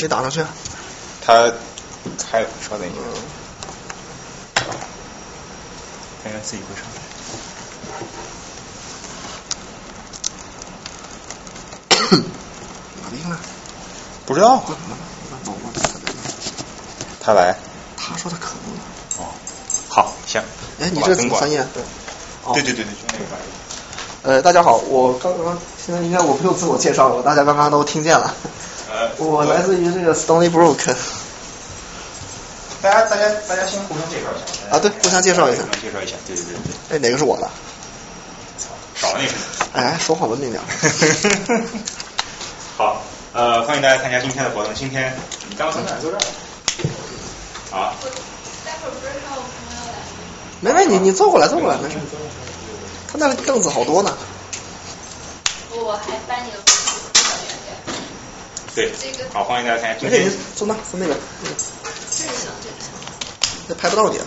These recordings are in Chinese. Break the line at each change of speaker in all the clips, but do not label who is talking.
谁打上去？
他开了，稍等一下，应该自己会上。
马丁呢？
不知道，他来。
他说他可能。
哦，好，行。
哎，你这怎么翻页？对。哦
对对对对，就那个翻译。
呃，大家好，我刚刚现在应该我不用自我介绍了，大家刚刚都听见了。
呃，
我来自于这个 Stony Brook。
大家大家大家先互相介绍一下。
啊对互相介绍一下
互相介绍一下，对对对对。
哎，哪个是我的？
少了那个。
哎，说话文明点。
好，呃，欢迎大家参加今天的活动。今天你刚刚从哪儿坐这儿？好，
待会儿不是还有朋友来？
没没，你你坐过来，坐过来，没事。他那个凳子好多呢。
我我还搬一个。
对，好，欢迎大家参加今
没事，
天
你。坐那，坐那个，
这个行，这个行，
那拍不到你。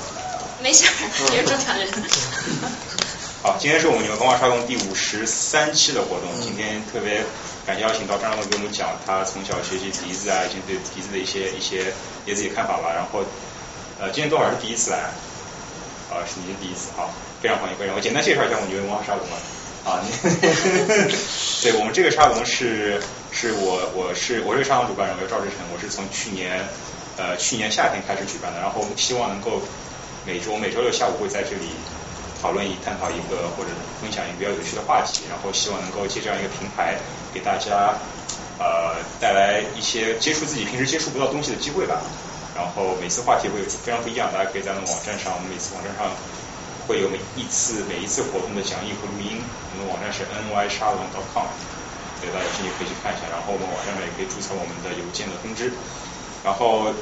没事儿，也是正常人。
好，今天是我们你们文化沙龙第五十三期的活动。今天特别感谢邀请到张张龙给我们讲他从小学习笛子啊，以及对笛子的一些一些一些自己的看法吧。然后，呃，今天多少是第一次来？啊，是您第一次，好，非常欢迎，非常。我简单介绍一下我们你们文化沙龙吧。啊，你 对我们这个沙龙是是我我是我是沙龙主办人，我叫赵志成，我是从去年呃去年夏天开始举办的，然后希望能够每周每周六下午会在这里讨论一探讨一个或者分享一个比较有趣的话题，然后希望能够借这样一个平台给大家呃带来一些接触自己平时接触不到东西的机会吧。然后每次话题会有非常不一样，大家可以在我们网站上，我们每次网站上会有每一次每一次活动的讲义和录音，我们的网站是 ny 沙龙 .com 大家有兴趣可以去看一下。然后我们网站上也可以注册我们的邮件的通知。然后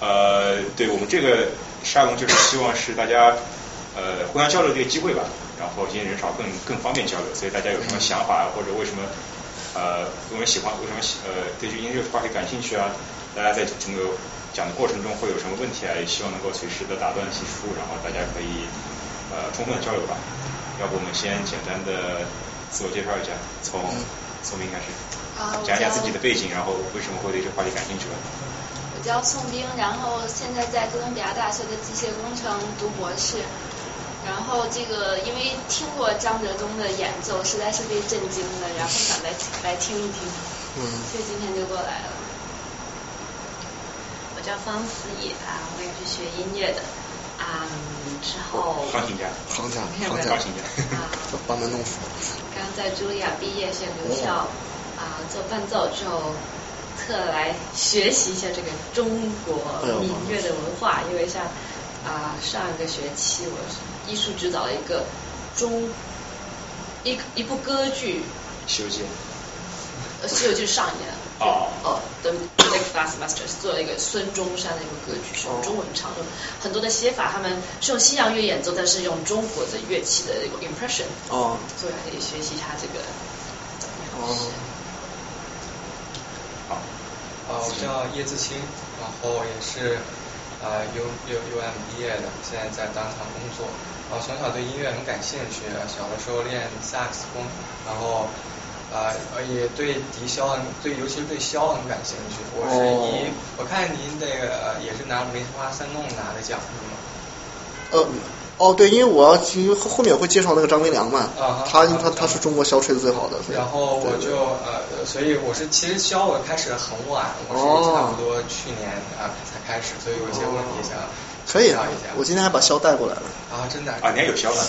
呃，对我们这个沙龙就是希望是大家呃互相交流的一个机会吧。然后今天人少更更方便交流，所以大家有什么想法或者为什么呃为什么喜欢为什么喜呃对这音乐话题感兴趣啊？大家在整个讲的过程中会有什么问题啊？也希望能够随时的打断提出，然后大家可以呃充分交流吧。要不我们先简单的自我介绍一下，从宋斌开始，讲一下自己的背景，然后为什么会对这个话题感兴趣吧。
我叫宋冰，然后现在在哥伦比亚大学的机械工程读博士。然后这个因为听过张哲东的演奏，实在是被震惊了，然后想来来听一听，
嗯，
所以今天就过来了。
我叫方思怡啊，我也是学音乐的啊、之后
钢琴家，
行家，行家
钢，琴家。
啊，
班门弄斧。
刚在茱莉亚毕业，先留校啊做伴奏之后，特来学习一下这个中国民乐的文化，因为像啊上一个学期我是艺术指导了一个中一一部歌剧，
西游记。
呃，西游记是上一年的。
哦。
哦，的 Nick Bassmaster 做了一个孙中山的一个歌剧，是用中文唱的，很多的写法他们是用西洋乐演奏，但是用中国的乐器的一个 impression，
哦。
所以可以学习他这个
哦。
好，
呃，我叫叶志清，然后也是呃 U U U M 毕业的，现在在当场工作。然后从小对音乐很感兴趣，小的时候练萨克斯风，然后呃也对笛箫很对，尤其是对箫很感兴趣。我是以、我看您这个呃也是拿梅花三弄拿的奖是吗？
呃，哦对，因为我要去后后面我会介绍那个张维良嘛他他他是中国箫吹的最好的，
然后我就呃，所以我是其实箫我开始很晚，我
哦
是差不多去年啊、才开始，所以有一些问题想
可以
请教一下。
我今天还把箫带过来了。
啊，真的
啊，你还有箫呢？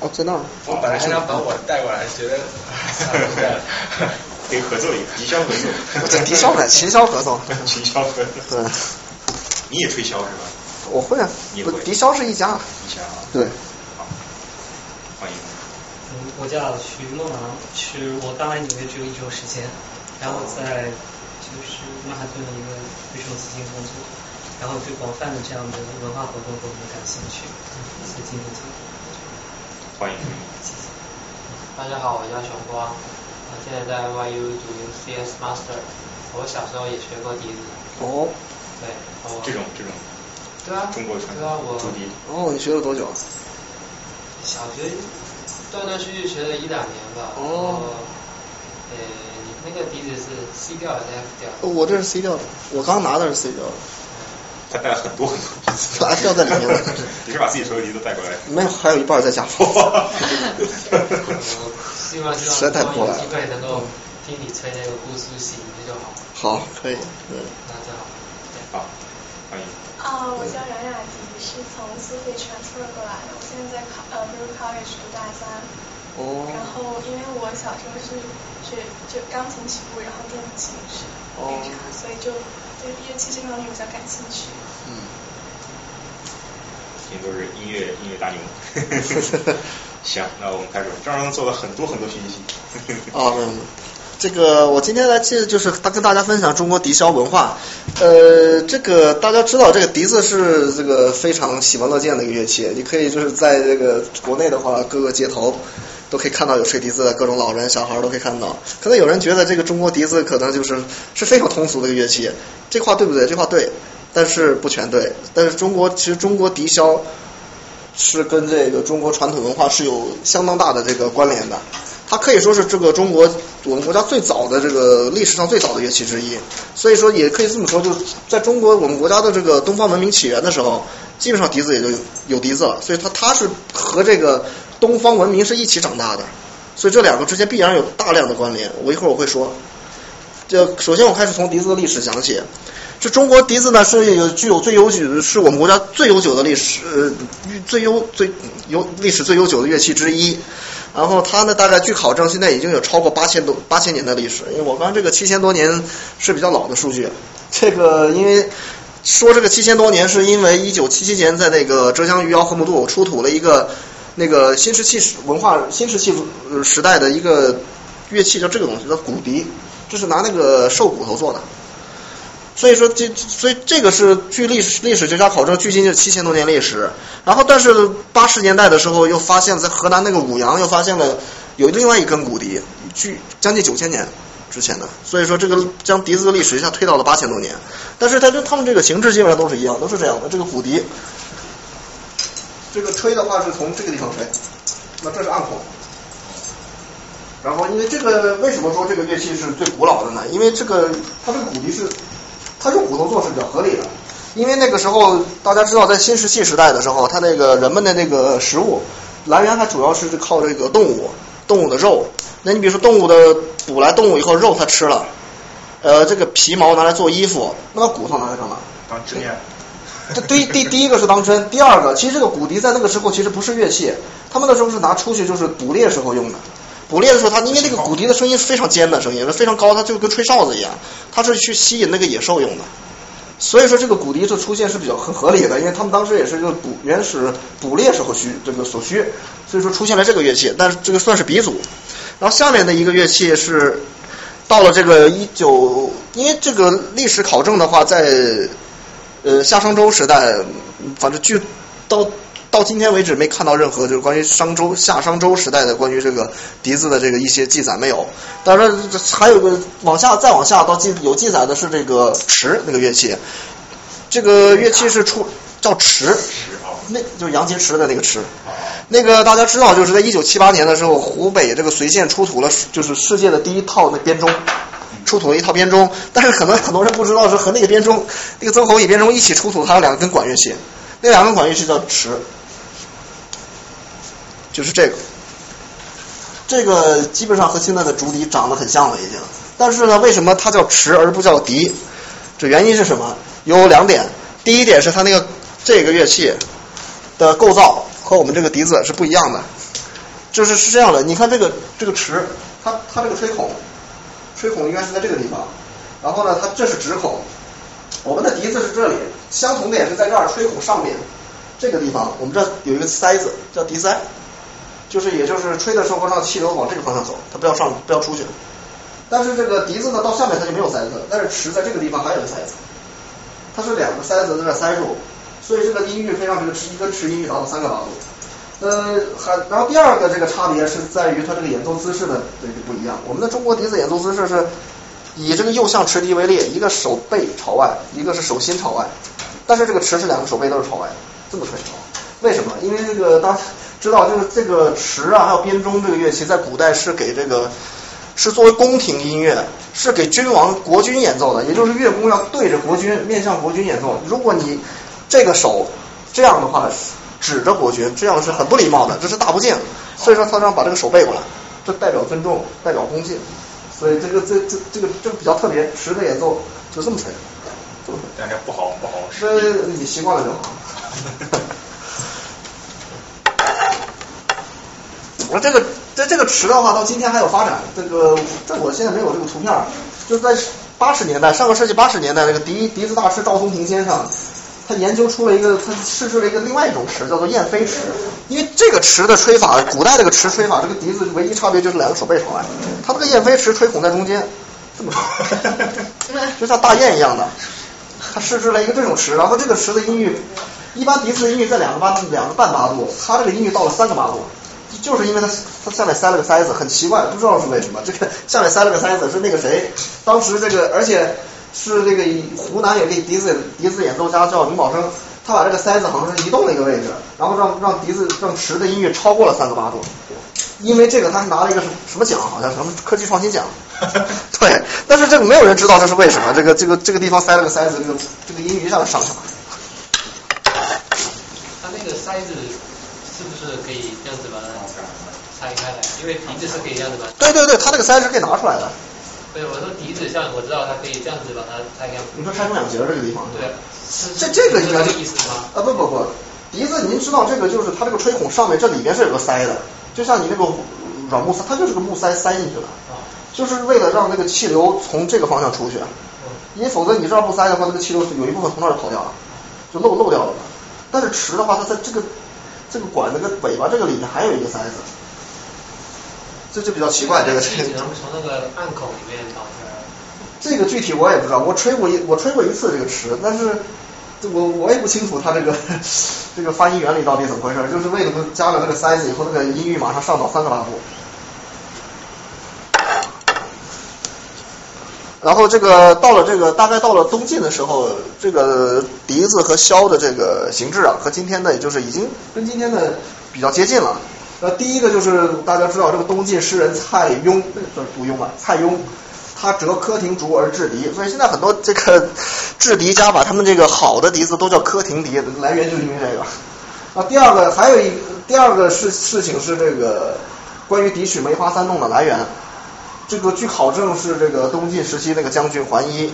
哦，在那儿。
我本来是想把我带过来，觉得
可以合作一个笛箫合作。
这笛箫呢，琴箫合作。
琴箫合作。
对，
你也吹箫是吧？
我会啊
你，会
笛箫是一家。
一家啊。
对。
好，欢迎。
嗯，我叫徐梦郎，是我刚来纽约只有一周时间，然后在就是曼哈顿的一个瑞士基金工作，然后对广泛的这样的文化活动都很感兴趣，所以今天就
欢迎。
谢谢。
大家好，我叫熊光，我现在在 YU 读 CS Master。我小时候也学过笛子，
哦
对，我
这种这种
对啊，
中国传
对啊，我
统竹笛，
哦，你学了多久？
小学断断续续学了一两年吧。
哦
呃，你那个笛子是 C 调还是 F 调？
我这是 C 调的，我刚拿的是 C 调的，
他带了很多很多笛子
调在里面了。
你是把自己所有都带过来？
没有，还有一半在家。
我希望希
实在太破了
望有机会能够听你吹那个姑苏行就好，
好，可以，嗯，
那就好。
好，欢迎。
啊，我叫冉雅迪，是从苏北 transfer 过来的，我现在在考呃 Brew College 读大三。
哦
然后因为我小时候是学就钢琴起步，然后电子琴是非常，所以就对乐器这方面比较感兴趣。
嗯。
今天都是音乐音乐大牛。行，那我们开始。张张做了很多很多学习。
啊，没有没有。这个我今天来其实就是大跟大家分享中国笛箫文化。呃，这个大家知道，这个笛子是这个非常喜闻乐见的一个乐器。你可以就是在这个国内的话，各个街头都可以看到有吹笛子的，各种老人小孩都可以看到。可能有人觉得这个中国笛子可能就是是非常通俗的一个乐器，这话对不对？这话对，但是不全对。但是中国其实中国笛箫是跟这个中国传统文化是有相当大的这个关联的。它可以说是这个中国我们国家最早的这个历史上最早的乐器之一，所以说也可以这么说，就是在中国我们国家的这个东方文明起源的时候，基本上笛子也就有有笛子了，所以它它是和这个东方文明是一起长大的，所以这两个之间必然有大量的关联。我一会儿我会说。就首先我开始从笛子的历史讲起。这中国笛子呢是有具有最悠久，是我们国家最悠久的历史，呃，最悠最悠历史最悠久的乐器之一。然后它呢，大概据考证，现在已经有超过八千多八千年的历史。因为我刚这个七千多年是比较老的数据。这个因为说这个七千多年，是因为一九七七年在那个浙江余姚河姆渡出土了一个那个新石器文化新石器时代的一个乐器，叫这个东西叫骨笛，这是拿那个兽骨头做的。所以说这所以这个是据历史历史学家考证，距今就七千多年历史。然后但是八十年代的时候又发现，在河南那个舞阳又发现了有另外一根骨笛，距将近九千年之前的。所以说这个将笛子的历史一下推到了八千多年。但是它跟它们这个形制基本上都是一样，都是这样的。这个骨笛，这个吹的话是从这个地方吹，那这是暗孔。然后，因为这个为什么说这个乐器是最古老的呢？因为这个它这个骨笛是它用骨头做是比较合理的，因为那个时候大家知道，在新石器时代的时候，它那个人们的那个食物来源还主要是靠这个动物动物的肉。那你比如说动物的捕来动物以后肉它吃了，呃，这个皮毛拿来做衣服，那么骨头拿来干嘛？
当针眼。
这第第第一个是当真，第二个其实这个骨笛在那个时候其实不是乐器，他们那时候是拿出去就是捕猎时候用的。捕猎的时候，它因为那个骨笛的声音是非常尖的声音，非常高，它就跟吹哨子一样，它是去吸引那个野兽用的。所以说这个骨笛就出现是比较很合理的，因为他们当时也是就捕原始捕猎时候需这个所需，所以说出现了这个乐器，但是这个算是鼻祖。然后下面的一个乐器是到了这个一九，因为这个历史考证的话，在呃夏商周时代，反正据到。到今天为止没看到任何就是关于商周夏商周时代的关于这个笛子的这个一些记载没有。当然还有个往下再往下到记有记载的是这个池那个乐器，这个乐器是出叫池，那就是杨洁篪的那个池。那个大家知道，就是在一九七八年的时候，湖北这个随县出土了就是世界的第一套那编钟。出土了一套编钟，但是可能很多人不知道是和那个编钟，那个曾侯乙编钟一起出土，还有两根管乐器，那两根管乐器叫池。就是这个，这个基本上和现在的竹笛长得很像了已经。但是呢，为什么它叫池而不叫笛？这原因是什么？有两点。第一点是它那个这个乐器的构造和我们这个笛子是不一样的。就是是这样的，你看这个这个池，它它这个吹孔，吹孔应该是在这个地方。然后呢，它这是直孔。我们的笛子是这里，相同点是在这儿吹孔上面这个地方，我们这有一个塞子叫笛塞。就是，也就是吹的时候让气流往这个方向走，它不要上，不要出去。但是这个笛子呢，到下面它就没有塞子，但是池在这个地方还有个塞子，它是两个塞子在这塞住，所以这个音域非常这个池一个池音域达到三个八度。呃，还然后第二个这个差别是在于它这个演奏姿势的这个不一样。我们的中国笛子演奏姿势是以这个右向持笛为例，一个手背朝外，一个是手心朝外，但是这个持是两个手背都是朝外的，这么吹。为什么？因为这个当知道，就是这个持啊，还有编钟这个乐器，在古代是给这个是作为宫廷音乐，是给君王、国君演奏的，也就是乐工要对着国君，面向国君演奏。如果你这个手这样的话，指着国君，这样是很不礼貌的，这是大不敬。所以说他让把这个手背过来，这代表尊重，代表恭敬。所以这个这这这个这个比较特别，十个演奏就这么吹。
但这不好不好使。
这你习惯了就好。我这个这这个池的话，到今天还有发展。这个这我现在没有这个图片，就是在八十年代，上个世纪八十年代，那个笛笛子大师赵松庭先生，他研究出了一个，他试制了一个另外一种池，叫做燕飞池。因为这个池的吹法，古代这个池吹法，这个笛子唯一差别就是两个手背朝外，他这个燕飞池吹孔在中间，这么吹，就像大雁一样的。他试制了一个这种池，然后这个池的音域，一般笛子的音域在两个八两个半八度，他这个音域到了三个八度。就是因为他他下面塞了个塞子，很奇怪，不知道是为什么。这个下面塞了个塞子是那个谁，当时这个而且是这个湖南有个笛子笛子演奏家叫林宝生，他把这个塞子好像是移动了一个位置，然后让让笛子让池的音域超过了三个八度。因为这个他还拿了一个什什么奖，好像什么科技创新奖。对，但是这个没有人知道这是为什么。这个这个这个地方塞了个塞子，这个这个音域一下子上去了。
它那个塞子。是不是可以这样子把它拆开来？因为笛子是可以这样子把。
对对对，他那个塞是可以拿出来的。
对，我说笛子像我知道它可以这样子把它拆开。
你说拆成两截这个地方？
对。
这这个应该
是意思吗？
啊不不不，笛子您知道这个就是它这个吹孔上面这里边是有个塞的，就像你那个软木塞，它就是个木塞塞进去的，就是为了让那个气流从这个方向出去，因为否则你这儿不塞的话，那个气流有一部分从那儿跑掉了，就漏漏掉了。但是池的话，它在这个。这个管那个尾巴这个里面还有一个塞子，这就比较奇怪。这个
气能从那个暗口里面导出来。
这个具体我也不知道，我吹过一我吹过一次这个池，但是我我也不清楚它这个 这个发音原理到底怎么回事，就是为什么加了那个塞子以后，那个音域马上上到三个八度。然后这个到了这个大概到了东晋的时候，这个笛子和箫的这个形制啊，和今天的也就是已经跟今天的比较接近了。那第一个就是大家知道这个东晋诗人蔡邕，这是杜庸啊，蔡邕，他折柯亭竹而制笛，所以现在很多这个制笛家把他们这个好的笛子都叫柯亭笛，来源就是因为这个。啊，第二个还有一第二个事事情是这个关于笛曲梅花三弄的来源。这个据考证是这个东晋时期那个将军桓伊，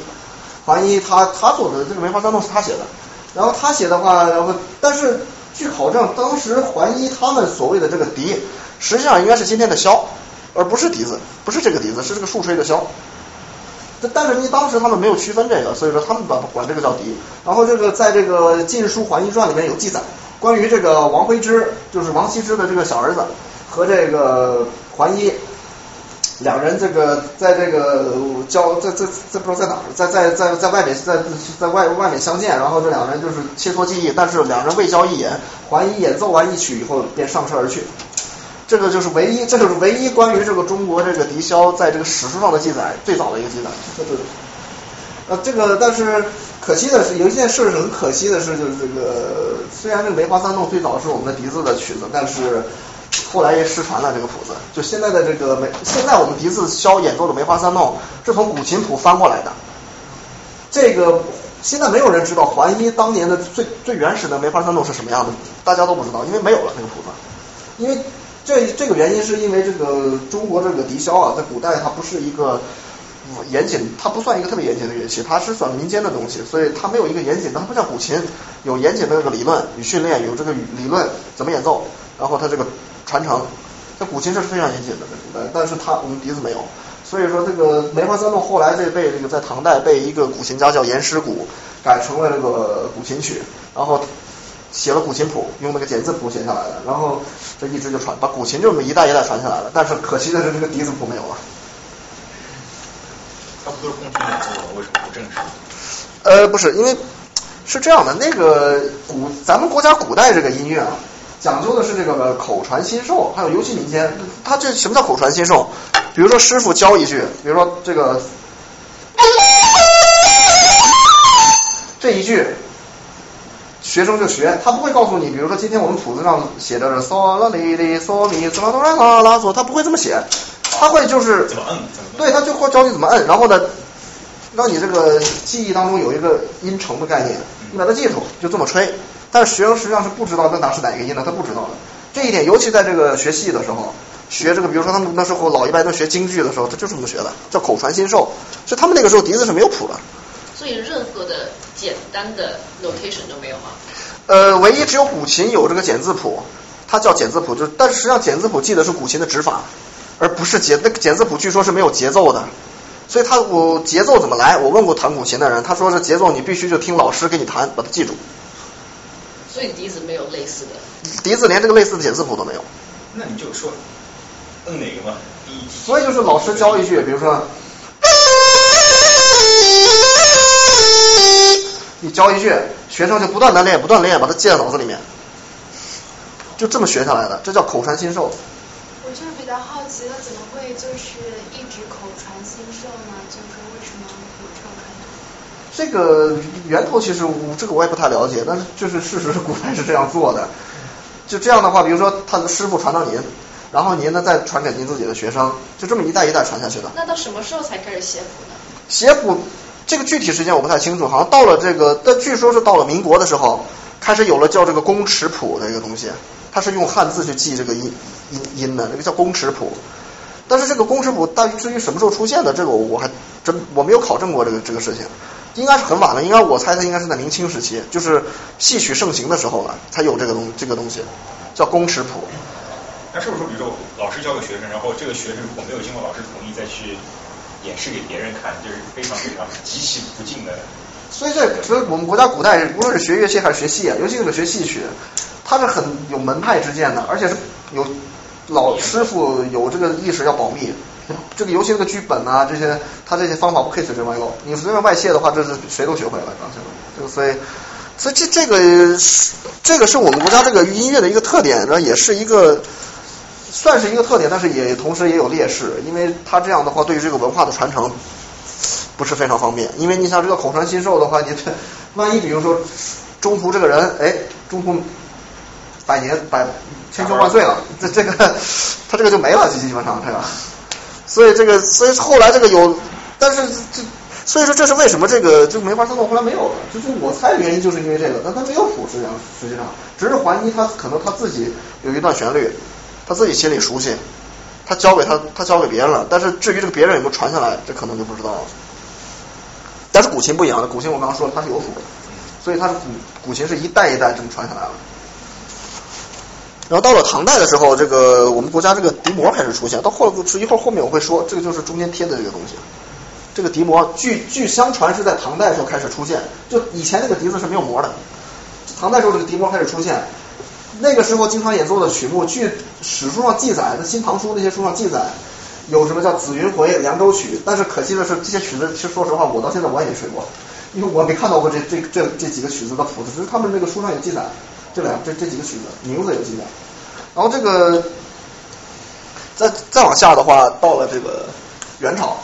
桓伊他他做的这个梅花三弄是他写的，然后他写的话，然后但是据考证，当时桓伊他们所谓的这个笛，实际上应该是今天的箫，而不是笛子，不是这个笛子，是这个竖吹的箫。但但是因为当时他们没有区分这个，所以说他们把管这个叫笛。然后这个在这个《晋书桓伊传》里面有记载，关于这个王徽之，就是王羲之的这个小儿子和这个桓伊。两人这个在这个交在在在不知道在哪，在在在在外面在在外外面相见，然后这两人就是切磋技艺，但是两人未交一言。桓伊演奏完一曲以后便上车而去。这个就是唯一，这就是唯一关于这个中国这个笛箫在这个史书上的记载最早的一个记载。呃，这个但是可惜的是，有一件事很可惜的是，就是这个虽然这个梅花三弄最早是我们的笛子的曲子，但是。后来也失传了这个谱子，就现在的这个梅，现在我们笛子箫演奏的梅花三弄是从古琴谱翻过来的。这个现在没有人知道桓伊当年的最最原始的梅花三弄是什么样的，大家都不知道，因为没有了那个谱子。因为这这个原因是因为这个中国这个笛箫啊，在古代它不是一个严谨，它不算一个特别严谨的乐器，它是算民间的东西，所以它没有一个严谨，它不像古琴有严谨的那个理论与训练，有这个理论怎么演奏，然后它这个。传承，这古琴是非常严谨的，呃，但是它我们笛子没有，所以说这个梅花三弄后来这被这个在唐代被一个古琴家叫严师古改成了这个古琴曲，然后写了古琴谱，用那个简字谱写下来的，然后这一直就传，把古琴就这么一代一代传下来了，但是可惜的是这个笛子谱没有了。
它不都是宫廷演奏吗？为什么不正式？
呃，不是，因为是这样的，那个古咱们国家古代这个音乐啊。讲究的是这个口传心授，还有尤其民间，他这什么叫口传心授？比如说师傅教一句，比如说这个这一句，学生就学，他不会告诉你，比如说今天我们谱子上写的是嗦啦哩哩嗦咪嗦啦哆啦啦啦嗦，他不会这么写，他他会就是
怎么摁？
对，他就会教你怎么摁，然后呢，让你这个记忆当中有一个音程的概念，你把它记住，就这么吹。但是学生实际上是不知道那哪是哪个音的，他不知道的。这一点，尤其在这个学戏的时候，学这个，比如说他们那时候老一辈都学京剧的时候，他就是这么学的，叫口传心授。所以他们那个时候笛子是没有谱的。
所以任何的简单的 notation 都没有吗？
呃，唯一只有古琴有这个简字谱，它叫简字谱，就是但是实际上简字谱记的是古琴的指法，而不是节那个简字谱据说是没有节奏的，所以它我节奏怎么来？我问过弹古琴的人，他说是节奏你必须就听老师给你弹，把它记住。
所以笛子没有类似的。
笛子连这个类似的简字谱都没有，
那你就说摁哪个吧？第一。
所以就是老师教一句，比如说，你教一句，学生就不断的练，不断练，把它记在脑子里面，就这么学下来的，这叫口传心授。
我就是比较好奇他，怎么会就是一直口传心授呢？就是为什么？这
个源头其实我这个我也不太了解，但是就是事实是古代是这样做的。就这样的话，比如说他的师傅传到您，然后您呢再传给您自己的学生，就这么一代一代传下去的。
那到什么时候才开始写谱呢？
写谱这个具体时间我不太清楚，好像到了这个，但据说是到了民国的时候，开始有了叫这个公尺谱的一个东西，它是用汉字去记这个音音音的，那个叫公尺谱。但是这个公尺谱大至于什么时候出现的，这个我我还真我没有考证过这个这个事情，应该是很晚了，应该我猜它应该是在明清时期，就是戏曲盛行的时候了，才有这个东这个东西，叫公尺谱。
那是不是说，比如说老师教给学生，然后这个学生如果没有经过老师同意再去演示给别人看，就是非常非常极其不敬的。
所以这所以我们国家古代无论是学乐器还是学戏啊，尤其是学戏曲，它是很有门派之见的，而且是有老师傅有这个意识要保密。这个尤其这个剧本啊，这些他这些方法不可以随便外露，你随便外泄的话，这是谁都学会了，刚才这个所以。所以这这个是这个是我们国家这个音乐的一个特点，然后，也是一个算是一个特点，但是也同时也有劣势，因为它这样的话对于这个文化的传承不是非常方便。因为你像这个口传心授的话，你这万一比如说中途这个人，哎，中途百年百千秋万岁了，这这个 他这个就没了，基本上这个。所以这个所以后来这个有，但是这。所以说这是为什么这个就梅花三弄后来没有了，就是我猜原因就是因为这个，但他没有谱，实际上实际上只是怀疑他可能他自己有一段旋律，他自己心里熟悉，他教给他他教给别人了，但是至于这个别人有没有传下来，这可能就不知道了。但是古琴不一样的，古琴我刚刚说了它是有谱的，所以它是古古琴是一代一代这么传下来了。然后到了唐代的时候，这个我们国家这个笛膜开始出现，到后一会儿后面我会说，这个就是中间贴的这个东西。这个笛膜，据据相传是在唐代时候开始出现，就以前那个笛子是没有膜的，唐代时候这个笛膜开始出现，那个时候经常演奏的曲目，据史书上记载，那《新唐书》那些书上记载，有什么叫《紫云回》《凉州曲》，但是可惜的是，这些曲子，其实说实话，我到现在我也没吹过，因为我没看到过这这这这几个曲子的谱子，只是他们那个书上有记载，这两这这几个曲子名字有记得，然后这个再再往下的话，到了这个元朝。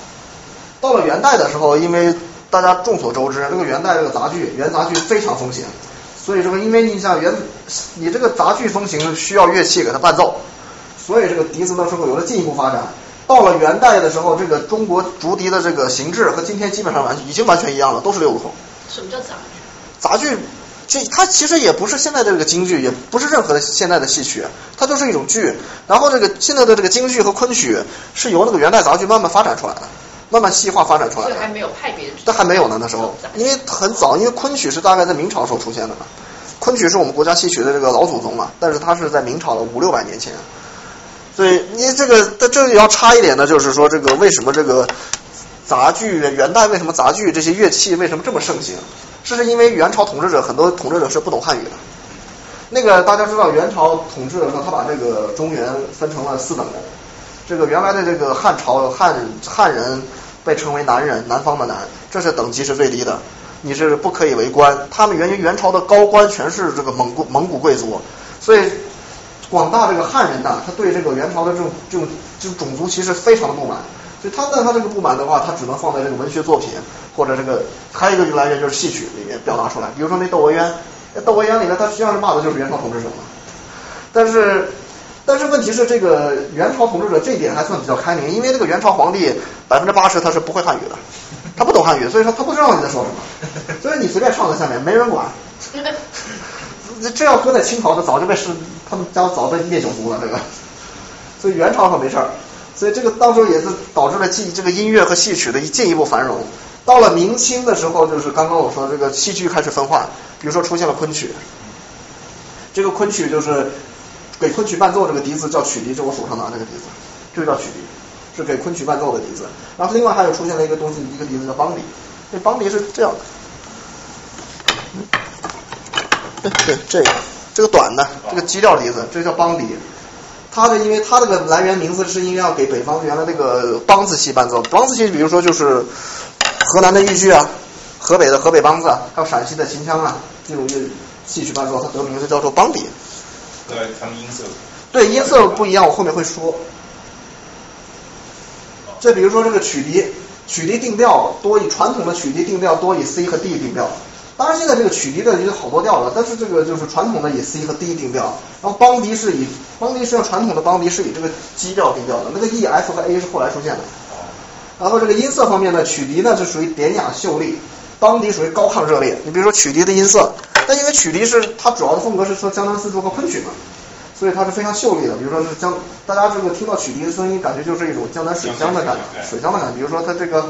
到了元代的时候，因为大家众所周知，这个元代这个杂剧元杂剧非常风行，所以这个因为你像元你这个杂剧风行需要乐器给它伴奏，所以这个笛子的时候有了进一步发展。到了元代的时候，这个中国竹笛的这个形制和今天基本上完已经完全一样了，都是六个孔。
什么叫杂剧？
杂剧这它其实也不是现在的这个京剧，也不是任何的现代的戏曲，它就是一种剧。然后这个现在的这个京剧和昆曲是由那个元代杂剧慢慢发展出来的。慢慢细化发展出来的，
还没有派别的，
但还没有呢。那时候，因为很早，因为昆曲是大概在明朝时候出现的嘛。昆曲是我们国家戏曲的这个老祖宗嘛，但是它是在明朝的五六百年前。所以你这个，这里要差一点呢，就是说这个为什么这个杂剧元代为什么杂剧这些乐器为什么这么盛行？这是因为元朝统治者很多统治者是不懂汉语的。那个大家知道，元朝统治的时候，他把这个中原分成了四等人。这个原来的这个汉朝汉汉人。被称为南人，南方的南，这是等级是最低的，你是不可以为官。他们源于元朝的高官全是这个蒙古蒙古贵族，所以广大这个汉人呐，他对这个元朝的这种这种这种种族歧视非常的不满。所以他的他这个不满的话，他只能放在这个文学作品或者这个还有一个来源就是戏曲里面表达出来。比如说那《窦娥冤》，《窦娥冤》里面他实际上是骂的就是元朝统治者嘛。但是但是问题是，这个元朝统治者这一点还算比较开明，因为这个元朝皇帝百分之八十他是不会汉语的，他不懂汉语，所以说他不知道你在说什么，所以你随便唱在下面没人管。这要搁在清朝，他早就被是他们家早被灭九族了，这个。所以元朝可没事儿，所以这个到时候也是导致了戏这个音乐和戏曲的一进一步繁荣。到了明清的时候，就是刚刚我说这个戏剧开始分化，比如说出现了昆曲，这个昆曲就是给昆曲伴奏这个笛子叫曲笛，就我手上拿这个笛子，这个叫曲笛，是给昆曲伴奏的笛子。然后另外还有出现了一个东西，一个笛子叫梆笛，这梆笛是这样的。对，这个这个短的这个基调笛子，这叫梆笛。它的因为它这个来源名字是因为要给北方原来那个梆子戏伴奏，梆子戏比如说就是河南的豫剧啊，河北的河北梆子，还有陕西的秦腔啊，这种乐戏曲伴奏，它得名字叫做梆笛。
对，它们音色。
对，音色不一样，我后面会说。这比如说这个曲笛，曲笛定调多以传统的曲笛定调多以 C 和 D 定调。当然，现在这个曲笛的已经好多调了，但是这个就是传统的以 C 和 D 定调，然后梆笛是以梆笛实际上传统的梆笛是以这个基调定调的，那个 E、F 和 A 是后来出现的。然后这个音色方面呢，曲笛呢就属于典雅秀丽，梆笛属于高亢热烈。你比如说曲笛的音色，但因为曲笛是它主要的风格是说江南丝竹和昆曲嘛，所以它是非常秀丽的。比如说是江，大家这个听到曲笛的声音，感觉就是一种江南水乡的感觉，水乡的感觉。比如说它这个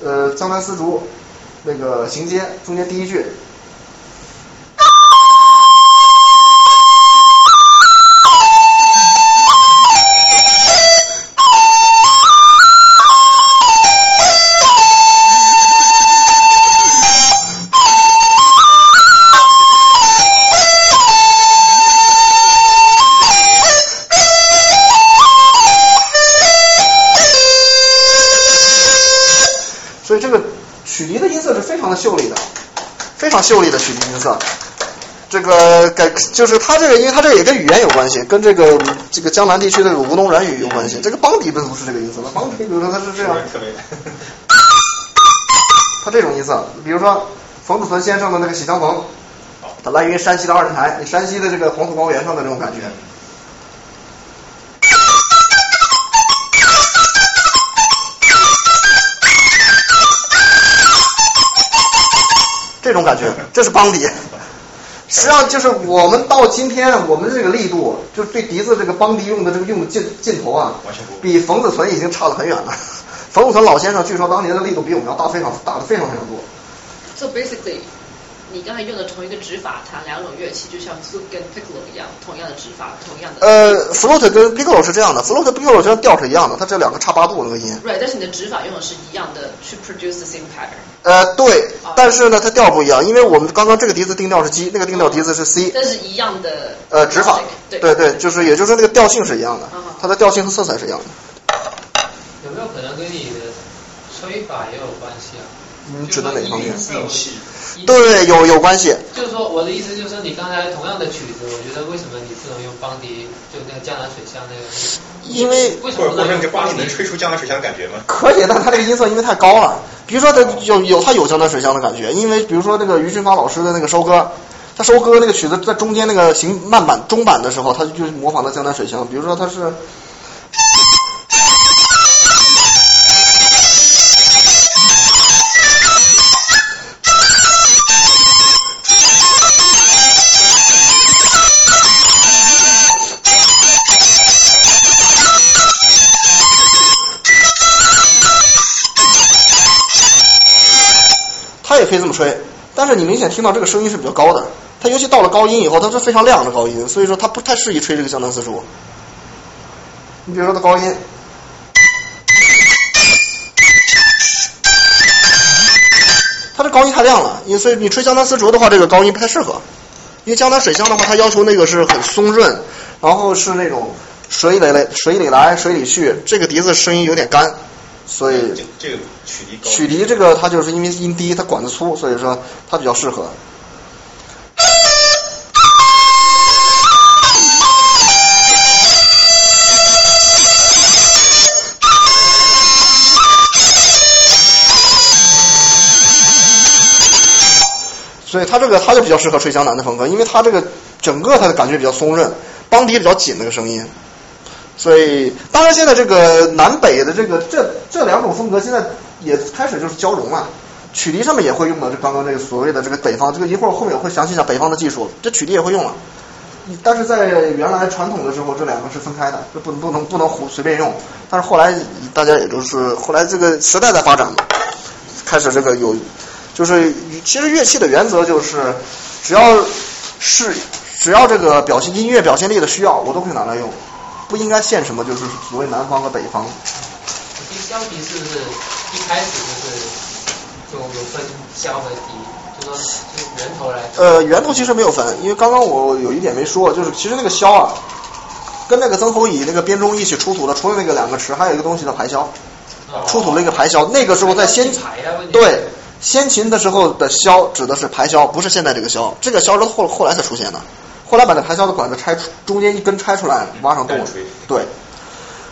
呃江南丝竹。这个行间中间第一句，常的秀丽的，非常秀丽的曲笛音色。这个改就是它这个，因为它这个也跟语言有关系，跟这个这个江南地区的吴侬软语有关系。这个梆笛不是这个音色，的，邦迪比如说它是这样，它这种音色，比如说冯子存先生的那个《喜相逢》，它来源于山西的二人台，山西的这个黄土高原上的这种感觉。这种感觉，这是邦迪。实际上就是我们到今天，我们这个力度，就是对笛子这个邦迪用的这个用的劲劲头啊，比冯子存已经差得很远了。冯子存老先生据说当年的力度比我们要大非常大的非常非常多。
So basically. 你刚才用的同一个指法弹两种乐器，就像 flute 跟 piccolo 一样，同样的指法，同样的。
呃，flute 跟 piccolo 是这样的，flute 跟 piccolo 这样调是一样的，它这两个差八度那个音。
Right，但是你的指法用的是一样的，去 produce the same pattern。
呃，对，但是呢，它调不一样，因为我们刚刚这个笛子定调是 G，那个定调笛子是 C。
但是一样的。
呃，指法。
对
对，就是也就是说那个调性是一样的，它的调性和色彩是一样的。
有没有可能跟你的吹法也有关系啊？
你指的哪方面？对，有有关系。
就是说，我的意思就是说，你刚才同样的曲子，我觉得为什么你不能用邦迪，就那个江南水乡那个？
因为
为什么不能？
梆笛能吹出江南水乡感觉吗？
可以，但它这个音色因为太高了。比如说，它有有它有江南水乡的感觉，因为比如说那个于俊发老师的那个收歌，他收歌那个曲子在中间那个行慢板中板的时候，他就模仿的江南水乡。比如说他是。以这么吹，但是你明显听到这个声音是比较高的，它尤其到了高音以后，它是非常亮的高音，所以说它不太适宜吹这个江南丝竹。你比如说它高音，它这高音太亮了，你所以你吹江南丝竹的话，这个高音不太适合，因为江南水乡的话，它要求那个是很松润，然后是那种水里来水里来水里去，这个笛子声音有点干。所以
这个曲笛
曲笛这个它就是因为音低，它管子粗，所以说它比较适合。所以它这个它就比较适合吹江南的风格，因为它这个整个它的感觉比较松润，邦迪比较紧那个声音。所以，当然现在这个南北的这个这这两种风格现在也开始就是交融了。曲笛上面也会用到这刚刚这个所谓的这个北方，这个一会儿后面我会详细讲北方的技术，这曲笛也会用了。但是在原来传统的时候，这两个是分开的，这不能不能不能胡随便用。但是后来大家也都是后来这个时代在发展嘛，开始这个有就是其实乐器的原则就是只要是只要这个表现音乐表现力的需要，我都可以拿来用。不应该限什么，就是所谓南方和北方。
笛箫笛是不是一开始就是就有分箫和笛，就说就源头来？
呃，源头其实没有分，因为刚刚我有一点没说，就是其实那个箫啊，跟那个曾侯乙那个编钟一起出土的，除了那个两个池，还有一个东西叫排箫，出土了一个排箫。那个时候在先对先秦的时候的箫指的是排箫，不是现在这个箫，这个箫是后后来才出现的。后来把那排箫的管子拆出，中间一根拆出来，挖上洞。对，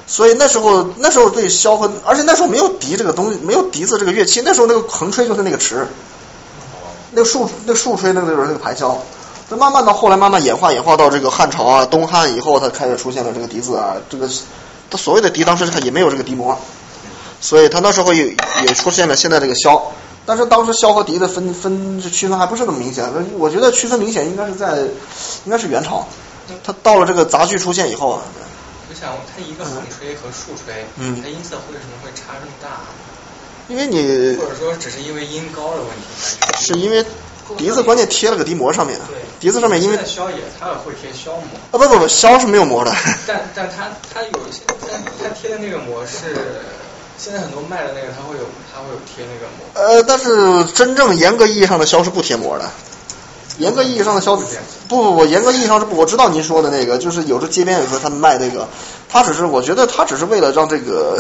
所以那时候那时候对箫和，而且那时候没有笛这个东西，没有笛子这个乐器。那时候那个横吹就是那个池，那个竖那竖吹那个就是那个排箫。那慢慢到后来慢慢演化演化到这个汉朝啊，东汉以后，它开始出现了这个笛子啊，这个它所谓的笛当时它也没有这个笛膜，所以它那时候也也出现了现在这个箫。但是当时箫和笛的分分区分还不是那么明显，我觉得区分明显应该是在应该是元朝，它到了这个杂剧出现以后啊。
我想它一个横吹和竖吹，
嗯，
它音色为什么会差这么大？
因为你
或者说只是因为音高的问题，
是因为笛子关键贴了个笛膜上面，
对，
笛子上面因为
箫也它也会贴箫膜，
啊不不不，箫是没有膜的。
但但它它有一些，但它贴的那个膜是。现在很多卖的那个，它会有，它会有贴那个膜。
呃，但是真正严格意义上的箫是不贴膜的。严格意义上的箫不不不，严格意义上是不。我知道您说的那个，就是有时街边有时候他们卖那个，他只是我觉得他只是为了让这个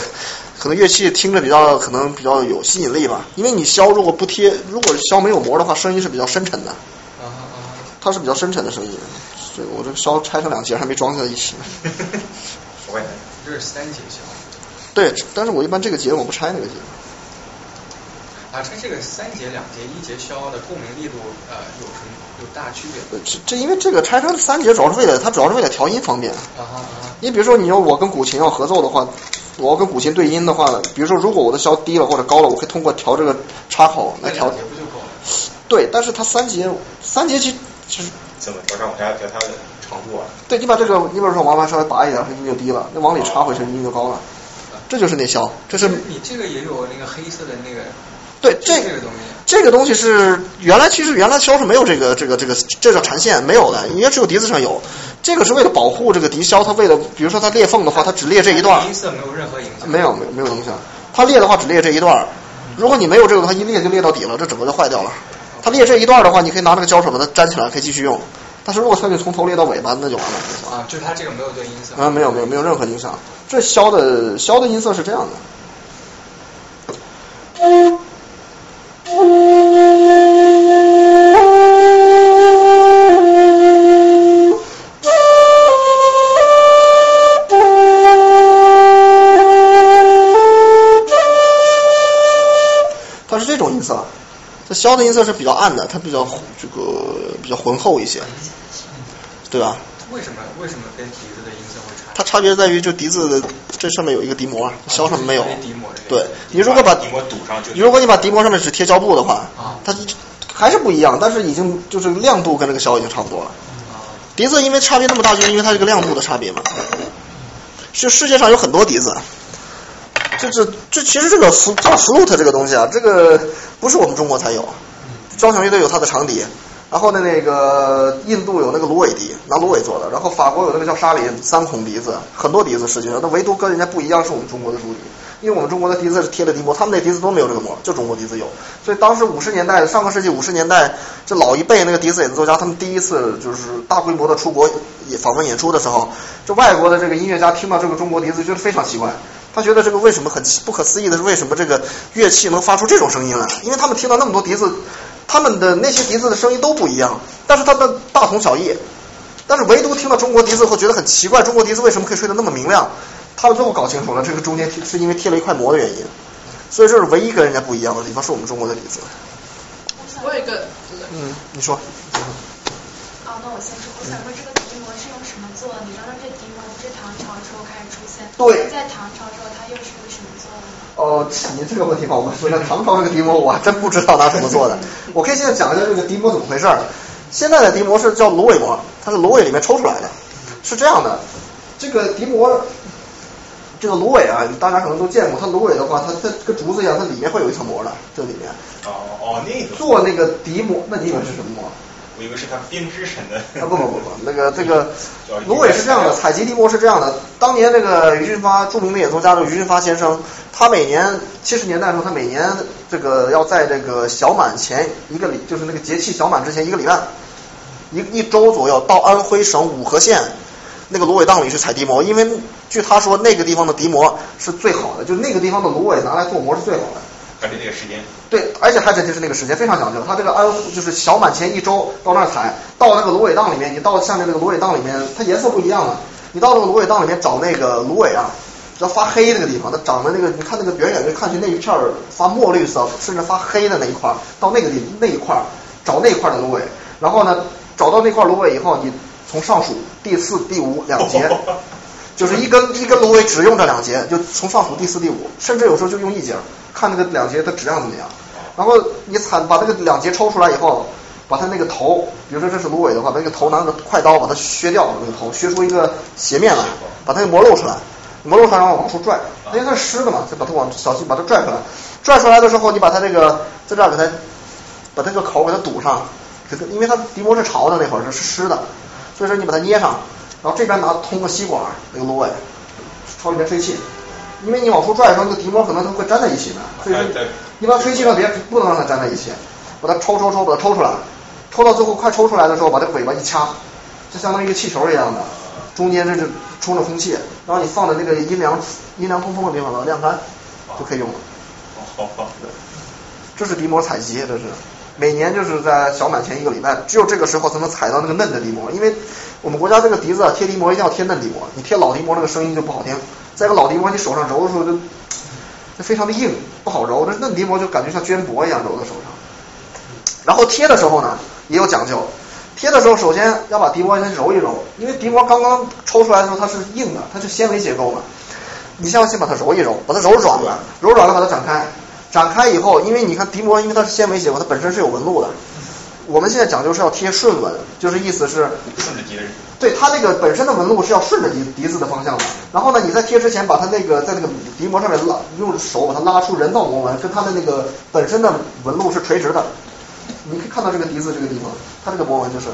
可能乐器听着比较可能比较有吸引力吧。因为你箫如果不贴，如果箫没有膜的话，声音是比较深沉的。
啊啊！
它是比较深沉的声音。所 以我这个箫拆成两截还没装在一起
呢。我也
这是三节箫。
对，但是我一般这个节我不拆那个节。
啊，它这个三节、两节、一节箫的共鸣力度，呃，有什么有大区别？
这这因为这个拆成三节主要是为了它主要是为了调音方便。
啊哈啊！
你比如说，你要我跟古琴要合奏的话，我要跟古琴对音的话，比如说如果我的箫低了或者高了，我可以通过调这个插口来调。
节不就够了？
对，但是它三节三节其其实
怎么调上往下调它的长度啊？
对，你把这个，你比如说往外稍微拔一点，它音就低了；那往里插回去，音就高了。这就是内销，这是
你这个也有那个黑色的那个。
对，这
这个东西，
这个东西是原来其实原来销是没有这个这个这个这叫缠线没有的，应该只有笛子上有。这个是为了保护这个笛箫，它为了比如说它裂缝的话，它只裂这一段。
音色没有任何影响。
没有没有没有影响，它裂的话只裂这一段。如果你没有这个，它一裂就裂到底了，这整个就坏掉了。它裂这一段的话，你可以拿那个胶水把它粘起来，可以继续用。但是如果它就从头裂到尾巴，那就完了。
啊，就它这个没有对音色。
啊，没有没有没有任何影响。这箫的箫的音色是这样的。它是这种音色，这箫的音色是比较暗的，它比较这个比较浑厚一些，对吧？
为什么为什么跟笛子的音色会差？
它差别在于，就笛子这上面有一个笛膜，箫上面没有。对，你如果把
笛膜堵上去，
如果你把笛膜上面只贴胶布的话，
啊，
它还是不一样，但是已经就是亮度跟这个箫已经差不多了。笛子因为差别那么大，就是因为它这个亮度的差别嘛。就世界上有很多笛子，这这这其实这个 flute 这个东西啊，这个不是我们中国才有，交响乐队有它的长笛。然后呢，那个印度有那个芦苇笛，拿芦苇做的。然后法国有那个叫沙林三孔笛子，很多笛子世界上，那唯独跟人家不一样，是我们中国的竹笛。因为我们中国的笛子是贴了笛膜，他们那笛子都没有这个膜，就中国笛子有。所以当时五十年代，上个世纪五十年代，这老一辈那个笛子演奏家，他们第一次就是大规模的出国访问演出的时候，这外国的这个音乐家听到这个中国笛子，觉得非常奇怪。他觉得这个为什么很不可思议的是，为什么这个乐器能发出这种声音来？因为他们听到那么多笛子。他们的那些笛子的声音都不一样，但是他们大同小异，但是唯独听到中国笛子会觉得很奇怪，中国笛子为什么可以吹得那么明亮？他们最后搞清楚了，这个中间是因为贴了一块膜的原因，所以这是唯一跟人家不一样的地方，是我们中国的笛子。
我有一个，
嗯，你说。
哦，那我先说，我想问这个笛膜是用什么做的？你刚刚这笛膜不是唐朝时候开始出现？
对
在唐朝时候它又是用什么做的呢？
哦，你这个问题好问。说唐朝这个笛膜，我还真不知道拿什么做的。我可以现在讲一下这个笛膜怎么回事儿。现在的笛膜是叫芦苇膜，它是芦苇里面抽出来的。是这样的，这个笛膜，这个芦苇啊，大家可能都见过。它芦苇的话，它它跟竹子一样，它里面会有一层膜的，这里面。
哦哦，那个
做那个笛膜，那你以为是什么膜？
我以为是他编织成的。
啊不不不不，那个这个芦苇是这样的，采集地膜是这样的。当年那个于俊发著名的演奏家，就是于俊发先生，他每年七十年代的时候，他每年这个要在这个小满前一个礼，就是那个节气小满之前一个礼拜，一一周左右，到安徽省五河县那个芦苇荡里去采地膜，因为据他说那个地方的地膜是最好的，就那个地方的芦苇拿来做膜是最好的。
还是那个时间。
对，而且还真就是那个时间非常讲究。他这个安就是小满前一周到那儿采，到那个芦苇荡里面，你到下面那个芦苇荡里面，它颜色不一样的。你到那个芦苇荡里面找那个芦苇啊，要发黑那个地方，它长的那个，你看那个远远就看去那一片发墨绿色，甚至发黑的那一块，到那个地那一块找那块的芦苇，然后呢，找到那块芦苇以后，你从上数第四、第五两节。就是一根一根芦苇只用这两节，就从上数第四、第五，甚至有时候就用一节，看那个两节的质量怎么样。然后你采把这个两节抽出来以后，把它那个头，比如说这是芦苇的话，把那个头拿个快刀把它削掉，那个头削出一个斜面来，把它那膜露出来，膜露出来然后往出拽，因为它是湿的嘛，就把它往小心把它拽出来。拽出来的时候，你把它这个在这儿给它把这个口给它堵上，这个因为它笛膜是潮的那会儿是湿的，所以说你把它捏上。然后这边拿通个吸管，那个芦苇朝里面吹气，因为你往出拽的时候，那个笛膜可能它会粘在一起的，所以说一般吹气呢别不能让它粘在一起，把它抽抽抽，把它抽出来，抽到最后快抽出来的时候，把这尾巴一掐，就相当于一个气球一样的，中间这是充着空气，然后你放在那个阴凉阴凉通风的地方把它晾干，就可以用了。
好好。
这是笛膜采集，这是。每年就是在小满前一个礼拜，只有这个时候才能采到那个嫩的笛膜，因为我们国家这个笛子啊，贴笛膜一定要贴嫩笛膜，你贴老笛膜那个声音就不好听。再一个老笛膜你手上揉的时候就就非常的硬，不好揉，那嫩笛膜就感觉像绢帛一样揉在手上。然后贴的时候呢也有讲究，贴的时候首先要把笛膜先揉一揉，因为笛膜刚刚抽出来的时候它是硬的，它是纤维结构嘛，你先要先把它揉一揉，把它揉软了，揉软了把它展开。展开以后，因为你看笛膜，因为它是纤维结构，它本身是有纹路的。我们现在讲究是要贴顺纹，就是意思是
顺着笛子。
对，它那个本身的纹路是要顺着笛笛子的方向的。然后呢，你在贴之前，把它那个在那个笛膜上面拉，用手把它拉出人造膜纹，跟它的那个本身的纹路是垂直的。你可以看到这个笛子这个地方，它这个膜纹就是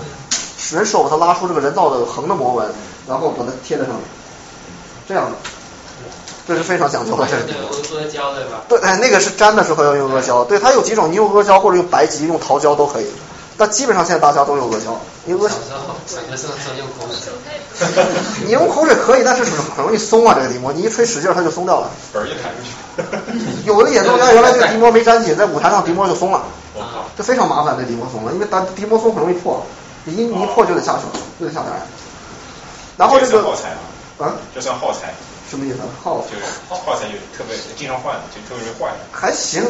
人手把它拉出这个人造的横的膜纹，然后把它贴在上面，这样的。这是非常讲究的，这是。
阿胶对吧？
对，哎，那个是粘的时候要用阿胶，对，它有几种，你用阿胶或者用白吉、用桃胶都可以。但基本上现在大家都用阿胶，因为
用口水。
你用口水可以，但是很容易松啊，这个笛膜，你一吹使劲它就松掉了。
本儿就弹出去。
有的演奏家原来这个笛膜没粘紧，在舞台上笛膜就松了。这非常麻烦，这笛膜松了，因为单笛膜松很容易破，你一一破就得下去了，就得下台。然后这个。
耗材
啊。啊。
这算耗材。
什么意思？耗
就是耗材就特别经常换，就特别容易坏。
还行，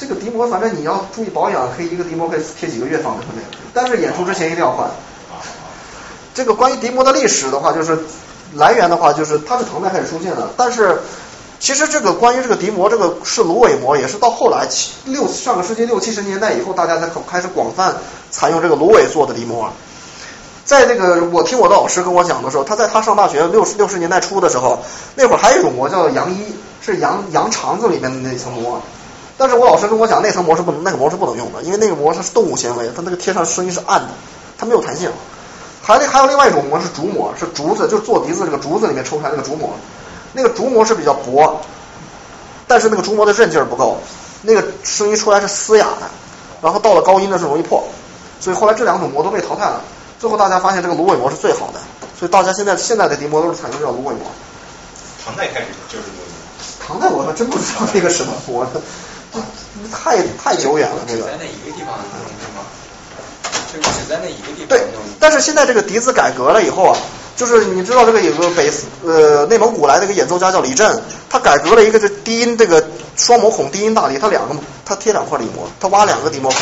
这个笛膜反正你要注意保养，可以一个笛膜可以贴几个月放在上面。但是演出之前一定要换。这个关于笛膜的历史的话，就是来源的话，就是它是唐代开始出现的。但是其实这个关于这个笛膜，这个是芦苇膜，也是到后来七六上个世纪六七十年代以后，大家才开始广泛采用这个芦苇做的笛膜。在那个我听我的老师跟我讲的时候，他在他上大学六十六十年代初的时候，那会儿还有一种膜叫羊衣，是羊羊肠子里面的那层膜。但是我老师跟我讲，那层膜是不能，那个膜是不能用的，因为那个膜它是动物纤维，它那个贴上声音是暗的，它没有弹性。还那还有另外一种膜是竹膜，是竹子，就是做笛子这个竹子里面抽出来那个竹膜，那个竹膜是比较薄，但是那个竹膜的韧劲儿不够，那个声音出来是嘶哑的，然后到了高音的时候容易破，所以后来这两种膜都被淘汰了。最后大家发现这个芦苇膜是最好的，所以大家现在现在的笛膜都是采用这种芦苇膜。
唐代开始就是芦苇膜。
唐代我还真不知道那个什么膜，这太太久远了这个。
在那一个地方弄是吗？就只在那一个地方
对，但是现在这个笛子改革了以后啊，就是你知道这个有个北呃内蒙古来的一个演奏家叫李振，他改革了一个这低音这个双模孔低音大笛，他两个他贴两块笛膜，他挖两个笛膜孔。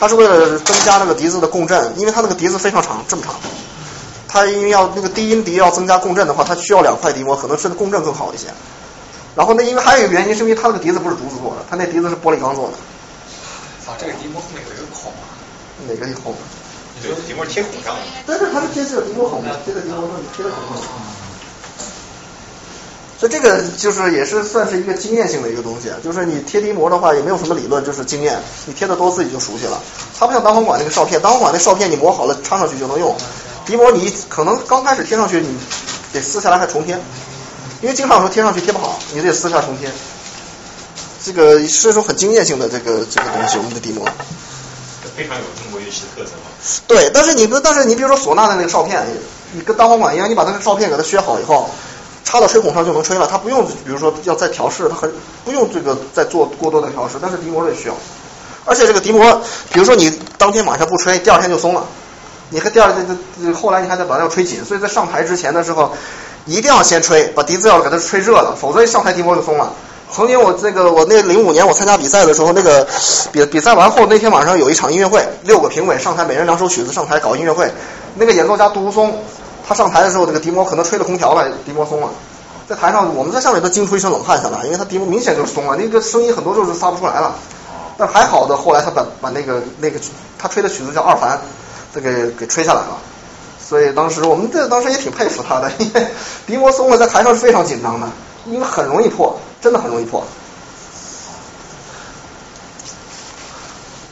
他是为了增加那个笛子的共振，因为它那个笛子非常长，这么长。它因为要那个低音笛要增加共振的话，它需要两块笛膜，可能是共振更好一些。然后那因为还有一个原因，是因为它那个笛子不是竹子做的，它那笛子是玻璃钢做的。
啊，这个笛膜后面有一个孔啊。
哪个孔？
对，笛膜贴孔上。
但是它是贴这个笛膜孔的，贴在笛膜上，贴在孔上。所以这个就是也是算是一个经验性的一个东西，就是你贴笛膜的话也没有什么理论，就是经验，你贴的多自己就熟悉了。它不像单簧管那个哨片，单簧管那哨片你磨好了插上去就能用，笛膜你可能刚开始贴上去你得撕下来还重贴，因为经常说贴上去贴不好，你得撕下重贴。这个是一种很经验性的这个这个东西，我们的笛膜。
非常有中国乐器的特色嘛。
对，但是你不，但是你比如说唢呐的那个哨片，你跟单簧管一样，你把那个哨片给它削好以后。插到吹孔上就能吹了，它不用，比如说要再调试，它很不用这个再做过多的调试，但是笛膜也需要。而且这个笛膜，比如说你当天晚上不吹，第二天就松了，你还第二天这后来你还得把它要吹紧，所以在上台之前的时候，一定要先吹，把笛子要给它吹热了，否则一上台笛膜就松了。曾经我那个我那零五年我参加比赛的时候，那个比比赛完后那天晚上有一场音乐会，六个评委上台，每人两首曲子上台搞音乐会，那个演奏家杜如松。他上台的时候，这个笛膜可能吹了空调了，笛膜松了。在台上，我们在下面都惊出一身冷汗下来，因为他笛膜明显就是松了，那个声音很多就是发不出来了。但还好的，后来他把把那个那个他吹的曲子叫二凡，这个给吹下来了。所以当时我们这当时也挺佩服他的，因为笛膜松了，在台上是非常紧张的，因为很容易破，真的很容易破。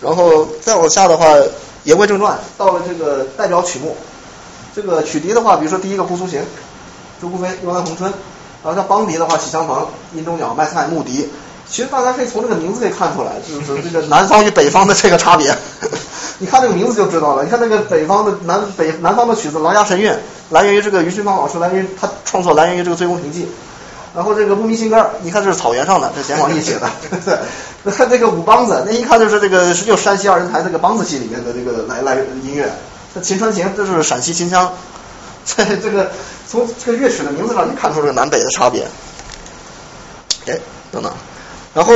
然后再往下的话，言归正传，到了这个代表曲目。这个曲笛的话，比如说第一个《姑苏行》，周顾飞《幽兰红春》，然后像梆笛的话，《喜相逢》《阴中鸟》《麦菜》《牧笛》，其实大家可以从这个名字可以看出来，就是 这个南方与北方的这个差别。你看这个名字就知道了。你看那个北方的南北南方的曲子《琅琊神韵》，来源于这个余训芳老师，来源于他创作，来源于这个《醉翁亭记》。然后这个《牧民新歌》，你看这是草原上的，这简广义写的。那看这个五梆子，那一看就是这个是就山西二人台这个梆子戏里面的这个来来音乐。《秦川行》这是陕西秦腔，在这个从这个乐曲的名字上，你看出这个南北的差别。哎，等等，然后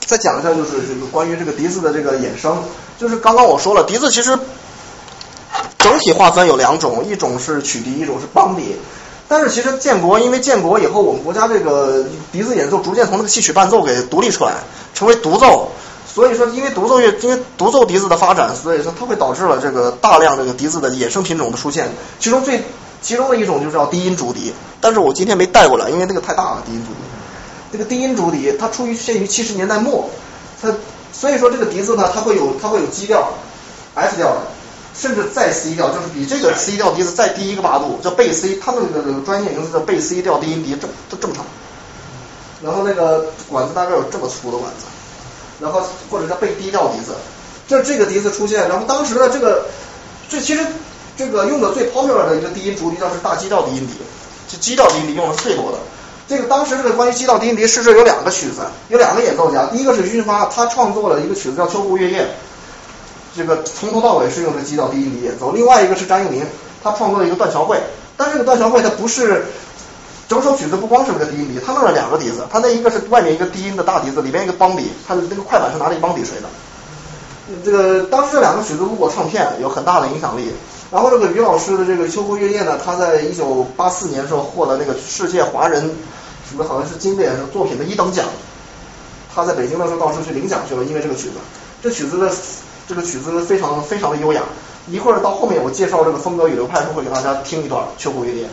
再讲一下，就是这个关于这个笛子的这个衍生，就是刚刚我说了，笛子其实整体划分有两种，一种是曲笛，一种是梆笛。但是其实建国，因为建国以后，我们国家这个笛子演奏逐渐从那个戏曲伴奏给独立出来，成为独奏。所以说，因为独奏乐，因为独奏笛子的发展，所以说它会导致了这个大量这个笛子的衍生品种的出现。其中最其中的一种就是叫低音竹笛，但是我今天没带过来，因为那个太大了。低音竹笛，这个低音竹笛它出于限于七十年代末，它所以说这个笛子呢，它会有它会有基调，F 调的，甚至再 C 调，就是比这个 C 调笛子再低一个八度，叫贝 C，它的那个专业名字叫贝 C 调低音笛，这这这么长，然后那个管子大概有这么粗的管子。然后或者叫贝低调笛子，这这个笛子出现，然后当时的这个这其实这个用的最 popular 的一个低音竹笛叫是大基调低音笛，这基调低音笛用的是最多的。这个当时这个关于基道低音笛，是这有两个曲子，有两个演奏家，第一个是余训发，他创作了一个曲子叫《秋湖月夜》，这个从头到尾是用的基道低音笛演奏。另外一个是张幼宁，他创作了一个断桥会，但这个断桥会它不是。整首曲子不光是那个低音笛，他弄了两个笛子，他那一个是外面一个低音的大笛子，里边一个梆笛，他的那个快板是拿着一梆笛吹的。这个当时这两个曲子录过唱片，有很大的影响力。然后这个于老师的这个《秋湖月夜》呢，他在一九八四年时候获得那个世界华人什么好像是经典作品的一等奖。他在北京的时候到时候去领奖去了，因为这个曲子。这曲子的这个曲子非常非常的优雅。一会儿到后面我介绍这个风格与流派时候会给大家听一段《秋湖月夜》。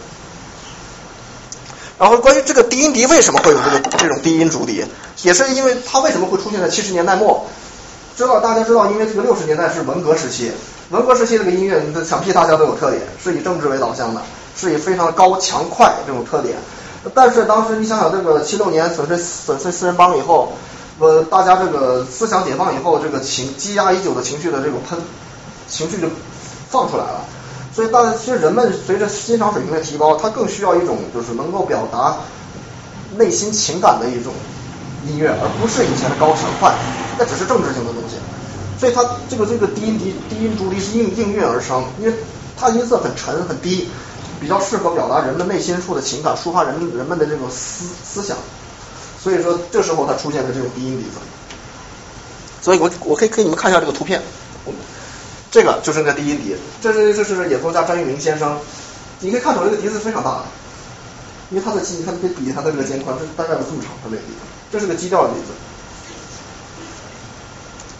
然后关于这个低音笛为什么会有这个这种低音竹笛，也是因为它为什么会出现在七十年代末？知道大家知道，因为这个六十年代是文革时期，文革时期这个音乐，想必大家都有特点，是以政治为导向的，是以非常高强快这种特点。但是当时你想想，这个七六年粉碎粉碎四人帮以后，呃，大家这个思想解放以后，这个情积压已久的情绪的这种喷情绪就放出来了。所以，大家其实人们随着欣赏水平的提高，他更需要一种就是能够表达内心情感的一种音乐，而不是以前的高强快，那只是政治性的东西。所以，它这个这个低音笛、低音竹笛是应应运而生，因为它音色很沉很低，比较适合表达人们内心处的情感，抒发人人们的这种思思想。所以说，这时候它出现的这种低音笛子。所以我我可以给你们看一下这个图片。这个就是那个低音笛，这是这是演奏家张玉明先生，你可以看出来这个笛子非常大的，因为它的基，你看这比它的这个肩宽，这大概有这么长，它这个笛子，这是个基调的笛子。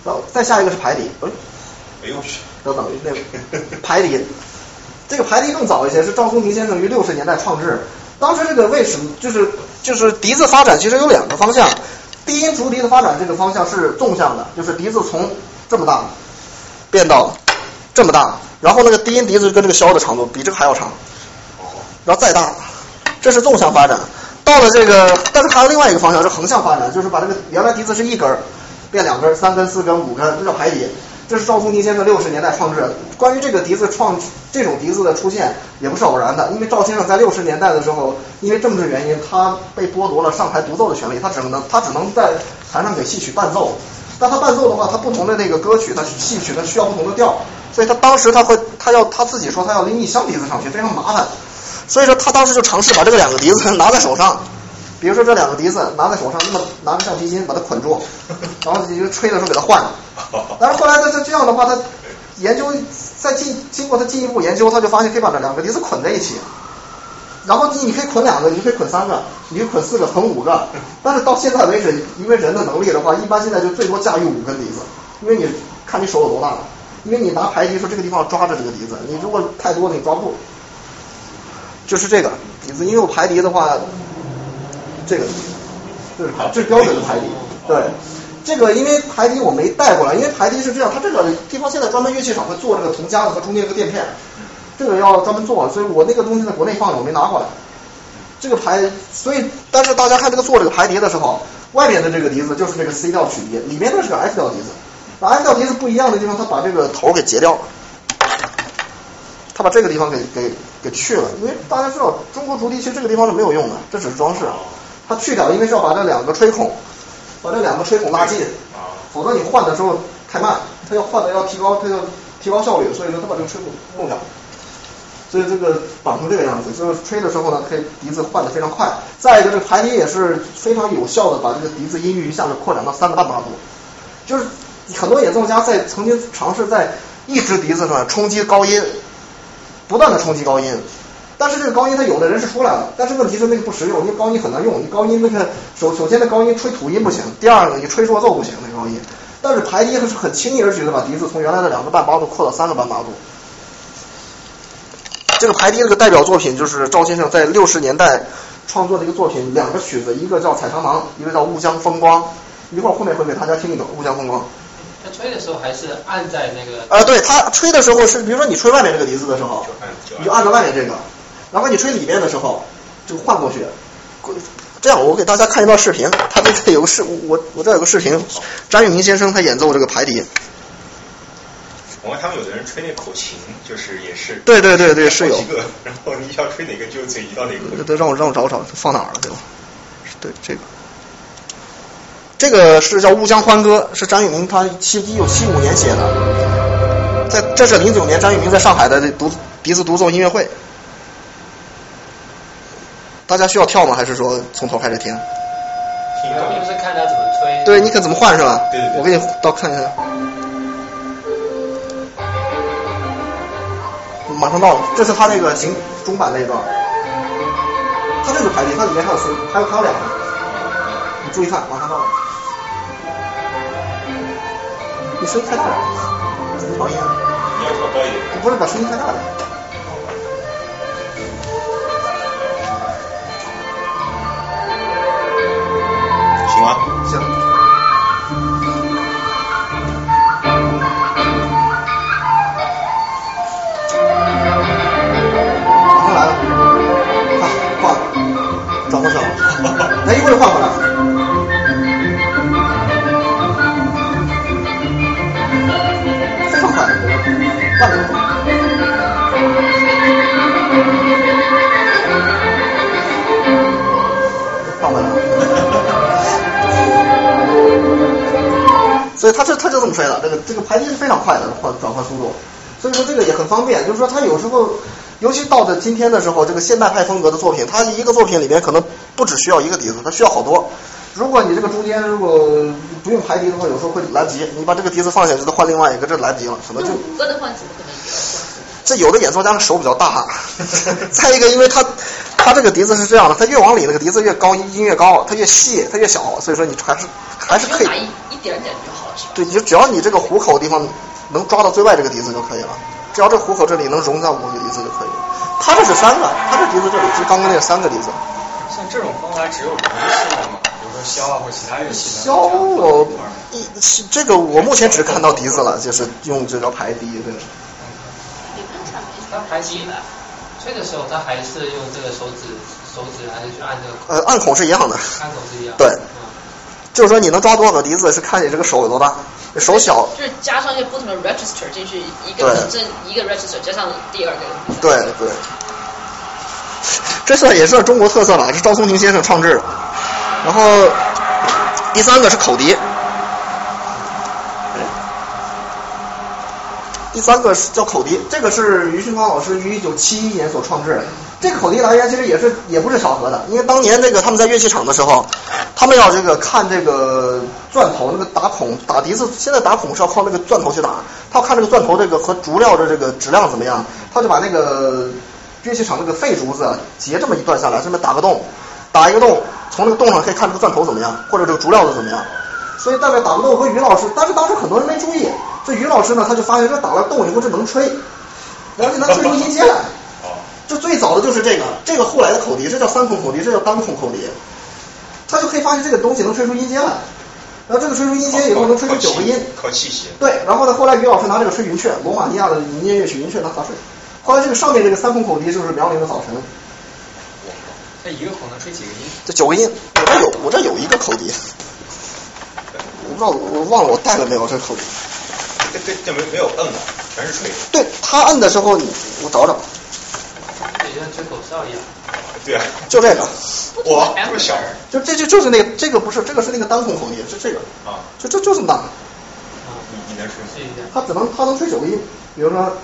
然后再下一个是排笛，哎，
哎呦我去，
等等，那个排笛，这个排笛更早一些，是赵松庭先生于六十年代创制。当时这个为什么就是就是笛子发展其实有两个方向，低音竹笛的发展这个方向是纵向的，就是笛子从这么大变到这么大，然后那个低音笛子跟这个箫的长度比这个还要长，然后再大，这是纵向发展。到了这个，但是还有另外一个方向是横向发展，就是把这个原来笛子是一根儿变两根儿、三根、四根、五根，这叫排笛。这是赵松庭先生六十年代创制。关于这个笛子创这种笛子的出现也不是偶然的，因为赵先生在六十年代的时候，因为政治原因，他被剥夺了上台独奏的权利，他只能他只能在台上给戏曲伴奏。但他伴奏的话，他不同的那个歌曲，他戏曲他需要不同的调，所以他当时他会他要他自己说他要拎一箱笛子上去，非常麻烦。所以说他当时就尝试把这个两个笛子 拿在手上，比如说这两个笛子拿在手上，那么拿个橡皮筋把它捆住，然后你就吹的时候给它换。但是后来他这这样的话，他研究再进经过他进一步研究，他就发现可以把这两个笛子捆在一起。然后你你可以捆两个，你可以捆三个，你可以捆四个，捆五个。但是到现在为止，因为人的能力的话，一般现在就最多驾驭五根笛子，因为你看你手有多大了。因为你拿排笛说这个地方抓着这个笛子，你如果太多你抓不住。就是这个笛子，因为我排笛的话，这个这是排这是标准的排笛，对。这个因为排笛我没带过来，因为排笛是这样，它这个地方现在专门乐器厂会做这个铜夹子和中间这个垫片，这个要专门做，所以我那个东西在国内放着，我没拿过来。这个排，所以但是大家看这个做这个排笛的时候，外面的这个笛子就是这个 C 调曲笛，里面的是个 F 调笛子。F 调笛子不一样的地方，它把这个头给截掉了，它把这个地方给给给去了，因为大家知道中国竹笛其实这个地方是没有用的，这只是装饰。啊它去掉，因为是要把这两个吹孔。把这两个吹孔拉近，否则你换的时候太慢，它要换的要提高，它要提高效率，所以说它把这个吹孔弄掉，所以这个绑成这个样子，就是吹的时候呢，可以笛子换的非常快。再一个，这个排笛也是非常有效的把这个笛子音域一下子扩展到三个半八度，就是很多演奏家在曾经尝试在一支笛子上冲击高音，不断的冲击高音。但是这个高音，它有的人是出来了，但是问题是那个不实用，因为高音很难用。你高音那个首首先的高音吹土音不行，第二个你吹弱奏不行，那个高音。但是排笛它是很轻易而举的把笛子从原来的两个半八度扩到三个半八度。这个排笛这个代表作品就是赵先生在六十年代创作的一个作品，两个曲子，一个叫《采长芒》，一个叫《雾江风光》。一会儿后面会给大家听一个《雾江风光》。
他吹的时候还是按在那个？
呃，对他吹的时候是，比如说你吹外面这个笛子的时候，你就按着外面这个。然后你吹里面的时候，就换过去。这样，我给大家看一段视频。他这个有个视，我我这有个视频，张玉明先生他演奏这个排笛。
我看他们有的人吹那口琴，就是也是。
对对对对，是有。
然后你要吹哪个就嘴移到哪个。
对，让我让我找找放哪儿了，对吧？对这个，这个是叫《乌江欢歌》，是张玉明他七一九七五年写的。在这是零九年张玉明在上海的独笛子独奏音乐会。大家需要跳吗？还是说从头开始听？
听，就是看他怎么吹。
对，你可怎么换是吧？
对对对。
我给你倒看一下。马上到了，这是他那个行中版那一段。他这个排列，它里面还有声，还有还有两个。你注意看，马上到了。你声音太大了，调音。
你要调高一点。
不是把声音开大了。
行吗？
行。马上来了，啊，换了，转过去了，哎，一会儿就换回来所以他这他就这么摔的，这个这个排笛是非常快的换转换速度，所以说这个也很方便，就是说他有时候，尤其到了今天的时候，这个现代派风格的作品，他一个作品里面可能不只需要一个笛子，他需要好多，如果你这个中间如果不用排笛的话，有时候会来不及。你把这个笛子放下去，再换另外一个，这来不及了，可能就
用五个的话，怎么可能一个？
这有的演奏家的手比较大，再一个，因为他他这个笛子是这样的，它越往里那个笛子越高，音越高，它越细，它越小，所以说你还是还是可以
拿，一一点点就好？
对，你就只要你这个虎口地方能抓到最外这个笛子就可以了，只要这虎口这里能容在五个笛子就可以了。它这是三个，它这笛子这里是刚刚那个三个笛子。
像这种方法只有龙适用吗？比如说箫啊或其他乐器的
箫我一这个我目前只看到笛子了，就是用这个排笛对。
理论上没什
他
么
排笛吹的时候，他还是用这个手指手指还是去按这个
呃，按孔是一样的，
按孔是一样。
对
嗯
就是说你能抓多少个笛子是看你这个手有多大，手小，
就是加上一些不同的 register 进去，一个本身一个 register 加上第二个。
对对。这算也算中国特色了，是赵松庭先生创制的。然后第三个是口笛，第三个是叫口笛，这个是于训芳老师于一九七一年所创制的。这个口笛来源其实也是也不是巧合的，因为当年那个他们在乐器厂的时候，他们要这个看这个钻头那个打孔打笛子，现在打孔是要靠那个钻头去打，他要看这个钻头这个和竹料的这个质量怎么样，他就把那个乐器厂那个废竹子啊截这么一段下来，这么打个洞，打一个洞，从那个洞上可以看这个钻头怎么样，或者这个竹料子怎么样。所以大概打个洞和于老师，但是当时很多人没注意，这于老师呢他就发现这打了洞以后这能吹，然后就能吹出音阶来。这最早的就是这个，这个后来的口笛，这叫三孔口笛，这叫单孔口笛。他就可以发现这个东西能吹出音阶来，然后这个吹出音阶以后能吹出九个音。
靠气息。
对，然后呢，后来于老师拿这个吹云雀，罗马尼亚的民间乐曲云雀拿它吹。后来这个上面这个三孔口笛就是辽宁的早晨，
它一个孔能吹几个音？
这九个音，我这有我这有一个口笛，我不知道我忘了我带了没有这口笛。
这这这没没有摁的，全是吹。
对他摁的时候，你我找找，
也像吹口哨一样。
对啊，
就这个，
我，这么小
就这就就是那个这个不是这个是那个单孔口笛，是这个，
啊！
就这就这么大，
你你能吹
试一下。
它只能它能吹九个音，比如说。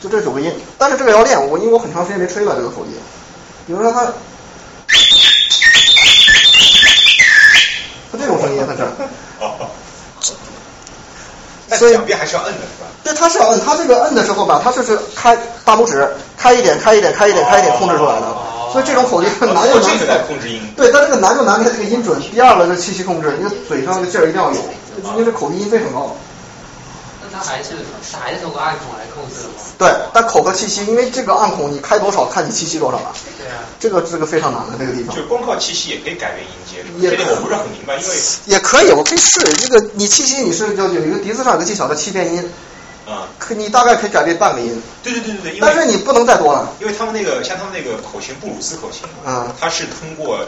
就这九个音，但是这个要练，我因为我很长时间没吹了这个口笛。比如说它，它这种声音，它这儿，
哦。但
所以
两边还是要摁的是吧？
对，它是要摁，它这个摁的时候吧，它就是开大拇指开一点，开一点，开一点，开一点控制出来的。所以这种口音很难就难
在控制音。
对，但这个难就难在这个音准。第二个是气息控制，你的嘴上的劲儿一定要有，因为这口笛音非常高。
那它还是它还是通过按孔来控制的吗？
对，但口和气息，因为这个暗孔你开多少，看你气息多少了。
对啊。
这个这个非常难的这个地方
就。光靠气息也可以改变音阶，这个我不是很明白，因为
也可以，我可以试这个。你气息你是就有一个笛子上有个技巧叫气变音，
啊，
可你大概可以改变半个音，
对对对对对，
但是你不能再多了。
因为他们那个像他们那个口琴布鲁斯口琴，
嗯
它是通过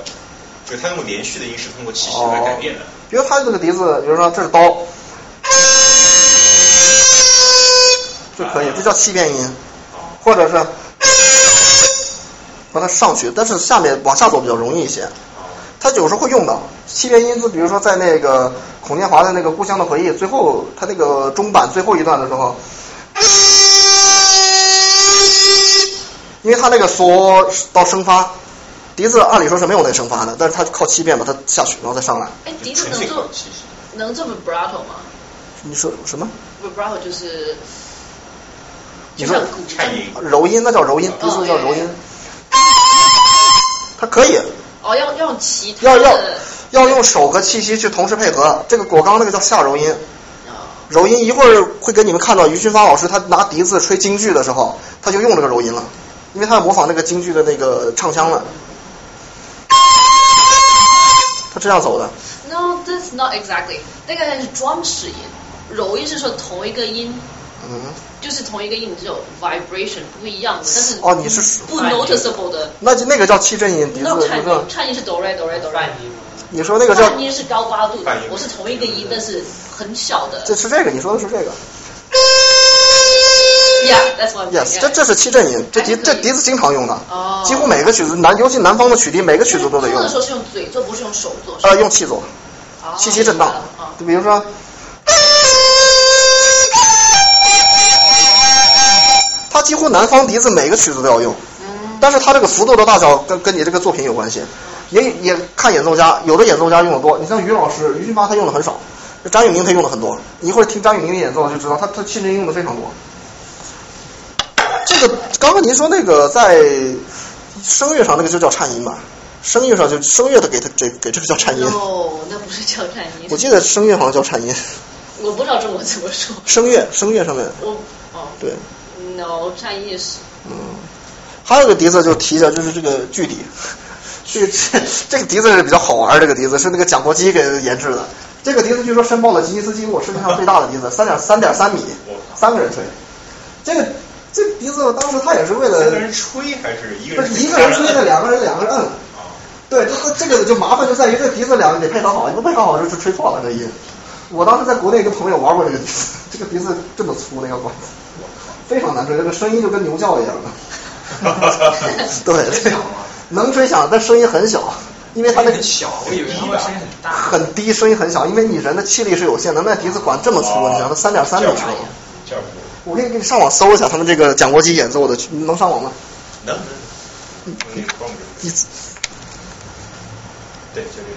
就它那种连续的音是通过气息
哦
来改变的。
比如它这个笛子，比如说这是刀，就可以，这叫气变音，或者是把它上去，但是下面往下走比较容易一些。它有时候会用到气变音就，比如说在那个孔建华的那个《故乡的回忆》最后，他那个中版最后一段的时候，因为他那个缩到升发，笛子按理说是没有那个升发的，但是它靠气变把它下去，然后再上来。
哎，笛子能做。能做 vibrato 吗
你说什么
？？vibrato 就是
你说柔音，那叫柔音，不是叫柔音。它可以，
哦，要要用其他
要要要用手和气息去同时配合。这个果刚那个叫下柔音，
啊
柔音一会儿会给你们看到于勋发老师他拿笛子吹京剧的时候，他就用这个柔音了，因为他要模仿那个京剧的那个唱腔了。他这样走的
，No, that's not exactly. 那个是装饰音，柔音是说同一个音，
嗯，
就是同一个音只有 vibration 不一样的，但是
哦，你是
不 noticeable 的。
那就那个叫七振音，笛子
那
不是
颤音，？是哆来哆来哆来，
半音？
你说那个叫
半音是高八度的，我是同一个音，但是很小的。
这是这个，你说的是这个
Yeah, that's what.
Yes，这这是七振音，这笛这笛子经常用的，
哦
几乎每个曲子南，尤其南方的曲笛，每个曲子都得用
做的。时候是用嘴做，不是用手做。
呃，用气做，
哦
气息震荡
啊。
就比如说，几乎南方笛子每个曲子都要用，但是它这个幅度的大小跟跟你这个作品有关系，也也看演奏家，有的演奏家用的多，你像于老师、于俊发他用的很少，张永明他用的很多，你一会儿听张永明的演奏就知道，他他气音用的非常多。这个刚刚您说那个在声乐上那个就叫颤音吧？声乐上就声乐的给他给给这个叫颤音。
哦，那不是叫颤音。
我记得声乐好像叫颤音。
我不知道中文怎么说。
声乐声乐上面。
我哦。
对。
No，颤音也是。
嗯。还有个笛子就提一下，就是这个巨笛。这这 这个笛子是比较好玩，这个笛子是那个蒋国基给研制的。这个笛子据说申报了吉尼斯纪录，世界上最大的笛子，三点三点三米，三个人吹。这个这个笛子当时他也是为了。
三个人吹还是一个人？
不是一个人吹的，两个人两个人摁。对，这这个就麻烦就在于这笛子两个得配合好，你不配合好就是吹错了这音。我当时在国内跟朋友玩过这个笛子，这个笛子这么粗那个管子，非常难吹，这个声音就跟牛叫一样的。对，能吹响，但声音很小，因为它那个
小，我以为它声音很大。
很低，声音很小，因为你人的气力是有限的，那笛子管这么粗，你想它三点三米长。我可以给你上网搜一下他们这个蒋国基演奏的，能上网吗？
能。嗯。
你。
对，就这个。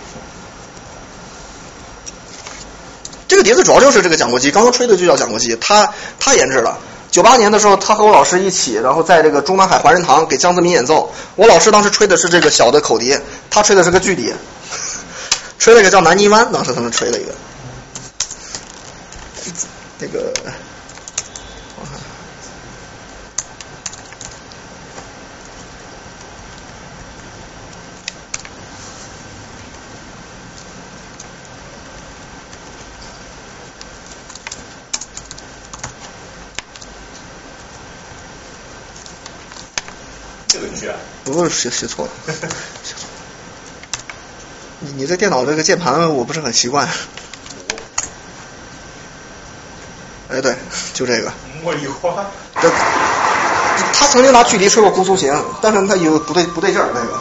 这个笛子主要就是这个蒋国基，刚刚吹的就叫蒋国基，他他研制了。九八年的时候，他和我老师一起，然后在这个中南海怀仁堂给江泽民演奏。我老师当时吹的是这个小的口笛，他吹的是个巨笛，吹了一个叫南泥湾，当时他们吹了一个。那个。不是写写错了，你你这电脑这个键盘我不是很习惯。哎，对，就这个。
茉莉花。
这，他曾经拿距离吹过姑苏行，但是他有不对不对劲儿那个。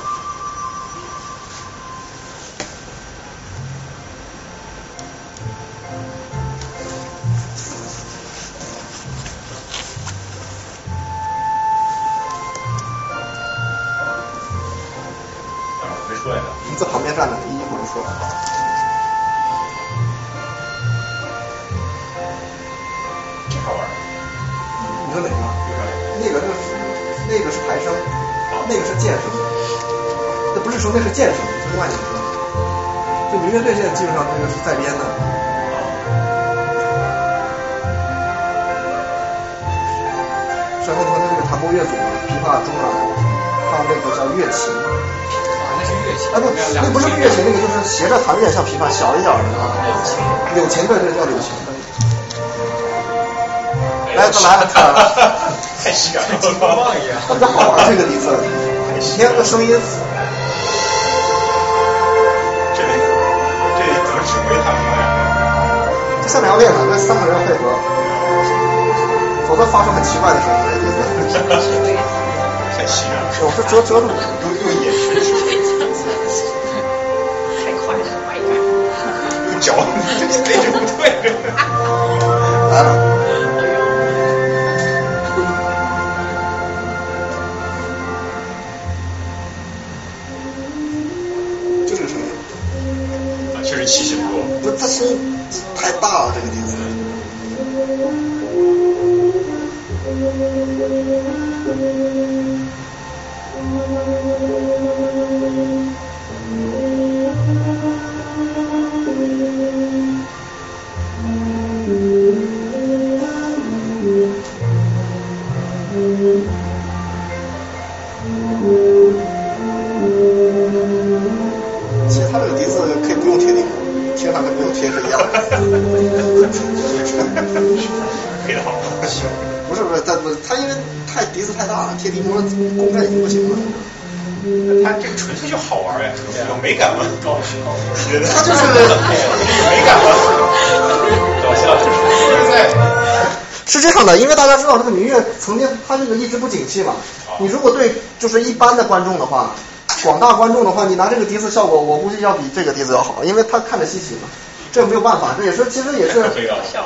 就是一般的观众的话，广大观众的话，你拿这个笛子效果，我估计要比这个笛子要好，因为他看着稀奇嘛。这个没有办法，这也是其实也是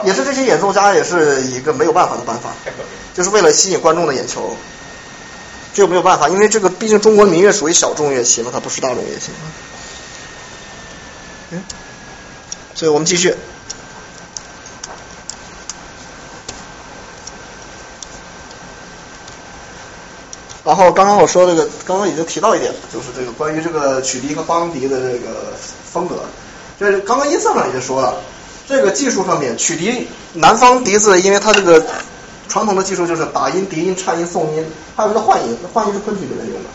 也是这些演奏家也是一个没有办法的办法。就是为了吸引观众的眼球。这个没有办法，因为这个毕竟中国民乐属于小众乐器嘛，它不是大众乐器。嗯，所以我们继续。刚刚我说这个，刚刚已经提到一点，就是这个关于这个曲笛和邦笛的这个风格。这刚刚音色上已经说了，这个技术上面，曲笛南方笛子，因为它这个传统的技术就是打音、笛音、颤音、送音，还有一个换音，换音是昆曲里面用的。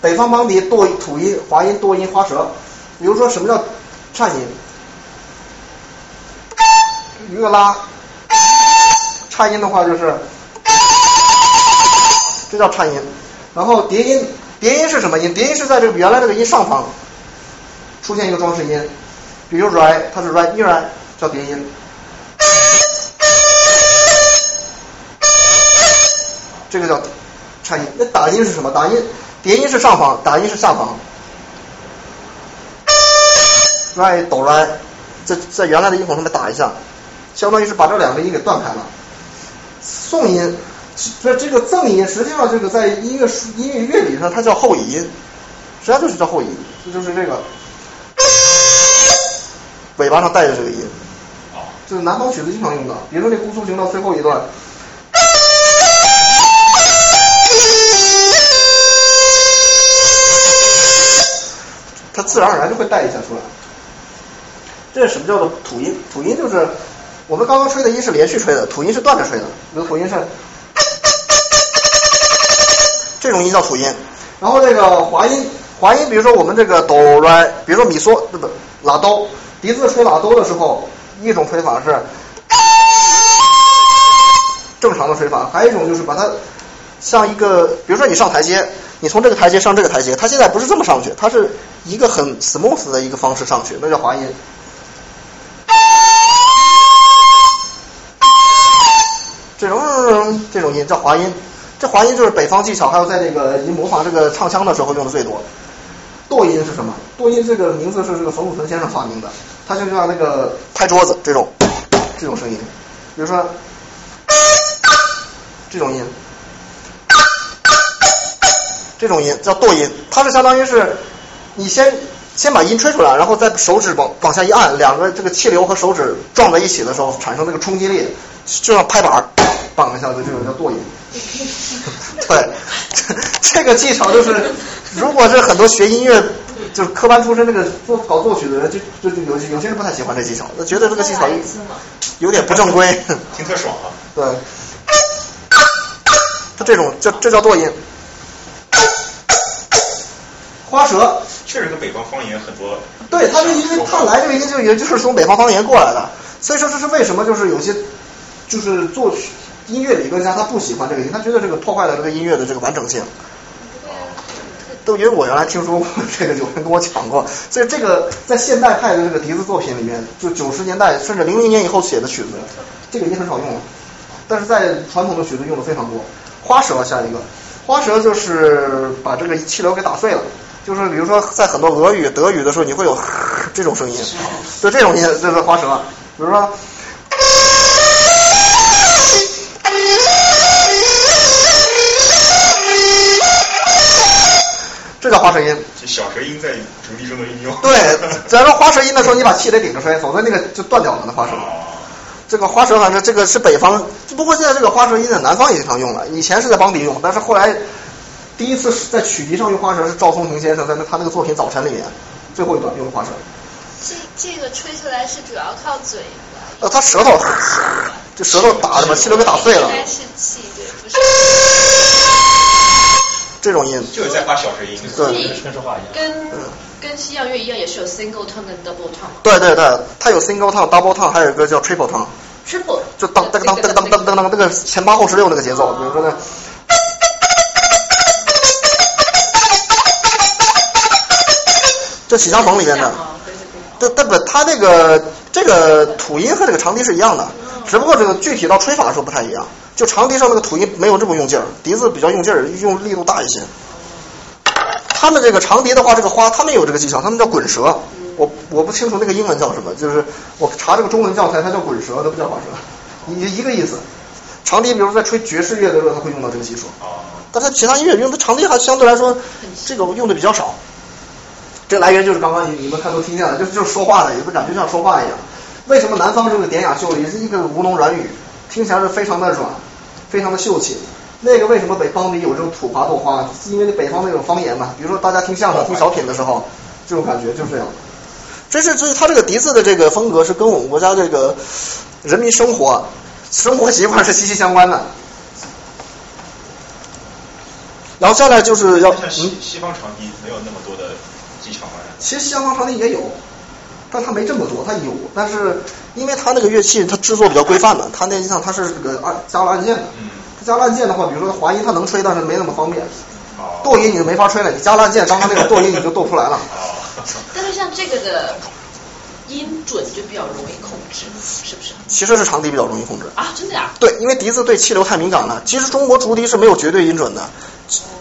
北方邦笛多吐音、滑音、多音、花舌。比如说什么叫颤音？一个拉，颤音的话就是。这叫颤音，然后叠音，叠音是什么音？叠音是在这个原来这个音上方出现一个装饰音，比如 r 它是 r 依然叫叠音。这个叫颤音。那打音是什么？打音叠音是上方，打音是下方。r 哆 r 在在原来的音孔上面打一下，相当于是把这两个音给断开了。送音。所以这个赠音，实际上这个在音乐音乐乐理上，它叫后移音，实际上就是叫后移，这就是这个尾巴上带着这个音，就是南方曲子经常用的，比如说那《姑苏行》到最后一段，它自然而然就会带一下出来。这是什么叫做吐音？吐音就是我们刚刚吹的音是连续吹的，吐音是断着吹的，比如吐音是。这种音叫吐音，然后这个滑音，滑音，比如说我们这个哆来，比如说米嗦，不不，拉哆，笛子吹拉哆的时候，一种吹法是 正常的吹法，还有一种就是把它像一个，比如说你上台阶，你从这个台阶上这个台阶，它现在不是这么上去，它是一个很 smooth 的一个方式上去，那叫滑音。这种这种音叫滑音。这滑音就是北方技巧，还有在这个你模仿这个唱腔的时候用的最多。剁音是什么？剁音这个名字是这个冯祖纯先生发明的，它就像那个拍桌子这种这种声音，比如说这种音，这种音叫剁音，它是相当于是你先先把音吹出来，然后再手指往往下一按，两个这个气流和手指撞在一起的时候产生那个冲击力，就像拍板儿，梆一下子，这种叫剁音。对，这个技巧就是，如果是很多学音乐就是科班出身那个做搞作曲的人，就就就有有些人不太喜欢这技巧，他觉得这个技巧有点不正规。
听特爽啊！
对，他这种叫这叫剁音，花舌。
确实跟北方方言很多。
对，他是因为他来这个音就也就是从北方方言过来的，所以说这是为什么就是有些就是作曲。音乐理论家他不喜欢这个音，他觉得这个破坏了这个音乐的这个完整性。都因为我原来听说过这个，有人跟我讲过，所以这个在现代派的这个笛子作品里面，就九十年代甚至零零年以后写的曲子，这个已经很少用了。但是在传统的曲子用的非常多。花舌下一个，花舌就是把这个气流给打碎了，就是比如说在很多俄语、德语的时候，你会有这种声音，就这种音就是花舌，比如说。这叫花舌音。
这小舌音在主笛中的应用。
对，假如花舌音的时候，你把气得顶着吹，否则那个就断掉了。那花舌，这个花舌反正这个是北方，不过现在这个花舌音在南方也经常用了。以前是在邦笛用，但是后来第一次在曲笛上用花舌是赵松庭先生在那他那个作品《早晨》里面最后一段用花舌。
这这个吹出来是主要靠嘴。
呃，他舌头，这舌头打的把气都给打碎了。
应该是气，对，不是。
这种音
就是在发小声音，
对，
跟跟跟西洋乐一样，也是有 single tone 跟 double tone。
对对对，它有 single tone、double tone，还有一个叫 triple tone。
triple
就当当当当当当当当那个前八后十六那个节奏，比如说那。这起相逢里面的，对对不？它那个这个吐音和这个长笛是一样的，只不过这个具体到吹法的时候不太一样。就长笛上那个吐音没有这么用劲儿，笛子比较用劲儿，用力度大一些。他们这个长笛的话，这个花他们有这个技巧，他们叫滚舌。我我不清楚那个英文叫什么，就是我查这个中文教材，它叫滚舌，它不叫滑舌，一一个意思。长笛，比如说在吹爵士乐的时候，他会用到这个技术。
哦，
但他其他音乐用的长笛还相对来说，这个用的比较少。这来源就是刚刚你你们看都听见了，就是就是说话的，也不感觉像说话一样。为什么南方这个典雅秀丽是一个吴侬软语，听起来是非常的软，非常的秀气。那个为什么北方里有这种土话豆花？是因为北方那种方言嘛。比如说大家听相声、听小品的时候，这种感觉就是这样。这是这是他这个笛子的这个风格是跟我们国家这个人民生活生活习惯是息息相关的。然后下来就是要
像西
嗯，
西方长笛没有那么多的技巧吗？
其实西方长笛也有，但它没这么多，它有，但是因为它那个乐器它制作比较规范的，它那像它是这个按加了按键的，
嗯，
它加了按键的话，比如说滑音它能吹，但是没那么方便，
哦，
剁音你就没法吹了，你加了按键，刚刚那个剁音你就剁不出来了。
哦，
但是像这个的音准就比较容易控制，是不是？
其实是长笛比较容易控制，
啊，真的呀、
对，因为笛子对气流太敏感了。其实中国竹笛是没有绝对音准的，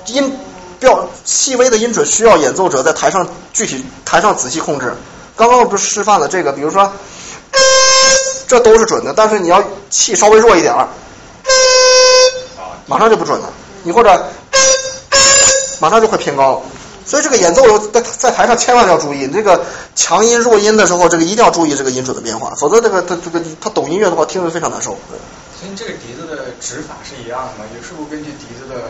音比较细微的音准需要演奏者在台上具体台上仔细控制。刚刚我不是示范了这个，比如说，这都是准的，但是你要气稍微弱一点儿，
啊，
马上就不准了。你或者 马上就会偏高。所以这个演奏在在台上千万要注意，这个强音弱音的时候，这个一定要注意这个音准的变化，否则这个他这个他懂音乐的话，听着非常难受。
所以这个笛子的指法是一样的吗？也是不是根据笛子的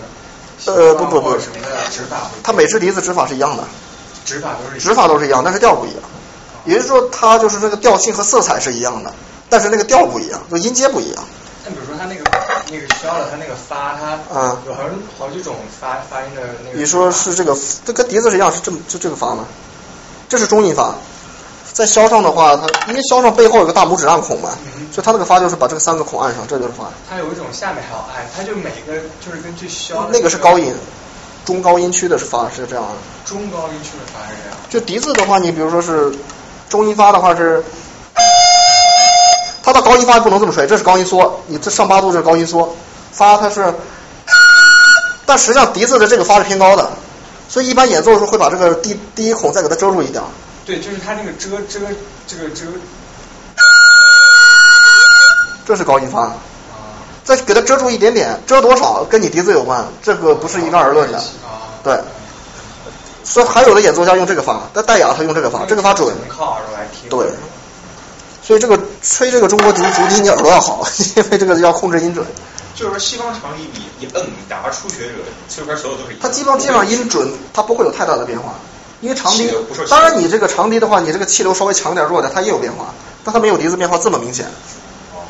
呃不不不
或者什么的指法？
它每支笛子指法是一样的，
指法都是
指法都是一样，但是调不一样。也就是说，它就是这个调性和色彩是一样的，但是那个调不一样，就音阶不一样。
那比如说它那个那个消了，它那个发，它
啊
有好好几种发发音的那个。
你说是这个，这跟笛子是一样，是这么就这个发吗？这是中音发。在箫上的话，它因为箫上背后有个大拇指按孔嘛，所以它那个发就是把这个三个孔按上，这就是发。
它有一种下面还要按，它就每个就是根据消的
那个是高音，中高音区的是发是这样的。
中高音区的发是这样。
就笛子的话，你比如说是中音发的话是，它的高音发不能这么吹，这是高音缩，你这上八度这是高音缩，发它是，但实际上笛子的这个发是偏高的，所以一般演奏的时候会把这个第第一孔再给它遮住一点儿。
对，就是它那个遮遮这个遮。
这是高音发，
啊，
再给它遮住一点点，遮多少跟你笛子有关，这个不是一概而论的。
啊，
对，所以还有的演奏家用这个发，但戴雅他用这个发，这个发准。对，所以这个吹这个中国笛竹笛，你耳朵要好，因为这个要控制音准。
就是说西方长笛你一摁，哪怕初学者吹出来所有都是。
它基本上基本上音准它不会有太大的变化，因为长笛当然你这个长笛的话，你这个气流稍微强点弱点，它也有变化，但它没有笛子变化这么明显。
哦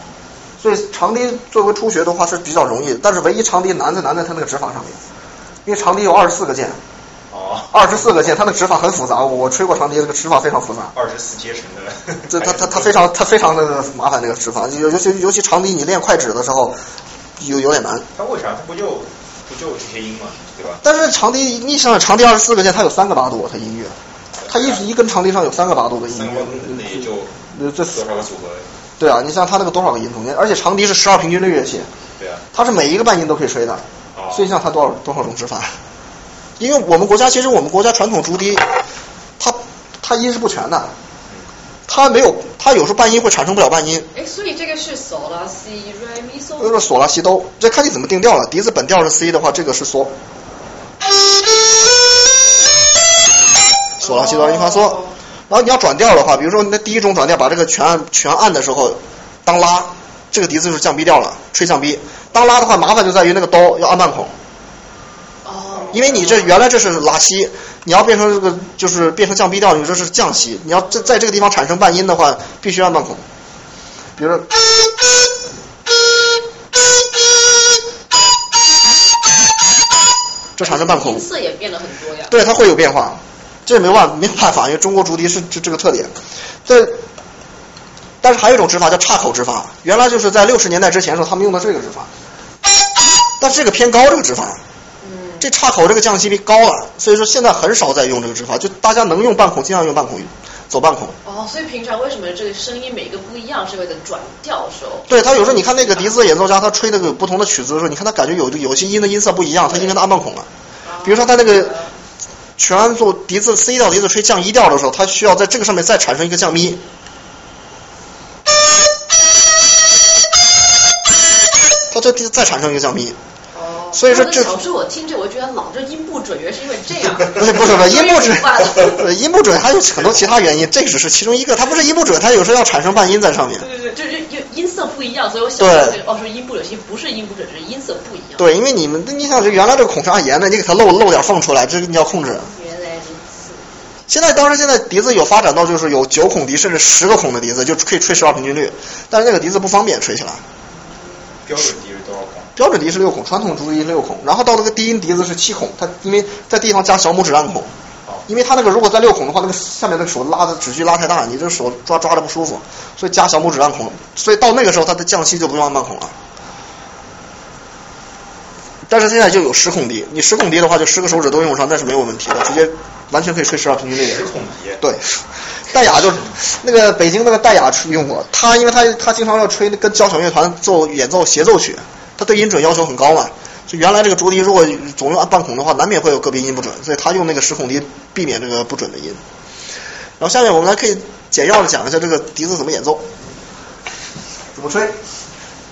所以长笛作为初学的话是比较容易，但是唯一长笛难在难在它那个指法上面，因为长笛有二十四个键，
哦，
二十四个键，它的指法很复杂，我吹过长笛，这个指法非常复杂。
二十四阶层的。
这它它 它非常它非常的麻烦这个指法，尤尤其尤其长笛你练快指的时候有有点难。
它为啥？它不就不就这些音吗，对吧？
但是长笛你想想长笛二十四个键，它有三个八度，它音乐，它一一根长笛上有三个八度的音乐，
那也就
呃这
多少个组合？
对啊，你像它那个多少个音中间，而且长笛是十二平均律乐器，
对啊。
它是每一个半音都可以吹的，
哦。
所以像它多少多少种指法。因为我们国家其实我们国家传统竹笛，它它音是不全的，它没有它有时候半音会产生不了半音，
哎，所以这个是嗦拉西瑞咪嗦。
就是索拉西哆，这看你怎么定调了。笛子本调是 C 的话，这个是嗦，索拉西哆咪发嗦。然后你要转调的话，比如说那第一种转调，把这个全按全按的时候，当拉，这个笛子就是降 B 调了，吹降 B。当拉的话，麻烦就在于那个哆要按半孔，
哦。
因为你这原来这是拉西，你要变成这个就是变成降 B 调，你这是降西。你要在在这个地方产生半音的话，必须按半孔。比如说。这产生半孔
音，色也变得很多呀。
对，它会有变化，这没有办没有办法，因为中国竹笛是这这个特点。这，但是还有一种指法叫岔口指法，原来就是在六十年代之前的时候，他们用的这个指法，但是这个偏高这个指法，
嗯。
这岔口这个降息比高了，所以说现在很少再用这个指法，就大家能用半孔尽量用半孔，走半孔。
哦，所以平常为什么这个声音每个不一样，是为了转调的时候？
对他有时候你看那个笛子演奏家，他吹那个不同的曲子的时候，你看他感觉有有些音的音色不一样，他因为他按半孔了。比如说他那个全奏笛子 C 调笛子吹降一调的时候，他需要在这个上面再产生一个降咪。它就再产生一个降咪。
哦。
所以说这
小时候我听着，我觉得老这音不准，原来是因为这样。
不是不是不是音不准，音不准还有很多其他原因，这只是其中一个。它不是音不准，它有时候要产生半音在上面。
对对对，就是音音色不一样，所以我想到这个哦，说音不准，其实不是音不准，是音色不一样。
对，因为你们你想，原来这个孔是按严的，你给它漏漏点缝出来，这个你要控制。
原来如此。
现在当时现在笛子有发展到就是有九孔笛甚至十个孔的笛子，就可以吹十二平均律，但是那个笛子不方便吹起来。
标准？
标准笛是六孔，传统竹笛是六孔，然后到那个低音笛子是七孔，它因为在地方加小拇指按孔，因为它那个如果在六孔的话，那个下面那个手拉的指距拉太大，你这手抓抓的不舒服，所以加小拇指按孔，所以到那个时候它的降息就不用按半孔了。但是现在就有十孔笛，你十孔笛的话就十个手指都用上，那是没有问题的，直接完全可以吹十二平均律。
十孔笛。
对，戴雅就那个北京那个戴雅用过，他因为他他经常要吹跟交响乐团奏演奏协奏曲，他对音准要求很高嘛。就原来这个竹笛如果总用按半孔的话，难免会有个别音不准，所以他用那个十孔笛避免这个不准的音。然后下面我们来可以简要的讲一下这个笛子怎么演奏，怎么吹。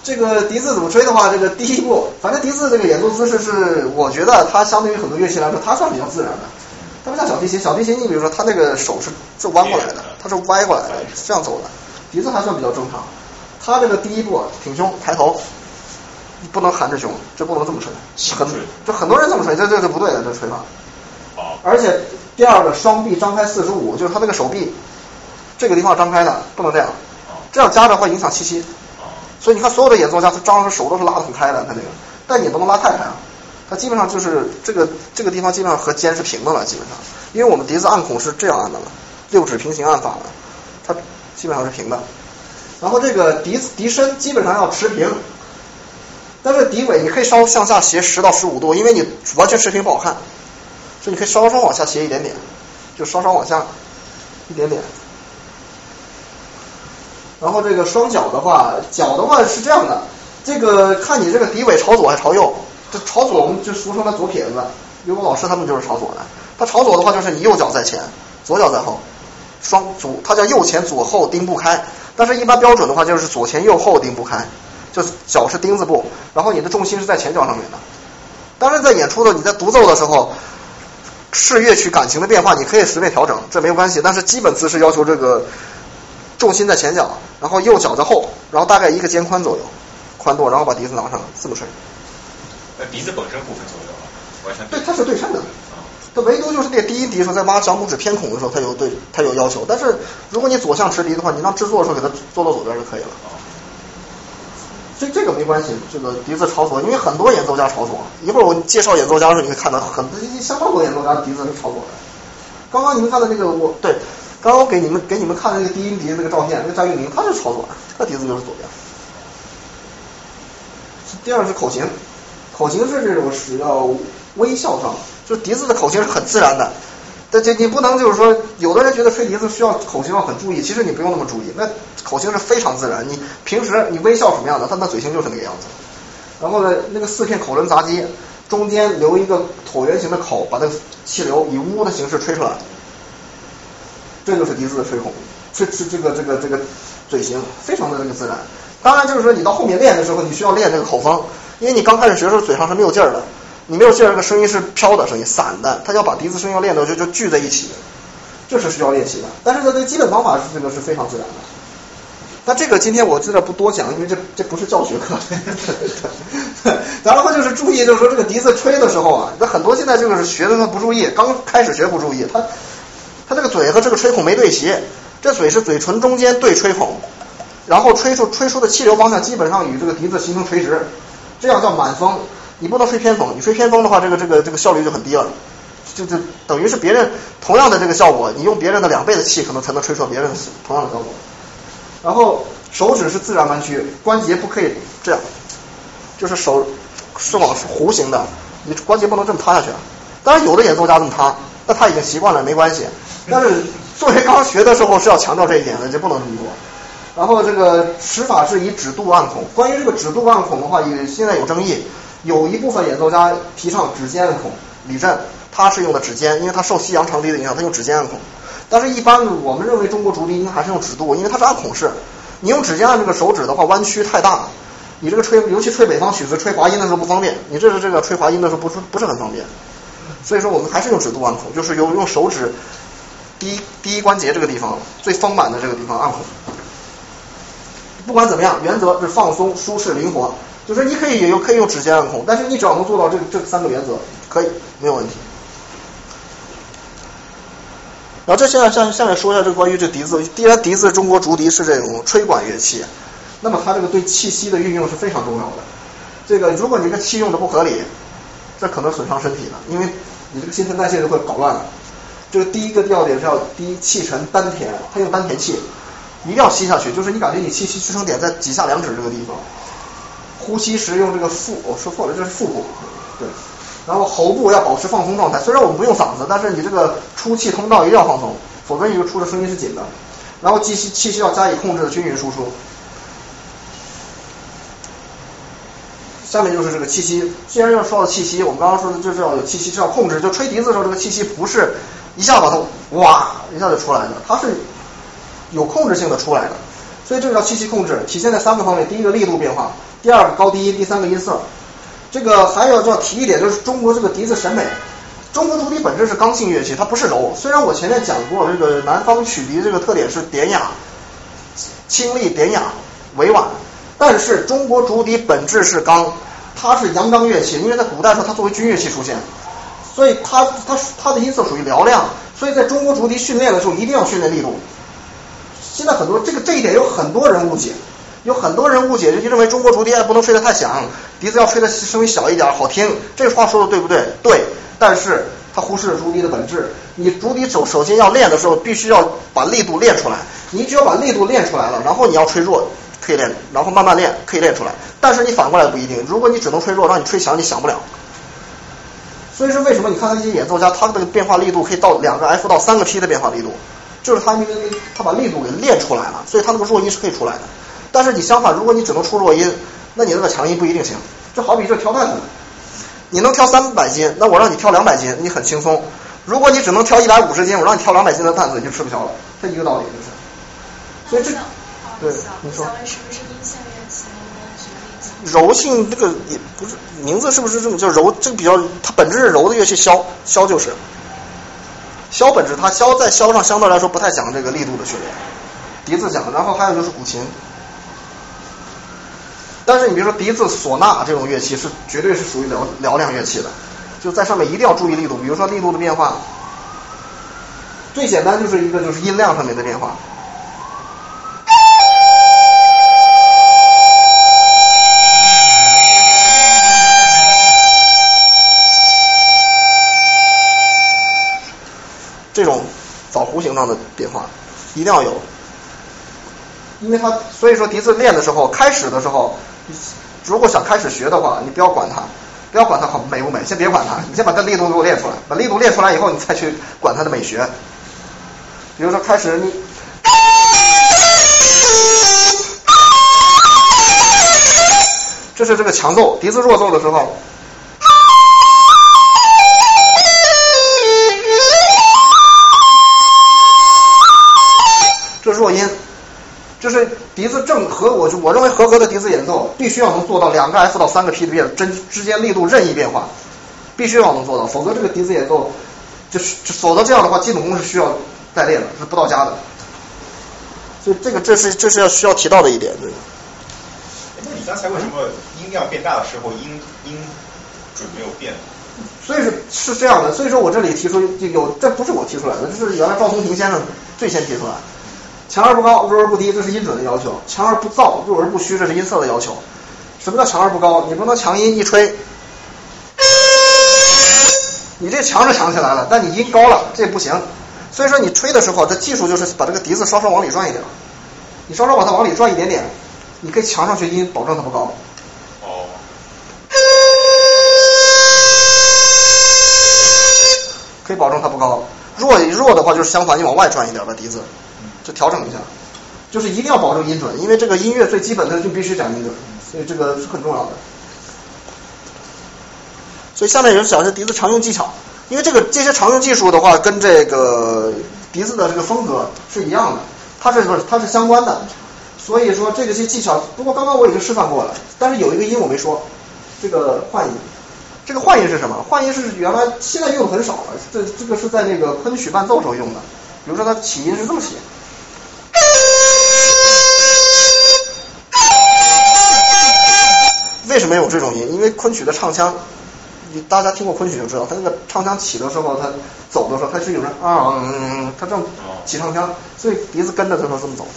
这个笛子怎么吹的话，这个第一步，反正笛子这个演奏姿势是，我觉得它相对于很多乐器来说，它算比较自然的。它不像小提琴，小提琴你比如说它那个手是是弯过来的，它是歪过来的，这样走的。笛子还算比较正常。它这个第一步挺胸抬头，不能含着胸，这不能这么吹。很就很多人这么吹，这这这不对的，这吹法。而且第二个双臂张开四十五，就是他那个手臂这个地方张开的，不能这样，这样夹着会影响气息。所以你看，所有的演奏家他张着手都是拉得很开的，他这个，但你不能拉太开啊。它基本上就是这个这个地方基本上和肩是平的了，基本上，因为我们笛子按孔是这样按的了，六指平行按法的，它基本上是平的。然后这个笛笛身基本上要持平，但是底尾你可以稍向下斜十到十五度，因为你完全持平不好看，所以你可以稍稍往下斜一点点，就稍稍往下一点点。然后这个双脚的话，脚的话是这样的，这个看你这个底尾朝左还是朝右。这朝左我们就俗称它左撇子，有个老师他们就是朝左的。他朝左的话就是你右脚在前，左脚在后，双左，它叫右前左后丁不开。但是一般标准的话就是左前右后丁不开，就是脚是丁字步，然后你的重心是在前脚上面的。当然在演出的你在独奏的时候，视乐曲感情的变化你可以随便调整，这没有关系。但是基本姿势要求这个重心在前脚，然后右脚在后，然后大概一个肩宽左右宽度，然后把笛子拿上这么吹。
那笛子本身不分左右，完全
对，它是对称的。它唯独就是那个低音笛的时候，在挖小拇指偏孔的时候，它有对它有要求。但是如果你左向持笛的话，你让制作的时候给它做到左边就可以了。所以这个没关系，这个笛子朝左，因为很多演奏家朝左。一会儿我介绍演奏家的时候，你会看到很相当多演奏家笛子是朝左的。刚刚你们看的那个，我对，刚刚我给你们给你们看的那个低音笛的那个照片，那个张玉明他是朝左的，他笛子就是左边。第二是口型。口型是这种是要微笑上，就笛子的口型是很自然的，但这你不能就是说，有的人觉得吹笛子需要口型要很注意，其实你不用那么注意，那口型是非常自然。你平时你微笑什么样的，他那嘴型就是那个样子。然后呢，那个四片口轮匝肌中间留一个椭圆形的口，把那个气流以呜的形式吹出来，这就是笛子的吹孔，吹吹这个这个这个嘴型非常的这个自然。当然就是说，你到后面练的时候，你需要练这个口风。因为你刚开始学的时候嘴上是没有劲儿的，你没有劲儿，这个声音是飘的声音，散的，他要把笛子声音要练的就就聚在一起，这是需要练习的。但是呢，这基本方法是这个是非常自然的。那这个今天我在这不多讲，因为这这不是教学课。然后就是注意，就是说这个笛子吹的时候啊，那很多现在就是学的他不注意，刚开始学不注意，他他这个嘴和这个吹孔没对齐，这嘴是嘴唇中间对吹孔，然后吹出吹出的气流方向基本上与这个笛子形成垂直。这样叫满风，你不能吹偏风，你吹偏风的话，这个这个这个效率就很低了，就就等于是别人同样的这个效果，你用别人的两倍的气，可能才能吹出别人同样的效果。然后手指是自然弯曲，关节不可以这样，就是手是往弧形的，你关节不能这么塌下去。当然有的演奏家这么塌，那他已经习惯了，没关系。但是作为刚学的时候是要强调这一点的，就不能这么做。然后这个持法是以指肚按孔。关于这个指肚按孔的话，也现在有争议。有一部分演奏家提倡指尖按孔，李振；他是用的指尖，因为他受西洋长笛的影响，他用指尖按孔。但是，一般我们认为中国竹笛应该还是用指肚，因为它是按孔式。你用指尖按这个手指的话，弯曲太大，你这个吹，尤其吹北方曲子、吹滑音的时候不方便。你这是这个吹滑音的时候不是不是很方便。所以说，我们还是用指肚按孔，就是用用手指第一第一关节这个地方最丰满的这个地方按孔。不管怎么样，原则是放松、舒适、灵活。就是你可以也有可以用指尖按孔，但是你只要能做到这这三个原则，可以没有问题。然后这现在下下面说一下这个关于这笛子，既然笛子中国竹笛是这种吹管乐器，那么它这个对气息的运用是非常重要的。这个如果你这个气用的不合理，这可能损伤身体的，因为你这个新陈代谢就会搞乱了。这个第一个要点是要第一气沉丹田，它用丹田气，一定要吸下去，就是你感觉你气息支撑点在几下两指这个地方。呼吸时用这个腹，我说错了，这是腹部，对。然后喉部要保持放松状态，虽然我们不用嗓子，但是你这个出气通道一定要放松，否则你就出的声音是紧的。然后气息气息要加以控制的均匀输出。下面就是这个气息，既然要说到气息，我们刚刚说的就是要有气息，是要控制。就吹笛子的时候，这个气息不是一下把它哇一下就出来的，它是有控制性的出来的。所以这个叫气息控制，体现在三个方面：第一个力度变化，第二个高低音，第三个音色。这个还要要提一点，就是中国这个笛子审美。中国竹笛本质是刚性乐器，它不是柔。虽然我前面讲过，这个南方曲笛这个特点是典雅、清丽、典雅、委婉，但是中国竹笛本质是刚，它是阳刚乐器，因为在古代时候它作为军乐器出现，所以它它它的音色属于嘹亮，所以在中国竹笛训练的时候一定要训练力度。现在很多这个这一点有很多人误解。有很多人误解，就认为中国竹笛不能吹得太响，笛子要吹得声音小一点，好听。这话说的对不对？对，但是他忽视了竹笛的本质。你竹笛首首先要练的时候，必须要把力度练出来。你只有把力度练出来了，然后你要吹弱，可以练，然后慢慢练，可以练出来。但是你反过来不一定，如果你只能吹弱，让你吹响，你响不了。所以说，为什么你看他这些演奏家，他的变化力度可以到两个 F 到三个 P 的变化力度，就是他那个他把力度给练出来了，所以他那个弱音是可以出来的。但是你相反，如果你只能出弱音，那你那个强音不一定行。就好比这挑担子，你能挑三百斤，那我让你挑两百斤，你很轻松。如果你只能挑一百五十斤，我让你挑两百斤的担子，你就吃不消了。这一个道理就是。所以这，对，你说。柔性这个也不是名字是不是这么叫柔？这个比较它本质是柔的乐器，箫箫就是。箫本质它箫在箫上相对来说不太讲这个力度的训练。笛子讲，然后还有就是古琴，但是你比如说笛子、唢呐这种乐器是绝对是属于嘹嘹亮乐器的，就在上面一定要注意力度。比如说力度的变化，最简单就是一个就是音量上面的变化，这种枣弧形状的变化一定要有。因为它，所以说笛子练的时候，开始的时候，如果想开始学的话，你不要管它，不要管它好美不美，先别管它，你先把它力度给我练出来，把力度练出来以后，你再去管它的美学。比如说开始你，这是这个强奏，笛子弱奏的时候，弱音。就是笛子正合，我我认为合格的笛子演奏必须要能做到两个 F 到三个 P 的变真之间力度任意变化，必须要能做到，否则这个笛子演奏就是否则这样的话基本功是需要再练的，是不到家的。所以这个这是这是要需要提到的一点。对。
那你刚才为什么音量变大的时候音音准没有变？
所以是是这样的，所以说我这里提出有这不是我提出来的，这是原来赵松庭先生最先提出来。强而不高，弱而不低，这是音准的要求；强而不燥，弱而不虚，这是音色的要求。什么叫强而不高？你不能强音一吹，你这强是强起来了，但你音高了，这不行。所以说你吹的时候，这技术就是把这个笛子稍稍往里转一点，你稍稍把它往里转一点点，你可以强上去音，保证它不高。
哦。
可以保证它不高。弱弱的话就是相反，你往外转一点，把笛子。就调整一下，就是一定要保证音准，因为这个音乐最基本的就必须讲音准，所以这个是很重要的。所以下面有讲一下笛子常用技巧。因为这个这些常用技术的话，跟这个笛子的这个风格是一样的，它是不是它是相关的，所以说这个些技巧，不过刚刚我已经示范过了，但是有一个音我没说，这个换音。这个换音是什么？换音是原来现在用的很少了，这这个是在那个昆曲伴奏时候用的。比如说它起音是这么写，为什么有这种音？因为昆曲的唱腔，你大家听过昆曲就知道，它那个唱腔起的时候，它走的时候，它是有人啊，嗯，它这样起唱腔，所以笛子跟着它说这么走。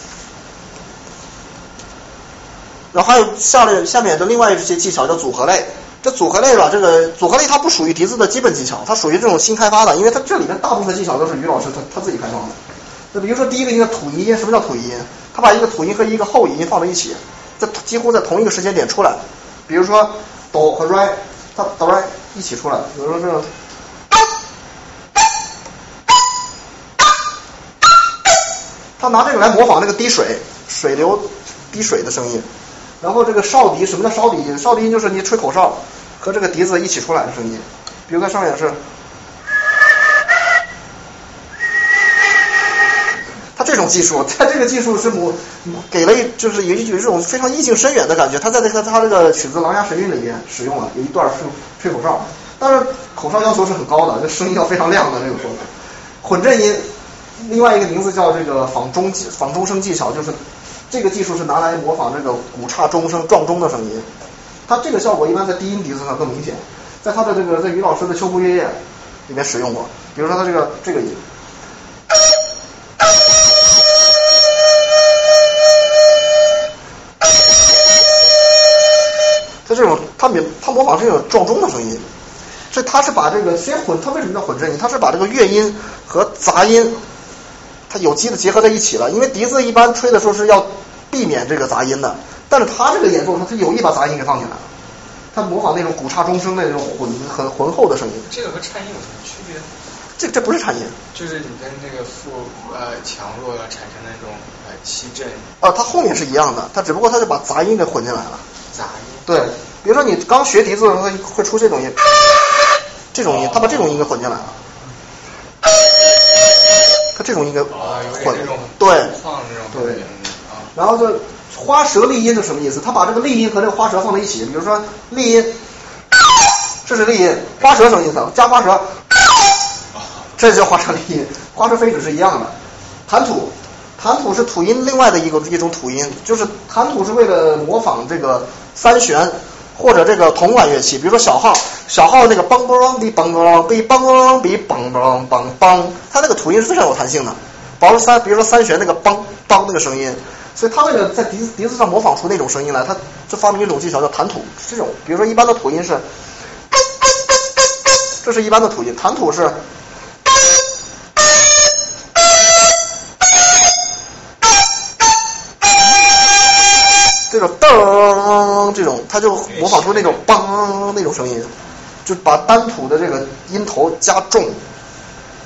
然后还有下列下面的另外一些技巧叫组合类。这组合类吧，这个组合类它不属于笛子的基本技巧，它属于这种新开发的，因为它这里面大部分技巧都是于老师他他自己开创的。那比如说第一个音的吐音，什么叫吐音？他把一个吐音和一个后音放在一起，在几乎在同一个时间点出来。比如说哆和 re，它哆 re 一起出来。比如说这种，他拿这个来模仿那个滴水水流滴水的声音。然后这个哨笛，什么叫哨笛音？哨笛音就是你吹口哨和这个笛子一起出来的声音。比如在上面是，他这种技术，他这个技术是模给了一就是有有这种非常意境深远的感觉。他在那个他这个曲子《琅琊神韵》里面使用了有一段是吹口哨，但是口哨要求是很高的，这声音要非常亮的那种说混震音，另外一个名字叫这个仿钟仿钟声技巧，就是。这个技术是拿来模仿这个古刹钟声撞钟的声音，它这个效果一般在低音笛子上更明显，在他的这个在于老师的《秋风月夜》里面使用过，比如说他这个这个音，他这种它模他模仿这种撞钟的声音，所以它是把这个先混，它为什么叫混震音？它是把这个乐音和杂音。它有机的结合在一起了，因为笛子一般吹的时候是要避免这个杂音的，但是它这个演奏，它它有意把杂音给放进来了，它模仿那种古刹钟声那种混很浑厚的声音。
这个和颤音有什么区别？
这这不是颤音，
就是你跟这个负呃强弱产生那种呃气震。
啊，它后面是一样的，它只不过它就把杂音给混进来了。
杂音。
对，比如说你刚学笛子的时候，它会出这种音，这种音，它把这种音给混进来了。它这种应该混对对，然后这花舌丽音是什么意思？它把这个丽音和这个花舌放在一起，比如说丽音，这是丽音，花舌什么意思？加花舌，这叫花舌丽音，花舌飞指是一样的。弹吐，弹吐是吐音另外的一个一种吐音，就是弹吐是为了模仿这个三弦。或者这个铜管乐器，比如说小号，小号那个梆梆比梆梆比梆梆比梆梆梆梆，它那个吐音是非常有弹性的。包括三，比如说三弦那个梆梆那个声音，所以他为了在笛子笛子上模仿出那种声音来，他就发明一种技巧叫弹吐。这种，比如说一般的吐音是，这是一般的吐音，弹吐是。这种噔，这种他就模仿出那种梆那种声音，就把单吐的这个音头加重，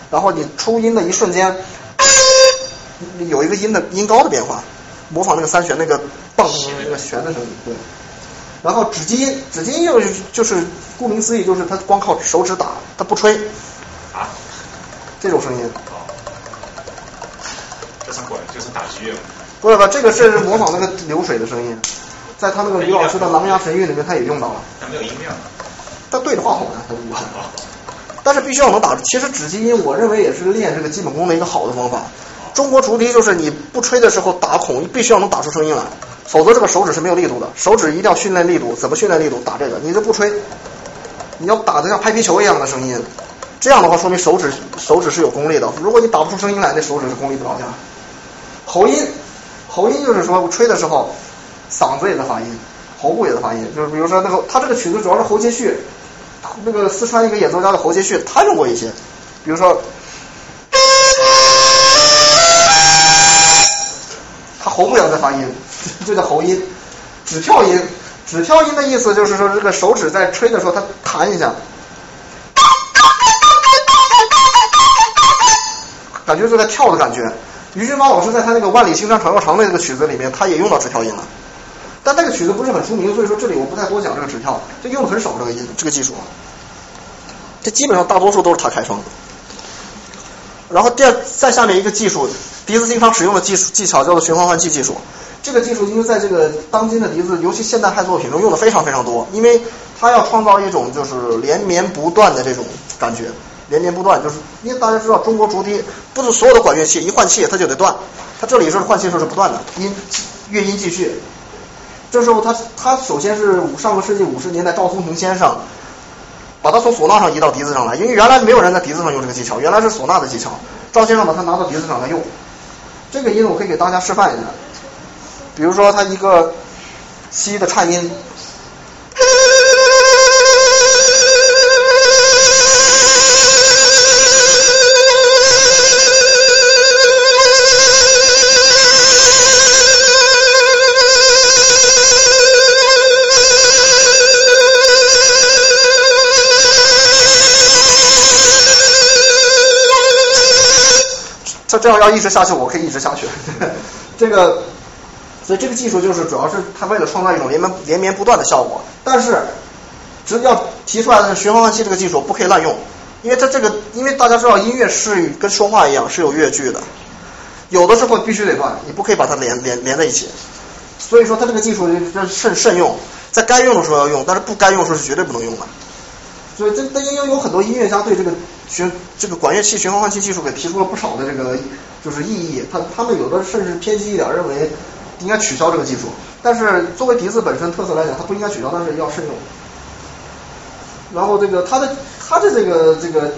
然后你出音的一瞬间，有一个音的音高的变化，模仿那个三弦那个梆那个弦的声音，对。然后指击音，指击音又就是顾名思义，就是它光靠手指打，它不吹，
啊，
这种声音。
这是管，就是打击乐。
不是不，这个是模仿那个流水的声音，在他那个于老师的《狼牙神韵》里面，他也用到了。
他没有音量。
他对着话筒呢，他不但是必须要能打。其实指击音，我认为也是练这个基本功的一个好的方法。中国竹笛就是你不吹的时候打孔，你必须要能打出声音来，否则这个手指是没有力度的。手指一定要训练力度，怎么训练力度？打这个，你这不吹，你要打的像拍皮球一样的声音，这样的话说明手指手指是有功力的。如果你打不出声音来，那手指是功力不着家。喉音。喉音就是说吹的时候，嗓子也在发音，喉部也在发音。就是比如说那个，他这个曲子主要是喉结序，那个四川一个演奏家的喉结序，他用过一些。比如说，他喉部也在发音，这叫喉音。指跳音，指跳音的意思就是说这个手指在吹的时候，它弹一下，感觉就在跳的感觉。于俊芳老师在他那个《万里青山长又长》的那个曲子里面，他也用到指跳音了，但那个曲子不是很出名，所以说这里我不太多讲这个指跳，这用的很少这个音这个技术。这基本上大多数都是他开创的。然后第二，再下面一个技术，笛子经常使用的技术技巧叫做循环换气技术。这个技术因为在这个当今的笛子，尤其现代派作品中用的非常非常多，因为它要创造一种就是连绵不断的这种感觉，连绵不断，就是因为大家知道中国竹笛不是所有的管乐器一换气它就得断，它这里是换气时候是不断的，音乐音继续。这时候他他首先是五上个世纪五十年代赵松庭先生把他从唢呐上移到笛子上来，因为原来没有人在笛子上用这个技巧，原来是唢呐的技巧，赵先生把它拿到笛子上来用。这个音我可以给大家示范一下，比如说他一个西的颤音。这样要一直下去，我可以一直下去。这个，所以这个技术就是主要是它为了创造一种连绵连绵不断的效果。但是，只要提出来的是循环换气这个技术不可以滥用，因为它这个，因为大家知道音乐是跟说话一样是有乐句的，有的时候必须得断，你不可以把它连连连在一起。所以说，它这个技术要慎慎用，在该用的时候要用，但是不该用的时候是绝对不能用的。所以这这因为有很多音乐家对这个循这个管乐器循环换气技术给提出了不少的这个就是异议，他他们有的甚至偏激一点，认为应该取消这个技术。但是作为笛子本身特色来讲，它不应该取消，但是要慎用。然后这个它的它的这个这个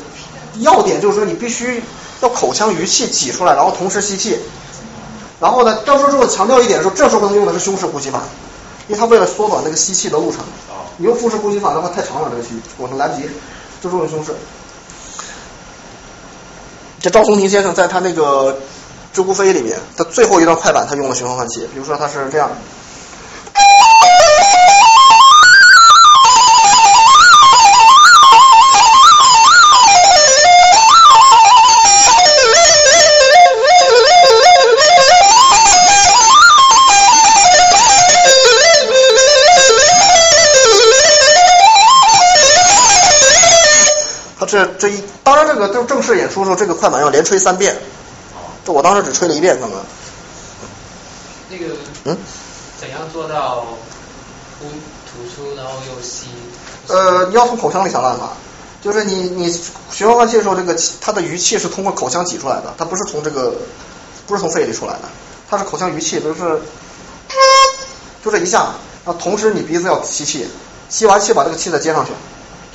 要点就是说，你必须要口腔余气挤出来，然后同时吸气。然后呢，到时候如果强调一点的时候，这时候用的是胸式呼吸法，因为它为了缩短那个吸气的路程。你用腹式呼吸法的话太长了，这个吸过程来不及，这是用胸式。这赵松庭先生在他那个《鹧鸪飞》里面他最后一段快板，他用了循环换气，比如说他是这样。这这一，当然这个就正式演出的时候，这个快板要连吹三遍。这我当时只吹了一遍，刚刚。
那个，
嗯，
怎样做到呼吐出然后又吸？
呃，你要从口腔里想办法，就是你你循环换气的时候，这个气它的余气是通过口腔挤出来的，它不是从这个不是从肺里出来的，它是口腔余气，就是就这一下，那同时你鼻子要吸气，吸完气把这个气再接上去。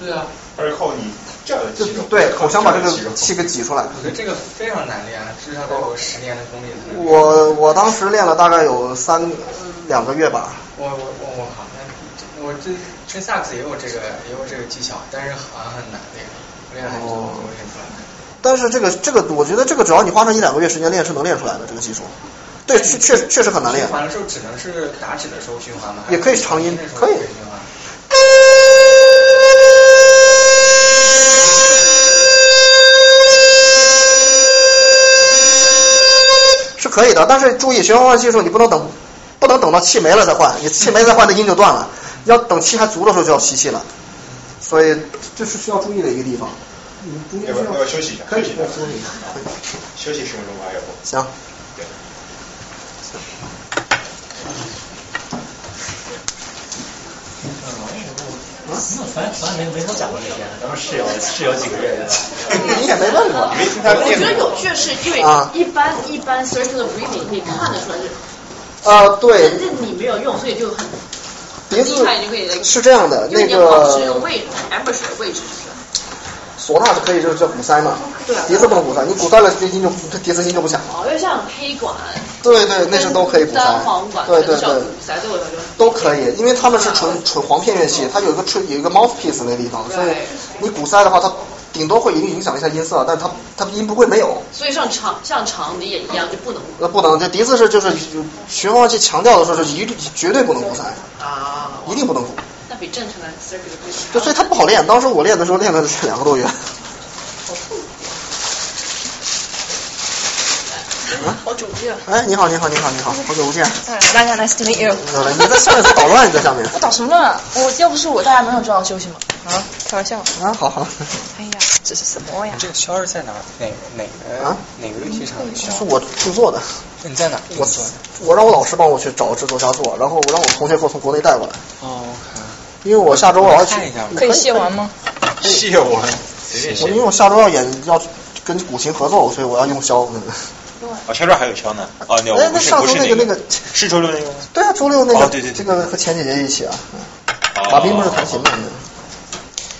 对啊，
而靠你这样的
就
肌肉，
对口腔把这个气给挤出来。
我觉得这个非常难练，至少得有十年的功力才能。
我我当时练了大概有三两个月吧。
我我我我靠，那我这吹萨克斯也有这个也有这个技巧，但是好像很难练，练很久
哦
都练出来。
但是这个这个，我觉得这个只要你花上一两个月时间练是能练出来的这个技术。对，确确确实很难练
循。环的时候只能是打指的时候循环吗？
也可以是长音可以 可以的，但是注意循环换气的时候，你不能等，不能等到气没了再换，你气没再换，那音就断了。要等气还足的时候就要吸气了，所以这是需要注意的一个地方。你中间
要不要休息一下？
可以
休息一下
休息
十分钟吧，要不？
行。
对。
反正反正没没跟我讲过这些，咱们室友室友几个月的。
你也没问过。
没听他
我觉得？有趣的是，因为
啊
一般一般 circular breathing 可以看得出来是，
呃，对，
但是你没有用，所以就很
笛子
厉害，你就可以，
是这样的，
因为
那
你要保持那
个
个位置 embouchure 的位置？
唢呐是可以就是叫鼓塞嘛，
对啊。
笛子不能鼓塞，你鼓塞了这音就这笛子音就不响了。
哦，因为像黑管，
对对，那是都可以鼓塞
单簧管，
对对对。都可以，因为他们是纯纯簧片乐器，它有一个吹有一个 mouthpiece 那个地方，所以你鼓塞的话，它顶多会影影响一下音色，但是它它音不会没有。
所以像长像长笛也一样，就不能。
那不能，这笛子是就是循环器强调的时候是一律绝对不能鼓塞，
啊，
一定不能鼓。
那比正常的
就所以它不好练，当时我练的时候练了是两个多月。
好久不见。
哎，你好，你好，你好，你好，好久不见。
哎，大家 nice to meet you。
你在下面捣乱，你在下面。
我捣什么乱？我要不是我，大家没有知道休息吗？啊？开玩笑。
啊，好好。
哎呀，这是什么呀？
这个肖是在哪哪哪个
啊
哪个乐器厂的箫？
是我制作的，
你在哪
我？我让我老师帮我去找制作家做，然后我让我同学给我从国内带过来，
哦，
因为我下周我要去
一下，
可以卸完吗？
卸完，随便谢
我因。为我下周要演要跟古琴合奏，所以我要用箫。
哦，下周还有箫呢。哦，那
上周那个那个，
是周六那个吗？
对啊，周六那个，
哦对对对
这个和前姐姐一起啊，
哦
马斌不是弹琴的，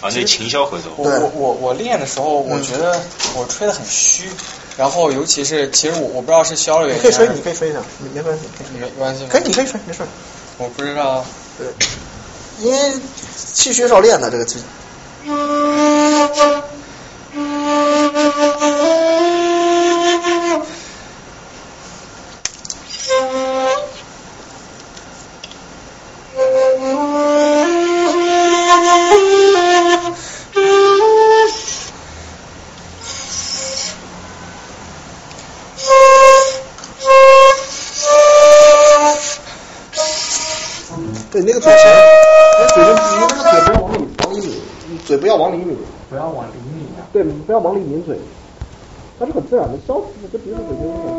啊，那琴箫合奏。
我我我我练的时候，我
嗯
觉得我吹的很虚，然后尤其是其实我我不知道是箫的原因，
你可以吹，你可以吹一下，没没关系，可以
没关系？
可以，你可以吹，没事。
我不知道。
对，因为气虚少练的，这个气不要往里抿嘴，它是很自然的，消这鼻子嘴型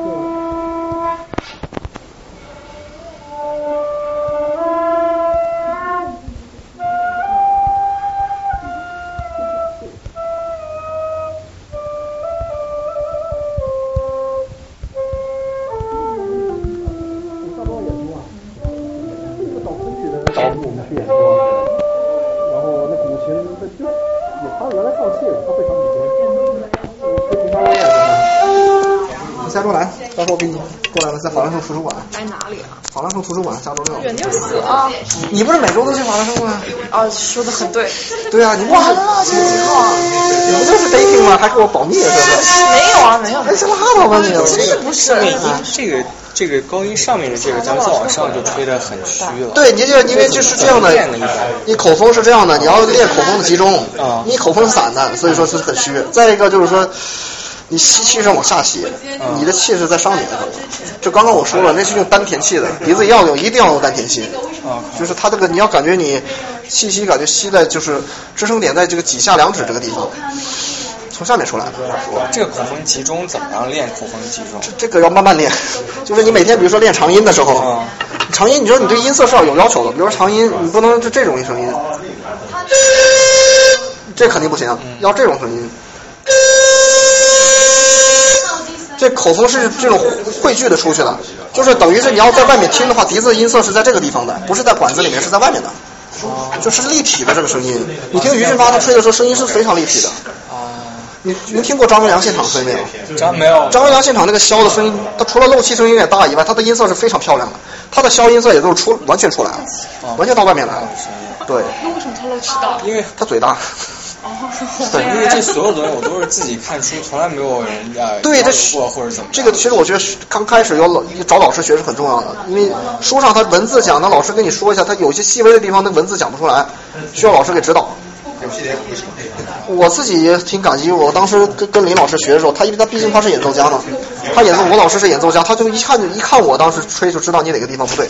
你下周来，到时候我给你过来了，在法兰盛图书馆。
来哪里啊？
法兰盛图书馆下周六。
远就死啊！
你不是每周都去法兰盛吗？
啊，说的很对。
对啊，你不是
完了，这个几号啊？
你不就是 dating 吗？还给我保密是不是？
没有啊，没有。
哎，这拉倒吧你！
真的不是。
这个这个高音上面的这个，咱们再往上就吹得很虚了。
对，你这因为这是这样的你口风是这样的，你要练口风的集中
啊
你口风是散的，所以说是很虚。再一个就是说，你吸气是往下吸，你的气是在上面的。就刚刚我说了，那是用丹田气的，鼻子要有一定要用丹田气，
啊，
就是它这个你要感觉你气息感觉吸在就是支撑点在这个几下两指这个地方，从下面出来的。
这个口风集中怎么样练口风集中？
这这个要慢慢练，就是你每天比如说练长音的时候，
啊
长音你知道你对音色是要有要求的，比如说长音你不能是这种声音，这肯定不行，要这种声音。这口风是这种汇聚的出去的，就是等于是你要在外面听的话，笛子的音色是在这个地方的，不是在管子里面，是在外面的，就是立体的这个声音。你听于振发他吹的时候，声音是非常立体的。
啊，
你您听过张文良现场吹没有？
张没有
张文良现场那个箫的声音，它除了漏气声音有点大以外，它的音色是非常漂亮的，它的箫音色也都是出完全出来了，完全到外面来了。对，
那为什么他漏气大？
因为
他嘴大。
对，因为这所有东西我都是自己看书，从来没有人呃
对，这
教过或者怎么。
这个其实我觉得刚开始要老找老师学是很重要的，因为书上他文字讲，那老师跟你说一下，他有些细微的地方那文字讲不出来，需要老师给指导。我自己也挺感激，我当时跟跟林老师学的时候，他因为他毕竟他是演奏家嘛，他演奏我老师是演奏家，他就一看就一看我当时吹就知道你哪个地方不对，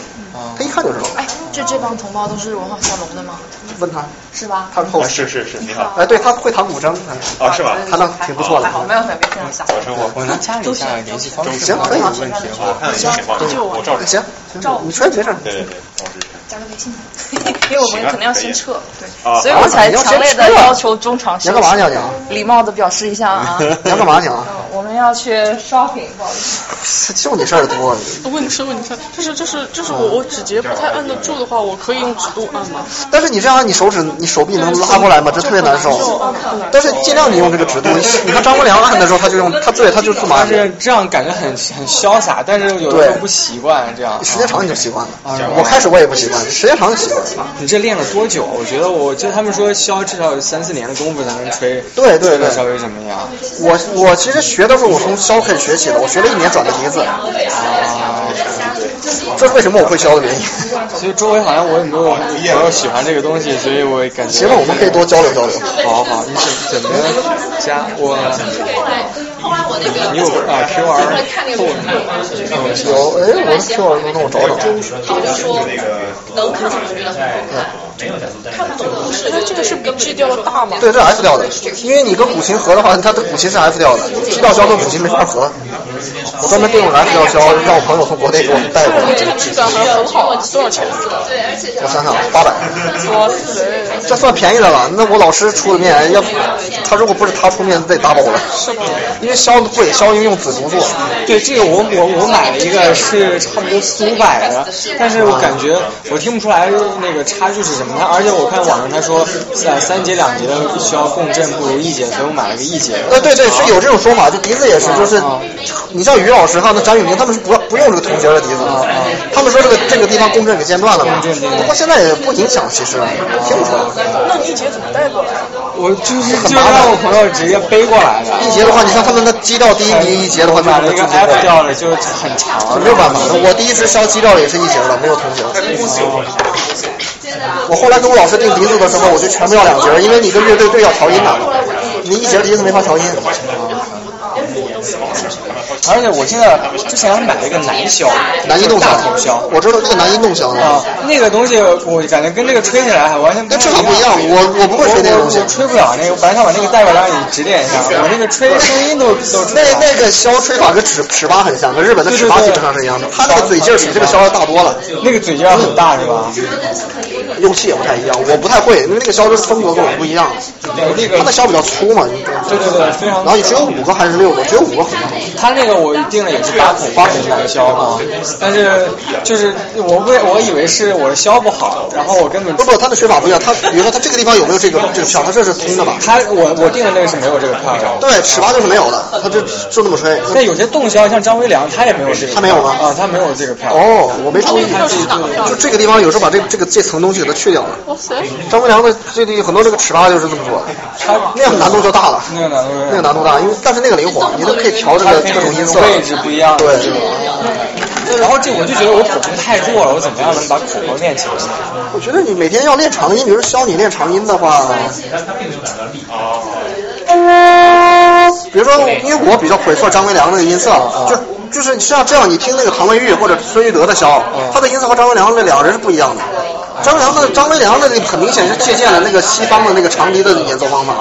他一看就知道。
哎，这这帮同胞都是文化沙龙的吗？
问他，
是吧？
他是后
啊是是是，你好。
哎，对他会弹古筝，
啊，是吧？
弹的挺不错的
还。好，没有没有，别这样想。
早晨我
我能加你一下联系方式吗？
行可以
有问题的话
我看你钱包，我照着。
行，行你说没事。
对对对，我是
加个微信，因为我们可能要先撤，对，
啊
所以我才强烈的要求中场休息。
你要干嘛去啊
礼貌的表示一下啊。
你要干嘛去啊？
我们要去 shopping，不好意思。
就你事儿多。
问题是问题是，就是就是就是我我指节不太按得住的话，我可以用指肚按吗？
但是你这样，你手指、你手臂能拉过来吗？这特别难受。但是尽量你用这个指肚。你看张国良按的时候，他就用他对他就是麻
但是这样感觉很很潇洒，但是有的时候不习惯这样。
时间长你就习惯了。
啊
我开始我也不习惯，时间长就习惯了。
你这练了多久？我觉得我就他们说箫至少有三四年的功夫才能吹。
对对对。
稍微怎么样？
我我其实学的时候，我从箫开始学起的，我学了一年转的笛子。啊这是为什么我会箫的原因。
其实周围好像我也没有朋友喜欢这个东西，所以我也感觉。
行了，我们可以多交流交流。
好好，你怎怎么加我？你有啊 QR
有，哎，我的 QR 能让我找找。
好就说能看上去觉得很好看。
没有加速，但是
不是，它这个是比 G 调的大吗？
对，这是 F 调的，因为你跟古琴合的话，它的古琴是 F 调的，G 调箫跟古琴没法合。我专门订了 F 调箫，让我朋友从国内给我们带过来。
这个质感还很好，多少钱？
我想想，八百。
哇塞！
这算便宜的了。那我老师出的面，要他如果不是他出面，得打包了。
是吗？
因为箫贵，箫应用紫竹做。
对，这个我我我买了一个是差不多四五百的，但是我感觉我听不出来那个差距是什么。它而且我看网上他说三三节两节的需要共振不如一节，所以我买了个一节。
呃，对对，是有这种说法。就笛子也是，就是你像于老师哈，那张玉明他们是不不用这个铜节的笛子，他们说这个这个地方共振给间断了嘛。不过现在也不影响，其实听不出来。
那你一节怎么带过来？
我就是就让我朋友直接背过来的。
一节的话，你看他们的基调第一笛一节的话，
买了一个 F 调的，就很长，
没有办法。我第一次烧基调也是一节的，没有铜节。我后来跟我老师订笛子的时候，我就全部要两节，因为你跟乐队队要调音的，你一节笛子没法调音。
而且我现在之前还买了一个南箫，
南音洞
大头箫，
我知道那个南音洞箫
啊，那个东西我感觉跟这个吹起来还完全
跟这个不一样。我我不会吹那个东西，
吹不了那个。本来想把那个带过来让你指点一下，我那个吹声音都都。
那那个箫吹法跟尺尺八很像，跟日本的尺八基本上是一样的。它那个嘴劲比这个箫要大多了。
那个嘴劲很大是吧？
用气也不太一样，我不太会，因为那个箫的风格跟我不一样。
那个
它的箫比较粗嘛。
对对对，非常。
然后你只有五个还是六个？只有五个很好。
他那个我定了也是八孔八孔南箫啊，但是就是我为我以为是我的销不好，然后我根本
不不，他的吹法不一样。他比如说他这个地方有没有这个这个票？他这是通的吧？
他我我定的那个是没有这个票的。
对，尺八就是没有的，他就就那么吹。
那有些洞箫像张维良，他也没有这个。
他没有吗？
啊，他没有这个票。
哦，我没注意。就这个地方有时候把这这个这层东西给它去掉了。张维良的这里很多这个尺八就是这么做的，
他
那个难度就大了。
那个难度
那个难度大，因为但是那个灵活，你都可以调这个各种音色。
位置不一样。
对。
然后这我就觉得我口风太弱了，我怎么样能把口风练起来？
我觉得你每天要练长音，比如教你练长音的话，比如说，因为我比较会做张维良的音色，就就是像这样，你听那个唐文玉或者孙玉德的箫，他的音色和张维良那两个人是不一样的。张良的张维良的很明显是借鉴了那个西方的那个长笛的演奏方法，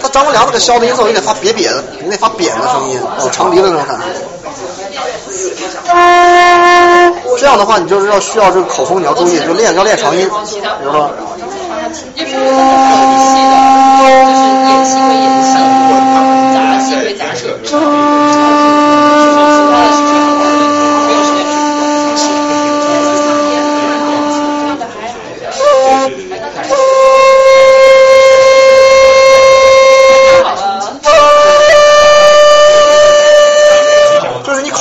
他张维良那个箫的音色有点发瘪瘪的，有点发扁的声音，有长笛的那种感觉。这样的话，你就是要需要这个口风，你要注意，就练要练长音，比如说。
因为它很细的，就是演戏归演戏，杂戏归杂戏。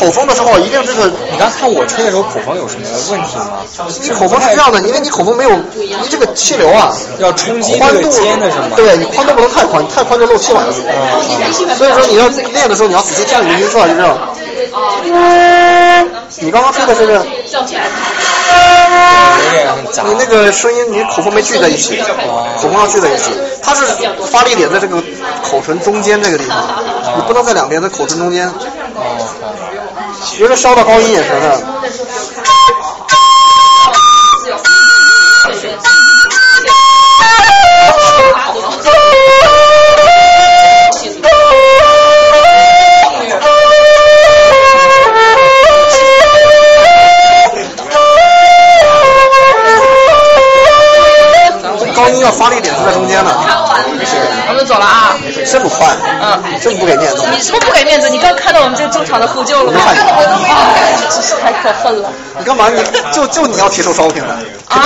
口风的时候，一定这个。
你刚看我吹的时候，口风有什么问题吗？
是口风是这样的，因为你口风没有，你这个气流啊，
要冲击
宽度
尖的是吗？
对你宽度不能太宽，太宽就漏气管了。嗯。所以说你要练的时候，你要仔细看你的音色，就这样。你刚刚吹的是这个。你那个声音，你口风没聚在一起，口风要聚在一起。它是发力点在这个口唇中间这个地方，你不能在两边，在口唇中间。觉得烧到高音也是。要发力点是在中间的。
我们走了啊。
这么快？
嗯。
这么不给面子？
你什么不给面子？你刚看到我们这个中场的呼救了吗？真是太可恨了。
你干嘛？你就就你要提出烧饼来？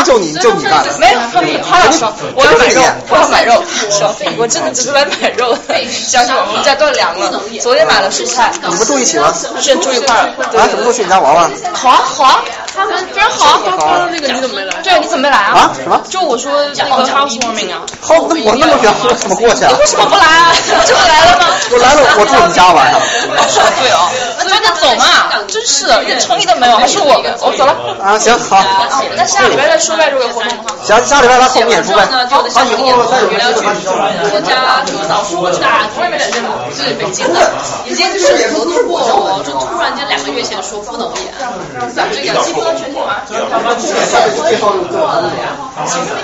就你就你干的。
没有，他他要烧，我要买肉，我要买肉。烧，我真的只是来买肉。相信我，我们家断粮了。昨天买了蔬菜。
你们住一起吗？
是住一块儿。
啊，什么时候去你家玩玩？
好啊好啊，他们非常好。
他那个你怎么没来？
对，你怎么没来啊？
啊？什么？
就我说那个 housewarming 啊。
好，那我那么远，我怎么过去啊？
你为什么不来啊？这不来了吗？
我来了，我住你家玩啊。
说的对哦，所以那走嘛，真是一点诚意都没有，还是我们，我走了。
啊，行好。
那下礼拜再说呗，这个活动哈。
行，下礼拜来后面演出呗。
好，
好，以后再有机会把你叫来。
作家早说过去的，从来没来过，是北京的，已经是合作过，就突然间两个月前说不能演，这个。
介绍这个。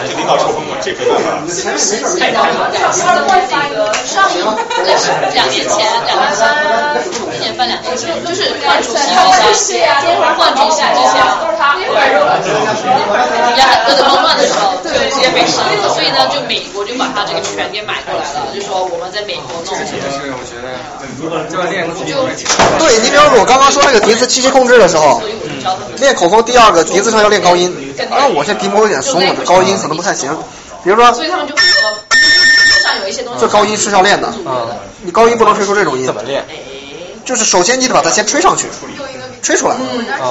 这领导抽风了，这没办法。
太让我感谢了。那个上一两年前，两年三，一年半两年前，就是换主席之前，换主席之前，人家各种乱的时候，就直接被杀了。所以呢，就美国就把他这个权给买过来了，就说我们在美国弄。
就是我觉得这个练口
对你比方说，我刚刚说那个笛子气息控制的时候，练口风第二个笛子上要练高音。啊，我这笛膜有点松了，这高音可能不太行。比如说，
所以他们就说，路上有一些东西，
这高音是要练的。
嗯，
你高音不能吹出这种音。
怎么练？
就是首先你得把它先吹上去，吹出来，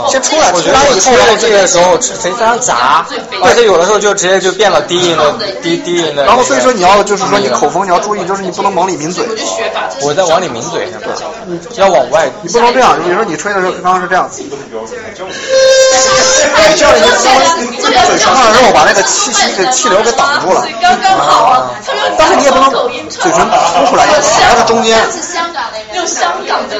先出来。
我觉得以后用这个时候非常杂，而且有的时候就直接就变了低音的低低音的。
然后所以说你要就是说你口风你要注意，就是你不能往里抿嘴。
我在往里抿嘴是吧？要往外，
你不能这样。比如说你吹的时候刚刚是这样。这样你稍微嘴唇上的肉把那个气息给气流给挡住了。
刚刚好啊。
但是你也不能嘴唇凸出来，还是中间。
是香港那边。
用香港的。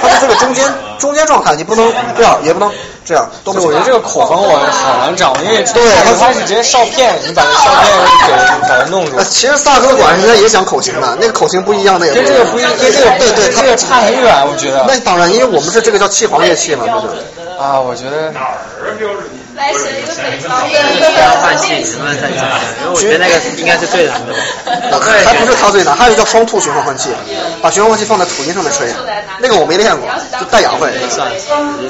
它是这个中间中间状态，你不能这样，也不能这样。都
我觉得这个口风我好难掌握，因为对，他开始直接哨片，你把那哨片给把它弄住。
其实萨克管人家也讲口型的，那个口型不一样，那也
跟这个不一，跟这个
对对，
这个差很远，我觉得。
那当然，因为我们是这个叫气黄乐器嘛，对不对？
啊，我觉得。
来学一个北方的。
需要换气，能不能再讲？因为我觉得那个应该是最难的吧。
还不是它最难，还有一个双吐循环换气，把循环换气放在土音上面吹，那个我没练过，就带氧会。
算了，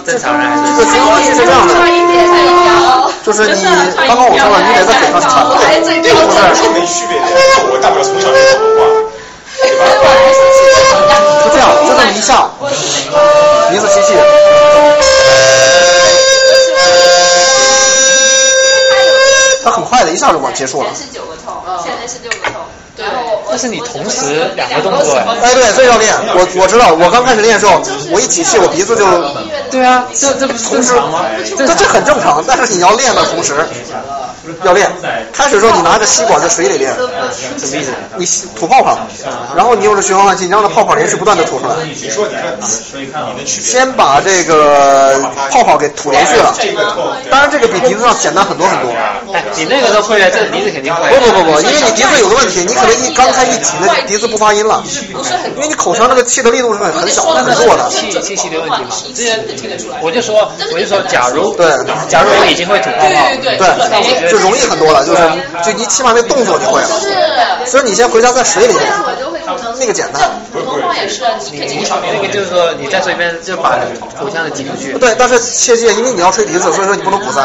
正常人。
这个循环换气是这样的，就是你刚刚我说了，你得在嘴上插，
这个不是没区别的，我大不了从小就懂文化，对吧？
就这样，就这么一下，鼻子吸气。它很快的，一下就往结束了。
是九个痛，现在是六个痛。对，
这是你同时两个动作
哎，对，所以要练。我我知道，我刚开始练的时候，我一起气，我鼻子就。
对啊，这这不是
同时
吗？
这这很正常，但是你要练的同时。要练，开始的时候你拿着吸管在水里练，
什么意思？
你吐泡泡，然后你用着循环换气，你让那泡泡连续不断的吐出来。
你说你看，
先把这个泡泡给吐连续了，当然这个比笛子上简单很多很多。
哎，你那个都会了，这笛子肯定会。
不不不不，因为你笛子有个问题，你可能一刚开一挤，那笛子不发音了，因为你口腔那个气的力度是很很小很弱的。
气气息的问题嘛，之前听得出来。我就说，我就说，假如
对，
假如我已经会吐泡泡，
对
对，就容易很多了，就是就你起码那动作你会了。
是。
所以你先回家在水里面，那个简单。
普通话也是啊，你肯定。
那个就是说你在水边就把口腔的挤出去。
对，但是切记，因为你要吹笛子，所以说你不能鼓塞。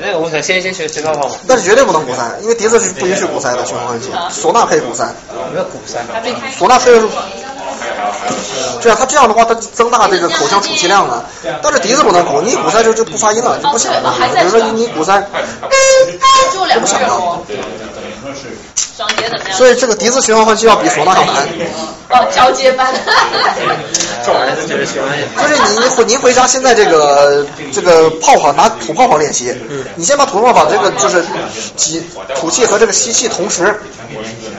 那个我想先先学学泡泡嘛。
但是绝对不能鼓塞，因为笛子是不允许鼓塞的循环换气。唢呐可以鼓塞。
没有鼓塞。
唢呐吹的是。这样，它这样的话，它增大这个口腔储气量了。但是笛子不能鼓，你一鼓塞就就不发音了，就不响了。比如说你你鼓塞，就不响了。所以这个笛子循环换气要比唢呐要难。
哦，交接班。
就是你你回您回家现在这个这个泡泡拿吐泡泡练习，你先把吐泡泡这个就是挤吐气和这个吸气同时。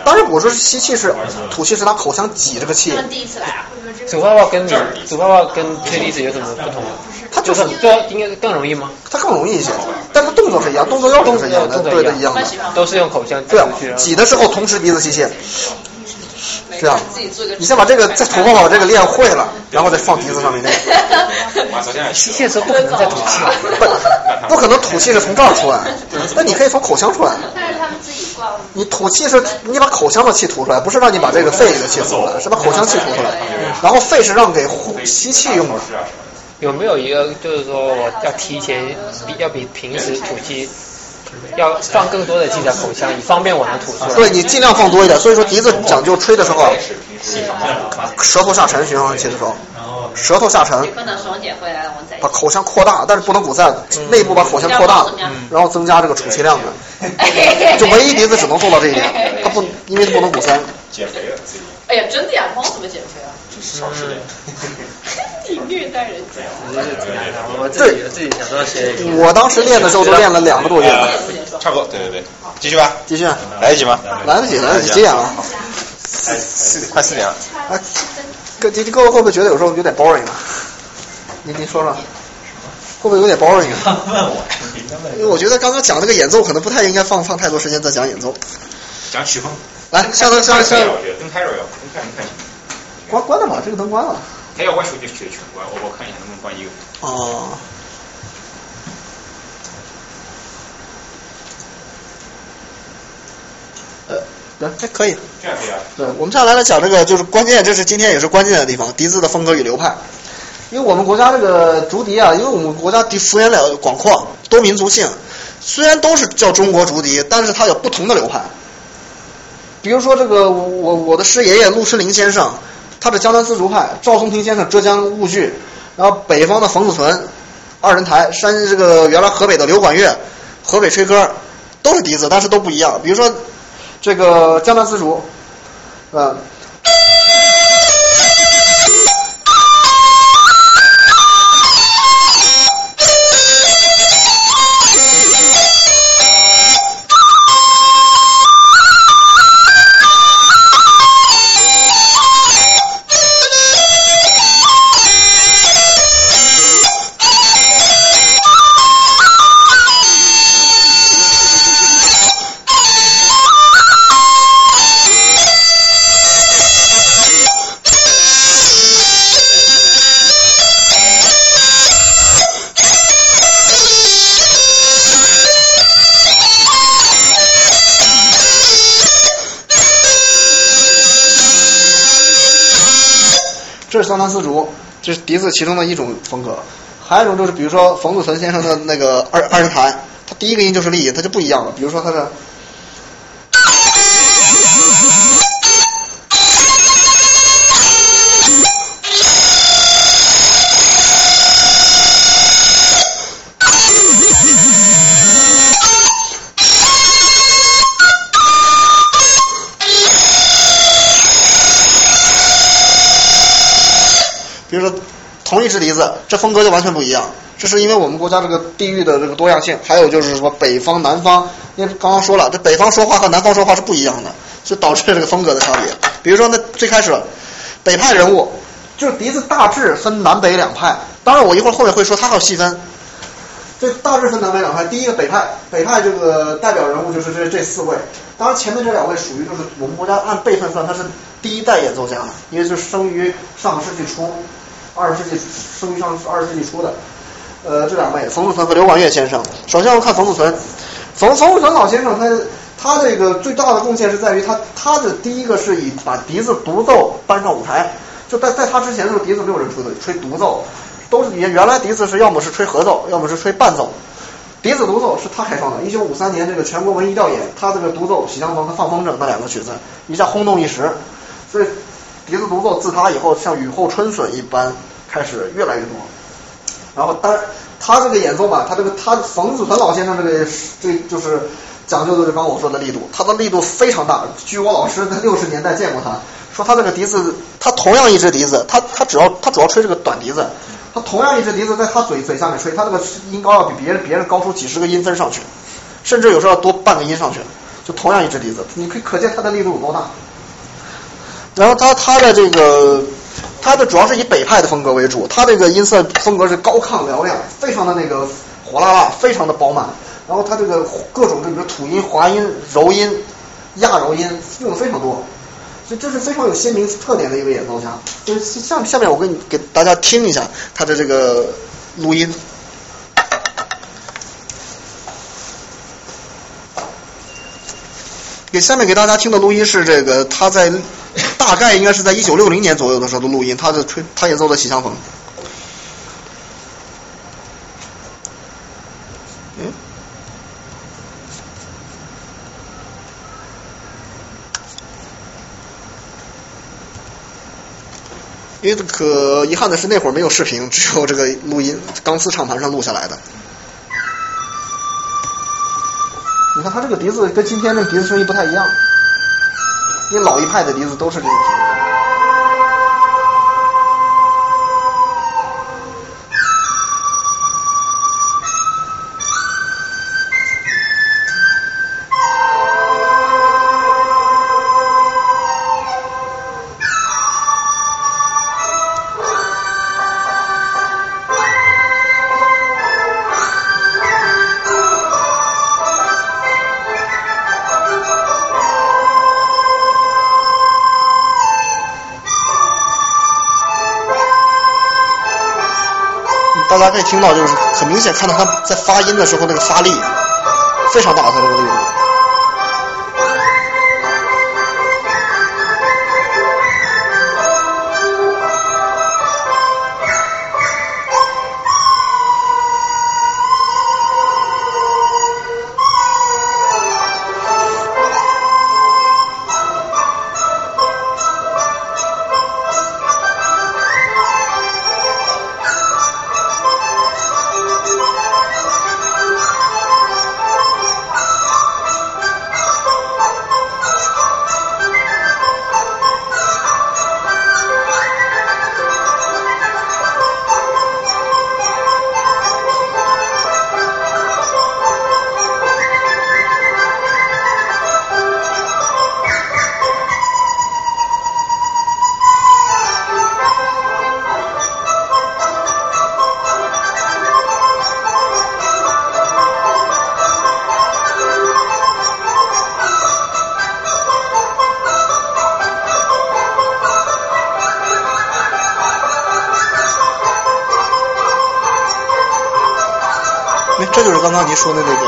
当然我说吸气是吐气是拿口腔挤这个气。
第一次来啊。
吐泡泡跟你吐泡泡跟吹笛子有什么不同？
它就是
这应该更容易吗？
它更容易一些，但是动作是一样，动作要领是一样的，对的，一样的。
都是用口腔
对啊，挤的时候同时鼻子吸气。这样，你先把这个再吐泡泡这个练会了，然后再放笛子上面 练。
吸气的时候不可能再吐气，
不，不可能吐气是从这儿出来，那你可以从口腔出来。
但是他们自己挂了。
你吐气是，你把口腔的气吐出来，不是让你把这个肺里的气吐出来，是把口腔气吐出来。然后肺是让给呼吸气用的。
有没有一个就是说我要提前比要比平时吐气？要放更多的气在口腔，以方便我能吐出来。
对你尽量放多一点。所以说笛子讲究吹的时候，舌头下沉循环气的时候，舌头下沉，把口腔扩大，但是不能鼓塞，内部把口腔扩大，然后增加这个储气量的。就唯一笛子只能做到这一点，它不因为它不能鼓塞。
减肥了。
哎呀，真的呀，猫怎么减肥啊？
少吃点。
你虐待人家。
我自己自己想到学。
我当时练的时候都练了两个多月了。
差不多，对对对，继续吧。
继续。
来得及吗？
来得及，来得及，几点了？
四，快四点了。
哎，各各各位会不会觉得有时候有点 boring 啊？您您说说，会不会有点 boring 啊？
问我，
因为我觉得刚刚讲这个演奏可能不太应该放放太多时间在讲演奏。
讲曲风。
来，下头下下
我觉得灯开着要，灯开着看清。
关关了吧，这个灯关了。
他要我手就去全关，我我看一下能不能关一个。
哦。呃，对，还可以。
这样可以啊。
对，我们接下来来讲这个，就是关键，这是今天也是关键的地方，笛子的风格与流派。因为我们国家这个竹笛啊，因为我们国家笛幅员了广阔，多民族性，虽然都是叫中国竹笛，但是它有不同的流派。比如说这个我我的师爷爷陆春林先生，他是江南丝竹派；赵松庭先生浙江婺剧，然后北方的冯子存，二人台，山这个原来河北的刘管乐，河北吹歌，都是笛子，但是都不一样。比如说这个江南丝竹，啊。这是桑南丝竹，这是笛子其中的一种风格。还有一种就是，比如说冯子存先生的那个二二声弹，他第一个音就是立音，它就不一样了。比如说他的。一支笛子，这风格就完全不一样。这是因为我们国家这个地域的这个多样性，还有就是说北方、南方，因为刚刚说了，这北方说话和南方说话是不一样的，所以导致这个风格的差别。比如说，那最开始北派人物，就是笛子大致分南北两派。当然，我一会儿后面会说它还有细分。这大致分南北两派，第一个北派，北派这个代表人物就是这这四位。当然，前面这两位属于就是我们国家按辈分算，他是第一代演奏家嘛，因为是生于上个世纪初，二十世纪生于上二十世纪初的。呃，这两位冯子存和刘管乐先生。首先我们看冯子存，冯冯子存老先生，他他这个最大的贡献是在于他他的第一个是以把笛子独奏搬上舞台，就在在他之前的时候，笛子没有人吹的，吹独奏。都是原原来笛子是要么是吹合奏，要么是吹伴奏，笛子独奏是他开创的。一九五三年这个全国文艺调研，他这个独奏《喜相逢》和《放风筝》那两个曲子一下轰动一时，所以笛子独奏自他以后像雨后春笋一般开始越来越多。然后当他这个演奏吧，他这个他冯子存老先生这个这就是讲究的就刚我说的力度，他的力度非常大。据我老师在六十年代见过他，说他这个笛子，他同样一支笛子，他他主要他主要吹这个短笛子。他同样一支笛子在他嘴嘴下面吹，他这个音高要比别人别人高出几十个音分上去，甚至有时候要多半个音上去。就同样一支笛子，你可以可见它的力度有多大。然后他他的这个，他的主要是以北派的风格为主，他这个音色风格是高亢嘹亮，非常的那个火辣辣，非常的饱满。然后他这个各种这个土音、滑音、柔音、亚柔音用的非常多。所以这是非常有鲜明特点的一位演奏家。就是下下面我给你给大家听一下他的这个录音。给下面给大家听的录音是这个他在大概应该是在一九六零年左右的时候的录音，他的吹他演奏的《喜相逢》。因为可遗憾的是那会儿没有视频，只有这个录音，钢丝唱盘上录下来的。你看他这个笛子跟今天那笛子声音不太一样，因为老一派的笛子都是这种。大家可以听到，就是很明显看到他在发音的时候那个发力非常大，他那个力度。说的那个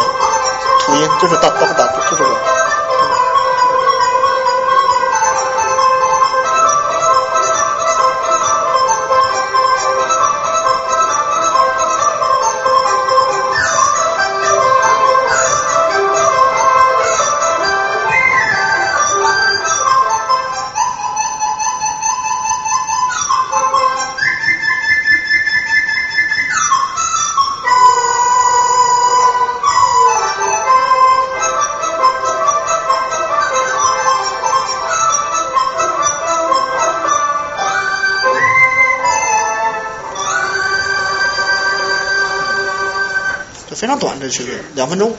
非常短，这曲子两分钟，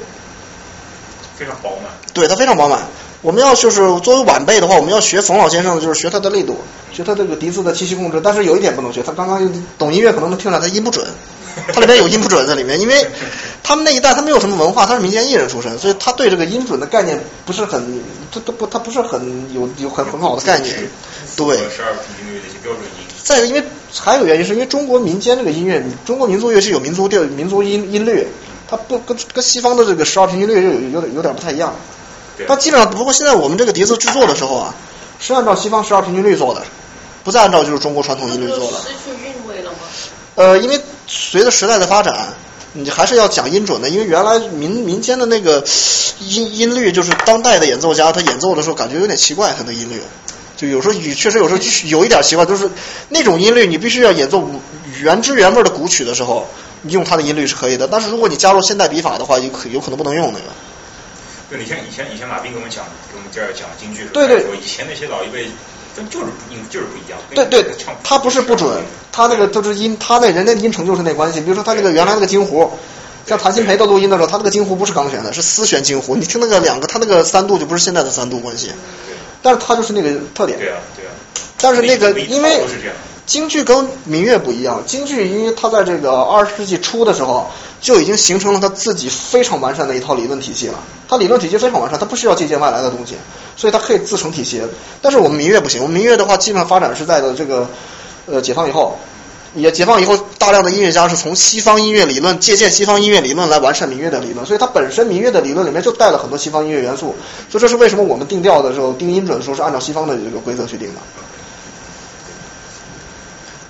非常饱满。
对，它非常饱满。我们要就是作为晚辈的话，我们要学冯老先生的，就是学他的力度，学他这个笛子的气息控制。但是有一点不能学，他刚刚懂音乐可能能听出来，他音不准，他里面有音不准在里面，因为 他们那一代他没有什么文化，他是民间艺人出身，所以他对这个音准的概念不是很，他他不他不是很有有很很好的概念。对。
十二平均律的一些标准音。
再一个，因为还有个原因，是因为中国民间这个音乐，中国民族乐器有民族调、民族音音律。它不跟跟西方的这个十二平均律有有点有点不太一样，它基本上不过现在我们这个笛子制作的时候啊，是按照西方十二平均律做的，不再按照就是中国传统音律做的。
失去韵味了吗？
呃，因为随着时代的发展，你还是要讲音准的，因为原来民民间的那个音音律，就是当代的演奏家他演奏的时候感觉有点奇怪，他的音律，就有时候确实有时候有一点奇怪，就是那种音律你必须要演奏原汁原味的古曲的时候。用它的音律是可以的，但是如果你加入现代笔法的话，有可有可能不能用那个。
对，你像以前以前马斌给我们讲，给我们这儿讲京剧，
对对，
以前那些老一辈，真就是音就是不一样。
对对，他不是不准，他那个就是音，他那人家音程就是那关系。比如说他那个原来那个京胡，像谭鑫培的录音的时候，他那个京胡不是钢弦的，是丝弦京胡。你听那个两个，他那个三度就不是现在的三度关系，但是他就是那个特点。
对啊对啊。
但是那个因为。京剧跟民乐不一样，京剧因为它在这个二十世纪初的时候就已经形成了它自己非常完善的一套理论体系了。它理论体系非常完善，它不需要借鉴外来的东西，所以它可以自成体系。但是我们民乐不行，我们民乐的话，基本上发展是在的这个呃解放以后，也解放以后，大量的音乐家是从西方音乐理论借鉴西方音乐理论来完善民乐的理论，所以它本身民乐的理论里面就带了很多西方音乐元素。所以这是为什么我们定调的时候定音准的时候是按照西方的这个规则去定的。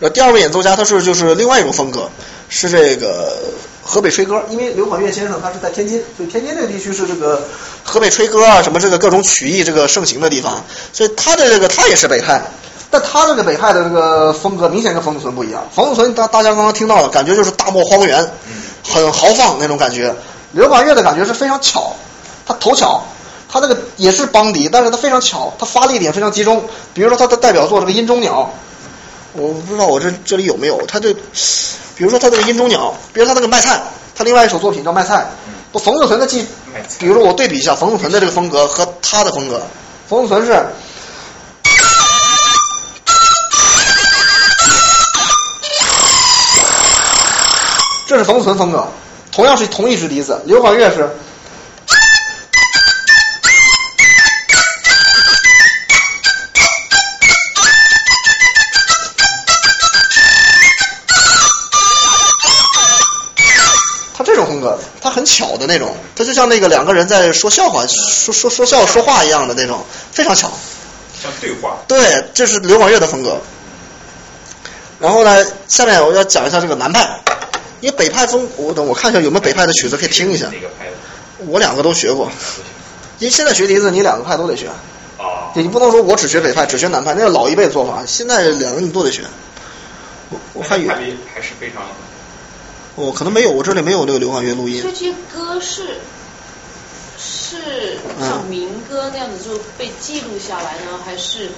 呃，第二位演奏家他是就是另外一种风格，是这个河北吹歌。因为刘管乐先生他是在天津，所以天津这个地区是这个河北吹歌啊，什么这个各种曲艺这个盛行的地方，所以他的这个他也是北派，但他这个北派的这个风格明显跟冯子存不一样。冯子存大大家刚刚听到了感觉就是大漠荒原，很豪放那种感觉。刘管乐的感觉是非常巧，他头巧，他这个也是邦迪，但是他非常巧，他发力点非常集中。比如说他的代表作这个《阴中鸟》。我不知道我这这里有没有他这，比如说他这个阴中鸟，比如他那个卖菜，他另外一首作品叫卖菜。不，冯子存的记，比如说我对比一下冯子存的这个风格和他的风格，冯子存是，这是冯子存风格，同样是同一支笛子，刘管乐是。它很巧的那种，它就像那个两个人在说笑话、说说说笑说话一样的那种，非常巧。
像对话。
对，这是刘广月的风格。然后呢，下面我要讲一下这个南派，因为北派风，我等我看一下有没有北派的曲子可以听一下。
哪个派的？
我两个都学过，因为现在学笛子，你两个派都得学。
啊。
你不能说我只学北派，只学南派，那是老一辈做法。现在两个你都得学。我我还以为
还是非常。
我可能没有，我这里没有那个刘广乐录音。
这些歌是是像民歌那样子就被记录下来呢，还是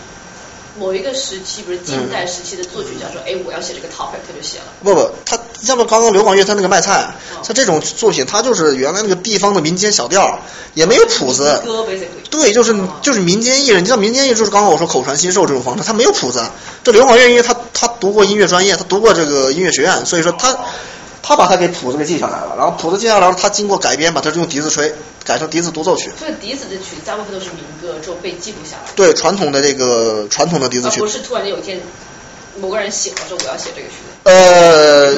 某一个时期，比如近代时期的作曲家说，哎，我要写这个 topic，他就写了。
不不，他像不刚刚刘广乐他那个卖菜，像这种作品，他就是原来那个地方的民间小调，也没有谱子。
歌。
对，就是就是民间艺人，你像民间艺人，就是刚刚我说口传心授这种方式，他没有谱子。这刘广乐因为他他读过音乐专业，他读过这个音乐学院，所以说他。他把它给谱子给记下来了，然后谱子记下来了，他经过改编，把它用笛子吹，改成笛子独奏曲。
所以笛子的曲子大部分都是民歌，之后被记录下来。
对，传统的这个传统的笛子曲。
不是突然间有一天某个人醒了说我要写这个曲子。
呃，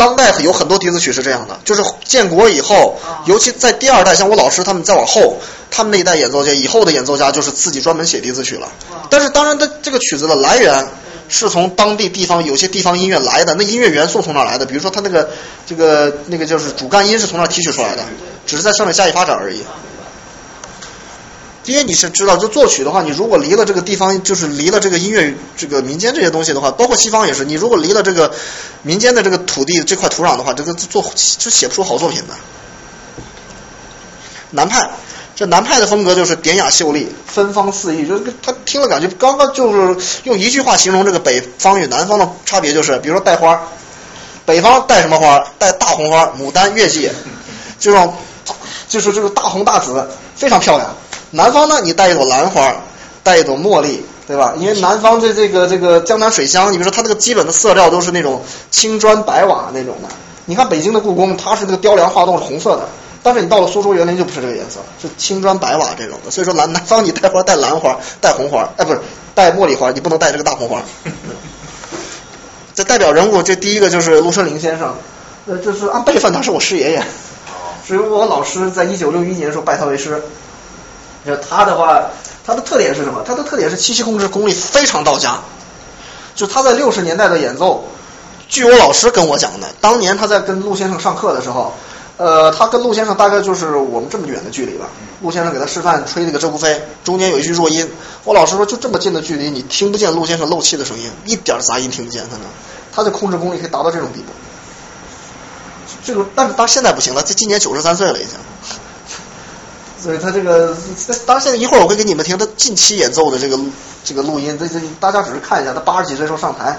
当代有很多笛子曲是这样的，就是建国以后，尤其在第二代，像我老师他们再往后，他们那一代演奏家以后的演奏家就是自己专门写笛子曲了。但是当然，的这个曲子的来源。是从当地地方有些地方音乐来的，那音乐元素从哪来的？比如说他那个这个那个就是主干音是从那提取出来的，只是在上面加以发展而已。因为你是知道，就作曲的话，你如果离了这个地方，就是离了这个音乐这个民间这些东西的话，包括西方也是，你如果离了这个民间的这个土地这块土壤的话，这个作就写不出好作品的。南派。这南派的风格就是典雅秀丽、芬芳四溢，就是他听了感觉刚刚就是用一句话形容这个北方与南方的差别，就是比如说带花，北方带什么花？带大红花，牡丹、月季，这种就是这个大红大紫，非常漂亮。南方呢，你带一朵兰花，带一朵茉莉，对吧？因为南方的这个这个江南水乡，你比如说它那个基本的色调都是那种青砖白瓦那种的。你看北京的故宫，它是那个雕梁画栋是红色的。但是你到了苏州园林就不是这个颜色，是青砖白瓦这种的。所以说南南方你带花带兰花带红花，哎不是带茉莉花，你不能带这个大红花。这代表人物这第一个就是陆春林先生，呃这是按辈分他是我师爷爷，是我老师在一九六一年的时候拜他为师。就他的话，他的特点是什么？他的特点是气息控制功力非常到家，就他在六十年代的演奏，据我老师跟我讲的，当年他在跟陆先生上课的时候。呃，他跟陆先生大概就是我们这么远的距离吧。陆先生给他示范吹那个《鹧鸪飞》，中间有一句弱音。我老师说，就这么近的距离，你听不见陆先生漏气的声音，一点杂音听不见。他呢，他的控制功力可以达到这种地步。这个，但是他现在不行了，这今年九十三岁了已经。所以他这个，当然现在一会儿我会给你们听他近期演奏的这个这个录音，这这大家只是看一下，他八十几岁时候上台。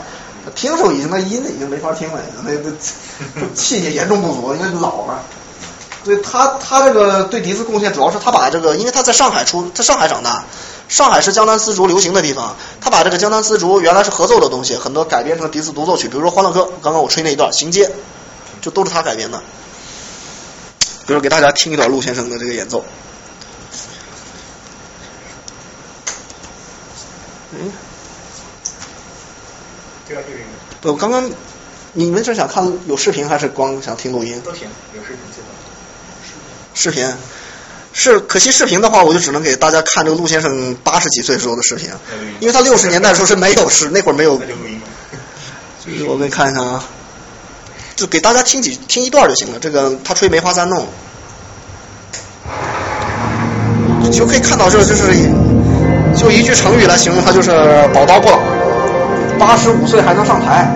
听时候已经那音已经没法听了，那那气也严重不足，因为老了。所以他他这个对笛子贡献主要是他把这个，因为他在上海出，在上海长大，上海是江南丝竹流行的地方，他把这个江南丝竹原来是合奏的东西，很多改编成笛子独奏曲，比如说《欢乐歌》，刚刚我吹那一段《行街》，就都是他改编的。比如给大家听一段陆先生的这个演奏。嗯。我刚刚，你们是想看有视频还是光想听录音？
都行，有视频最好。
视频是可惜，视频的话我就只能给大家看这个陆先生八十几岁时候的视频，因为他六十年代的时候是没有视，那会儿没有。我给你看一下啊，就给大家听几听一段就行了。这个他吹梅花三弄，就可以看到这就是就一句成语来形容他就是宝刀不老。八十五岁还能上台，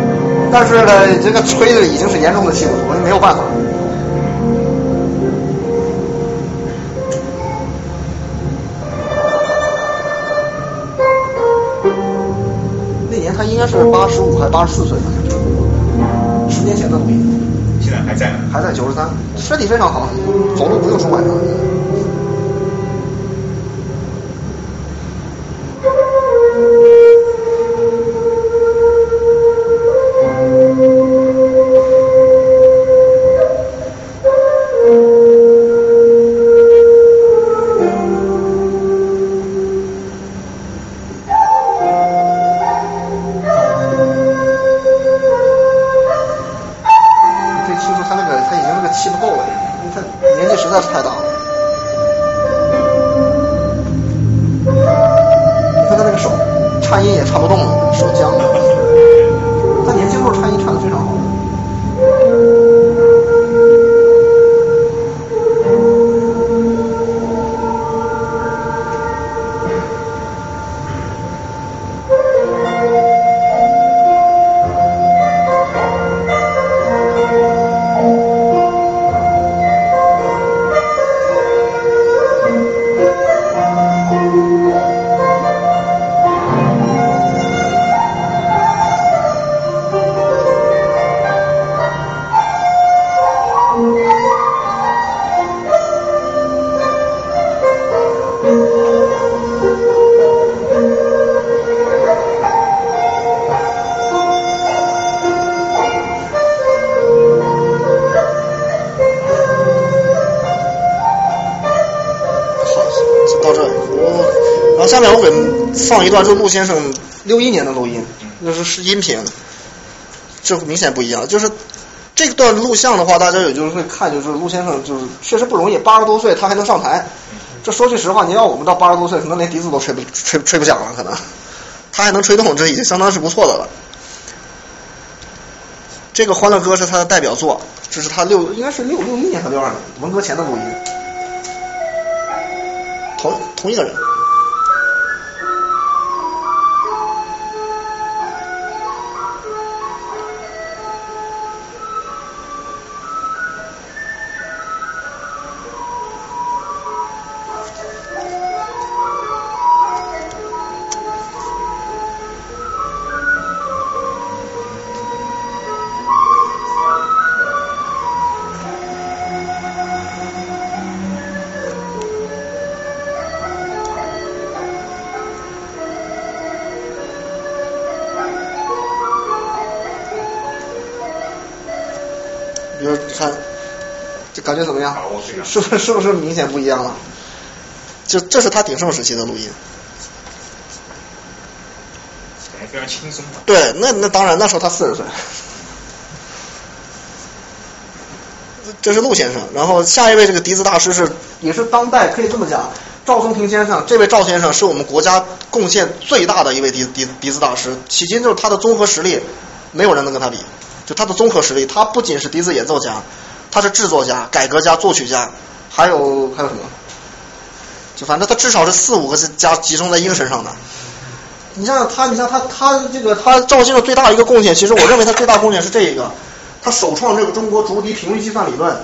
但是呢，这个吹的已经是严重的气不足，没有办法。那年他应该是八十五还是八十四岁，年前的录音。
现在还在呢？
还在九十三，身体非常好，走路不用拄拐杖。他年纪实在是太大了。你看他那个手，颤音也颤不动了，手僵一段，就是陆先生六一年的录音，就是是音频，这明显不一样。就是这段录像的话，大家也就是会看，就是陆先生就是确实不容易，八十多岁他还能上台。这说句实话，你要我们到八十多岁，可能连笛子都吹不吹吹不响了，可能他还能吹动，这已经相当是不错的了。这个《欢乐歌》是他的代表作，这是他六应该是六六一年还是六二年文革前的录音，同同一个人。是不是是不是明显不一样了？就这是他鼎盛时期的录音。
感觉非常轻松嘛。
对，那那当然，那时候他四十岁。这是陆先生，然后下一位这个笛子大师是也是当代可以这么讲，赵松庭先生，这位赵先生是我们国家贡献最大的一位笛笛笛子大师，迄今就是他的综合实力，没有人能跟他比。就他的综合实力，他不仅是笛子演奏家，他是制作家、改革家、作曲家，还有还有什么？就反正他至少是四五个家集中在一个身上的。你像他，你像他，他这个他赵先生最大的一个贡献，其实我认为他最大贡献是这一个，他首创这个中国竹笛频率计算理论。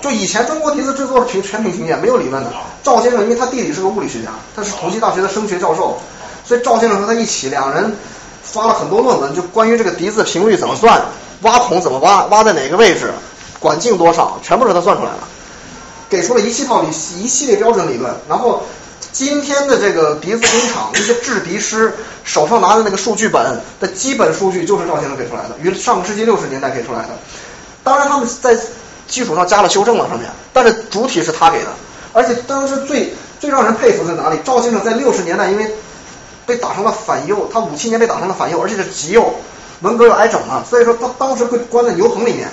就以前中国笛子制作是凭全凭经验，没有理论的。赵先生因为他弟弟是个物理学家，他是同济大学的声学教授，所以赵先生和他一起，两人发了很多论文，就关于这个笛子频率怎么算。挖孔怎么挖？挖在哪个位置？管径多少？全部是他算出来的，给出了一系套理一系列标准理论。然后今天的这个笛子工厂那些制笛师手上拿的那个数据本的基本数据就是赵先生给出来的，于上个世纪六十年代给出来的。当然他们在基础上加了修正了上面，但是主体是他给的。而且当时最最让人佩服在哪里？赵先生在六十年代因为被打成了反右，他五七年被打成了反右，而且是极右。文革又挨整了，所以说他当时会关在牛棚里面，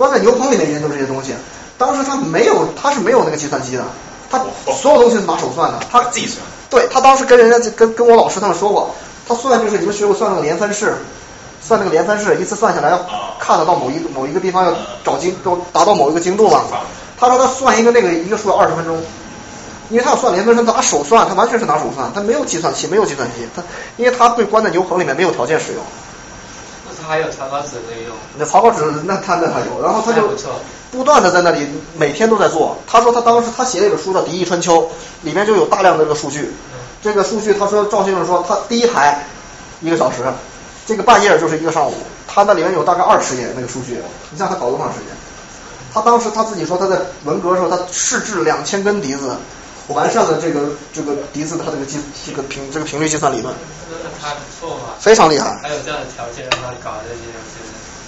关在牛棚里面研究这些东西。当时他没有，他是没有那个计算机的，他所有东西是拿手算的。他
自己算。
对他当时跟人家跟跟我老师他们说过，他算就是你们学过算那个连分式，算那个连分式，一次算下来要看得到某一个某一个地方要找精都达到某一个精度嘛。他说他算一个那个一个数要二十分钟，因为他要算连分式，他拿手算，他完全是拿手算，他没有计算器，没有计算机，他因为他被关在牛棚里面，没有条件使用。
还有草稿纸可以用，
那草稿纸那他那他有，然后他就不断的在那里每天都在做。他说他当时他写了一本书叫《笛意春秋》，里面就有大量的这个数据。这个数据他说赵先生说他第一台一个小时，这个半页就是一个上午，他那里面有大概二十页那个数据。你像他搞多长时间？他当时他自己说他在文革时候他试制两千根笛子，完善了这个这个笛子的它这个计这个频这个频率计算理论。
那还不错嘛，
非常厉害。
还有这样的条件让他搞这些东西。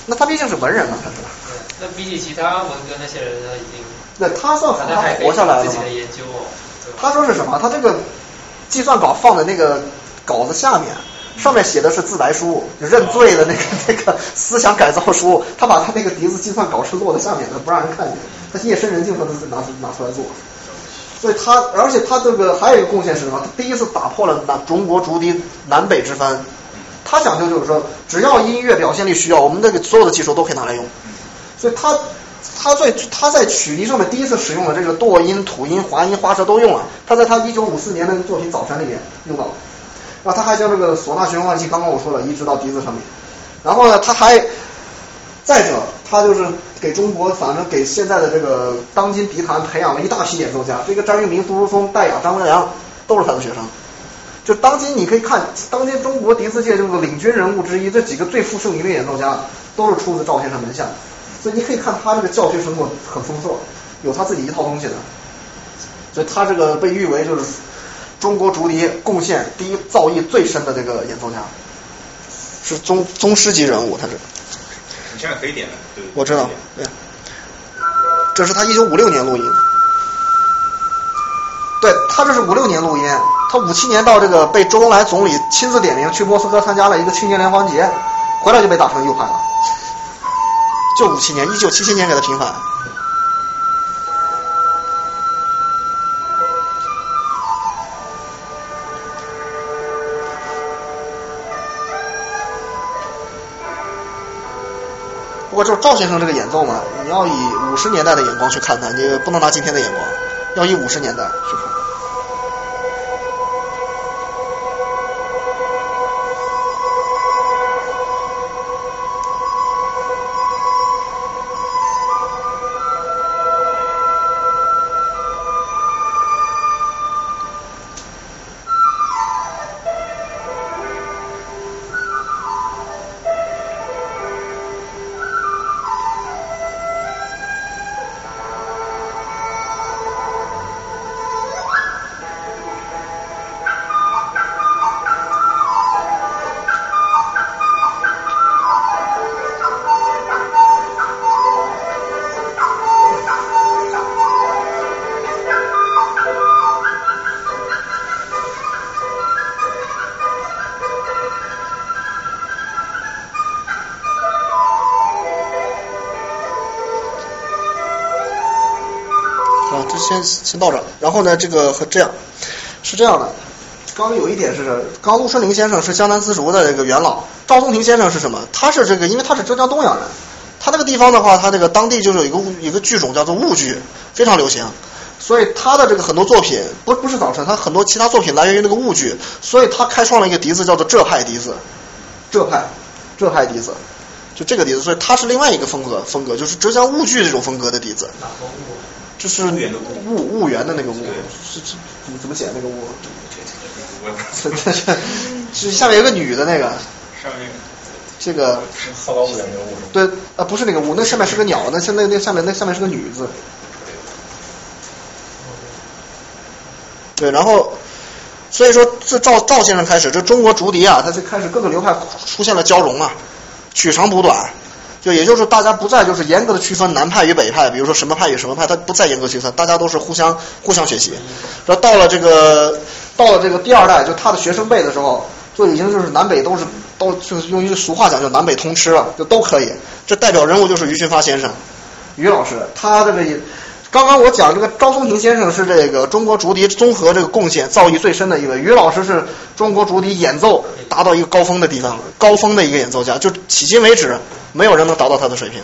那他毕竟是文人嘛，他是。
对，那比起其他文革那些人，他已经。
那他算
他
还活下来了
自己的研究哦。
他说是什么？他这个计算稿放在那个稿子下面，上面写的是自白书，认罪的那个那个思想改造书，他把他那个笛子计算稿是落在下面的，不让人看见，他夜深人静他都是拿出拿出来做。所以他，而且他这个还有一个贡献是什么？他第一次打破了南中国竹笛南北之分。他讲究就是说，只要音乐表现力需要，我们那个所有的技术都可以拿来用。所以他他在他在曲笛上面第一次使用了这个剁音、吐音、滑音、花舌都用了。他在他一九五四年的作品《早晨》里面用到了。然后他还将这个唢呐循环器，刚刚我说了，移植到笛子上面。然后呢，他还再者，他就是给中国，反正给现在的这个当今笛坛培养了一大批演奏家。这个张玉明、杜如松、戴雅、张文良都是他的学生。就当今你可以看，当今中国笛子界这个领军人物之一，这几个最负盛名的演奏家都是出自赵先生门下，所以你可以看他这个教学成果很丰硕，有他自己一套东西的。所以他这个被誉为就是中国竹笛贡献第一造诣最深的这个演奏家，是宗宗师级人物，他是。
你现在可以点了，对。
我知道，对。这是他一九五六年录音。对他这是五六年录音，他五七年到这个被周恩来总理亲自点名去莫斯科参加了一个青年联欢节，回来就被打成右派了，就五七年，一九七七年给他平反。就是赵先生这个演奏嘛，你要以五十年代的眼光去看他，你不能拿今天的眼光，要以五十年代去看。先先到这儿，然后呢，这个和这样是这样的。刚刚有一点是，刚陆顺林先生是江南丝竹的这个元老，赵松庭先生是什么？他是这个，因为他是浙江东阳人，他那个地方的话，他那个当地就是有一个一个剧种叫做婺剧，非常流行，所以他的这个很多作品不不是早晨，他很多其他作品来源于那个婺剧，所以他开创了一个笛子叫做浙派笛子，浙派浙派笛子，就这个笛子，所以它是另外一个风格风格，就是浙江婺剧这种风格的笛子。这是婺婺源的那个婺，是是怎么怎么写那个婺？这这这，是下面有个女的那个。
上面。
这个。
好高骛远那个婺。
对，啊不是那个婺，那上面是个鸟，那现在那下面那下面是个女字。对，然后，所以说自赵赵先生开始，这中国竹笛啊，它就开始各个流派出现了交融啊，取长补短。就也就是大家不再就是严格的区分南派与北派，比如说什么派与什么派，它不再严格区分，大家都是互相互相学习。然后到了这个到了这个第二代，就他的学生辈的时候，就已经就是南北都是都就是用一句俗话讲，就南北通吃了，就都可以。这代表人物就是于群发先生，于老师，他的这个刚刚我讲这个赵松庭先生是这个中国竹笛综合这个贡献造诣最深的一位，于老师是中国竹笛演奏达到一个高峰的地方，高峰的一个演奏家，就迄今为止。没有人能达到他的水平。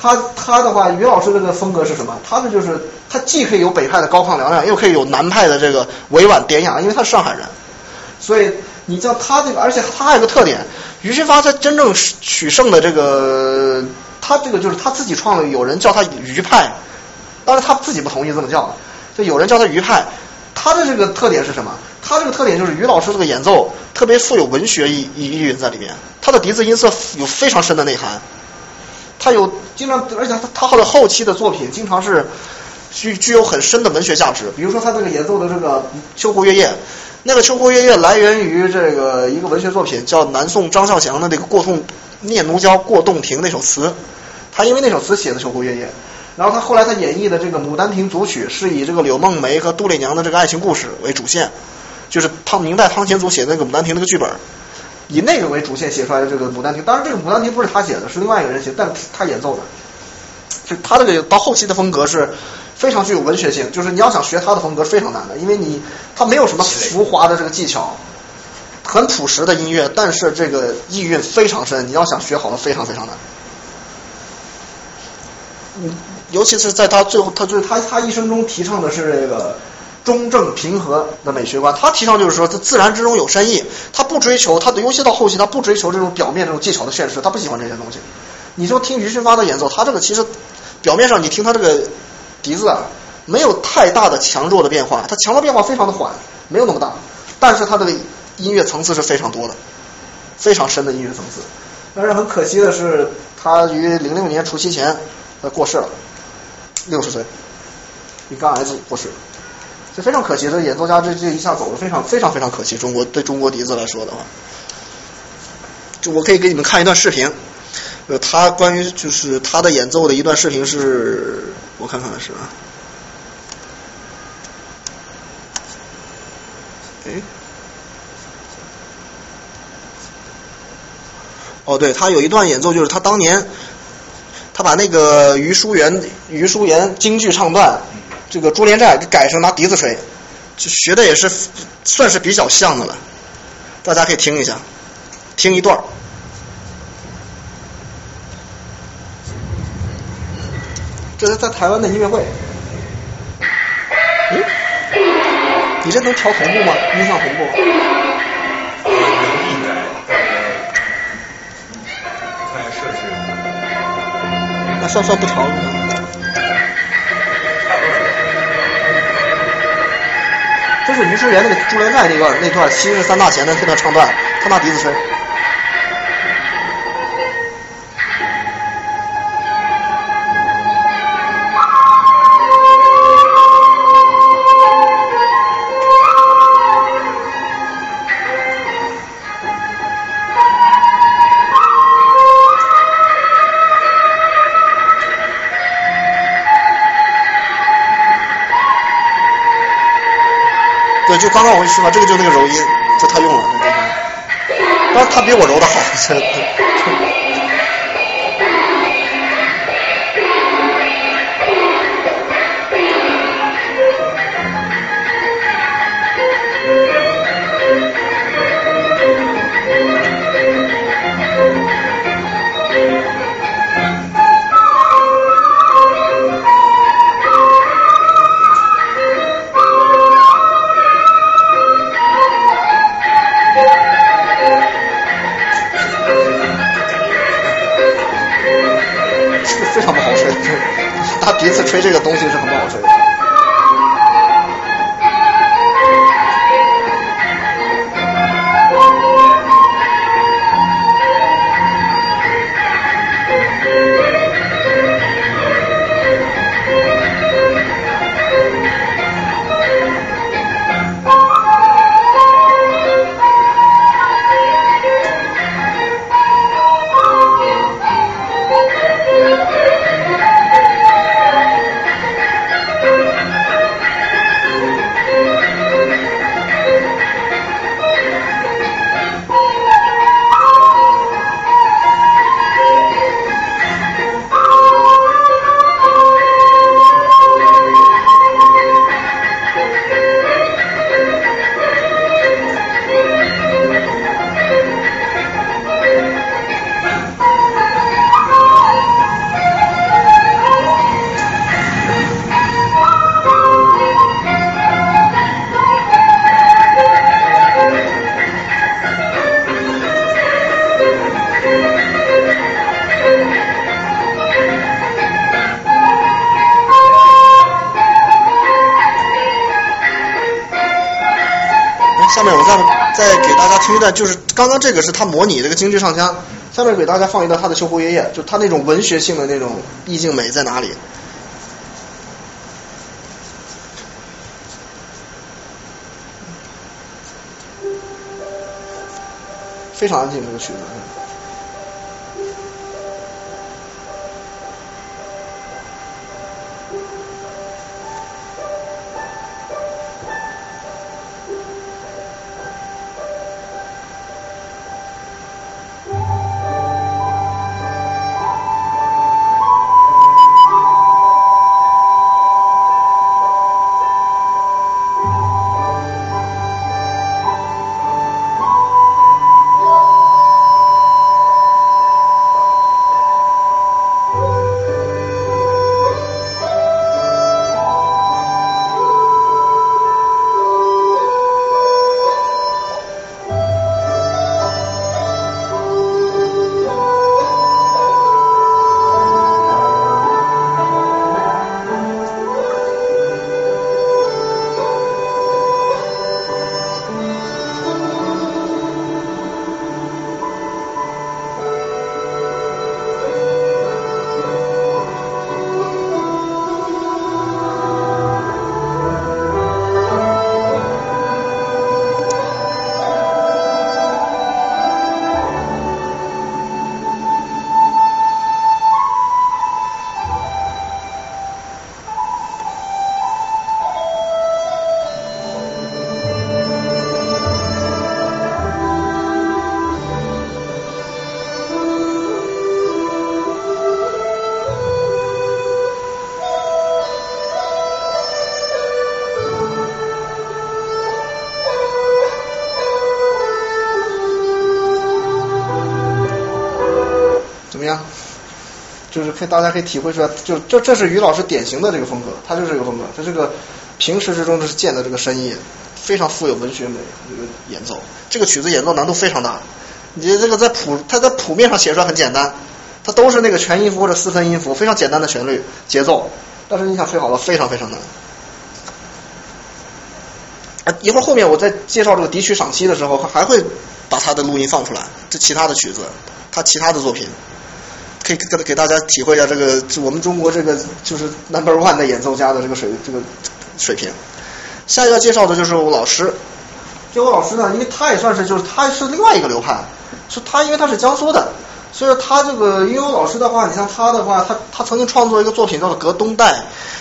他他的话，于老师这个风格是什么？他的就是他既可以有北派的高亢嘹亮，又可以有南派的这个委婉典雅，因为他是上海人。所以你叫他这个，而且他还有个特点，于新发他真正取胜的这个，他这个就是他自己创了，有人叫他于派，当然他自己不同意这么叫，就有人叫他于派。他的这个特点是什么？他这个特点就是于老师这个演奏特别富有文学意意蕴在里面，他的笛子音色有非常深的内涵，他有经常，而且他他后的后期的作品经常是具具有很深的文学价值。比如说他这个演奏的这个《秋湖月夜》，那个《秋湖月夜》来源于这个一个文学作品，叫南宋张孝祥的那个《过痛念奴娇过洞庭》那首词，他因为那首词写的《秋湖月夜》。然后他后来他演绎的这个《牡丹亭组曲》是以这个柳梦梅和杜丽娘的这个爱情故事为主线，就是汤明代汤显祖写的那个《牡丹亭》那个剧本，以那个为主线写出来的这个《牡丹亭》。当然，这个《牡丹亭》不是他写的，是另外一个人写，但是他演奏的。就他这个到后期的风格是非常具有文学性，就是你要想学他的风格非常难的，因为你他没有什么浮华的这个技巧，很朴实的音乐，但是这个意蕴非常深，你要想学好了非常非常难。嗯，尤其是在他最后，他就是他他一生中提倡的是这个中正平和的美学观，他提倡就是说，他自然之中有深意，他不追求他的，尤其到后期，他不追求这种表面这种技巧的炫饰，他不喜欢这些东西。你说听余训发的演奏，他这个其实表面上你听他这个笛子啊，没有太大的强弱的变化，它强弱变化非常的缓，没有那么大，但是它这个音乐层次是非常多的，非常深的音乐层次。但是很可惜的是，他于零六年除夕前呃过世了，六十岁，因肝癌过世，这非常可惜。这演奏家这这一下走了，非常非常非常可惜。中国对中国笛子来说的话，就我可以给你们看一段视频，呃，他关于就是他的演奏的一段视频是，我看看是，哎。哦，对他有一段演奏，就是他当年，他把那个余淑媛余淑媛京剧唱段，这个《珠帘寨》给改成拿笛子吹，就学的也是算是比较像的了。大家可以听一下，听一段。这是在台湾的音乐会。嗯，你这能调同步吗？音像同步？算算不长，就是于淑媛那个《珠帘寨》那段那段昔日三大贤的那段唱段，他拿笛子吹。刚刚我跟你说嘛，这个就是那个柔音，就他用了，那地方。但是他比我柔的好，就是刚刚这个是他模拟这个京剧唱腔，下面给大家放一段他的《秋胡》爷爷》，就他那种文学性的那种意境美在哪里？非常安静这个曲子。可以大家可以体会出来，就这这是于老师典型的这个风格，他就是这个风格，他这个平时之中就是见的这个深意，非常富有文学美这个演奏，这个曲子演奏难度非常大，你这个在谱它在谱面上写出来很简单，它都是那个全音符或者四分音符，非常简单的旋律节奏，但是你想吹好了非常非常难。啊，一会儿后面我在介绍这个笛曲赏析的时候，还会把他的录音放出来，这其他的曲子，他其他的作品，可以给给大家体会一下这个我们中国这个就是 number one 的演奏家的这个水这个水平。下一个介绍的就是我老师，这我老师呢，因为他也算是就是他是另外一个流派，是他因为他是江苏的，所以说他这个因为我老师的话，你像他的话，他他曾经创作一个作品叫做《革东带》，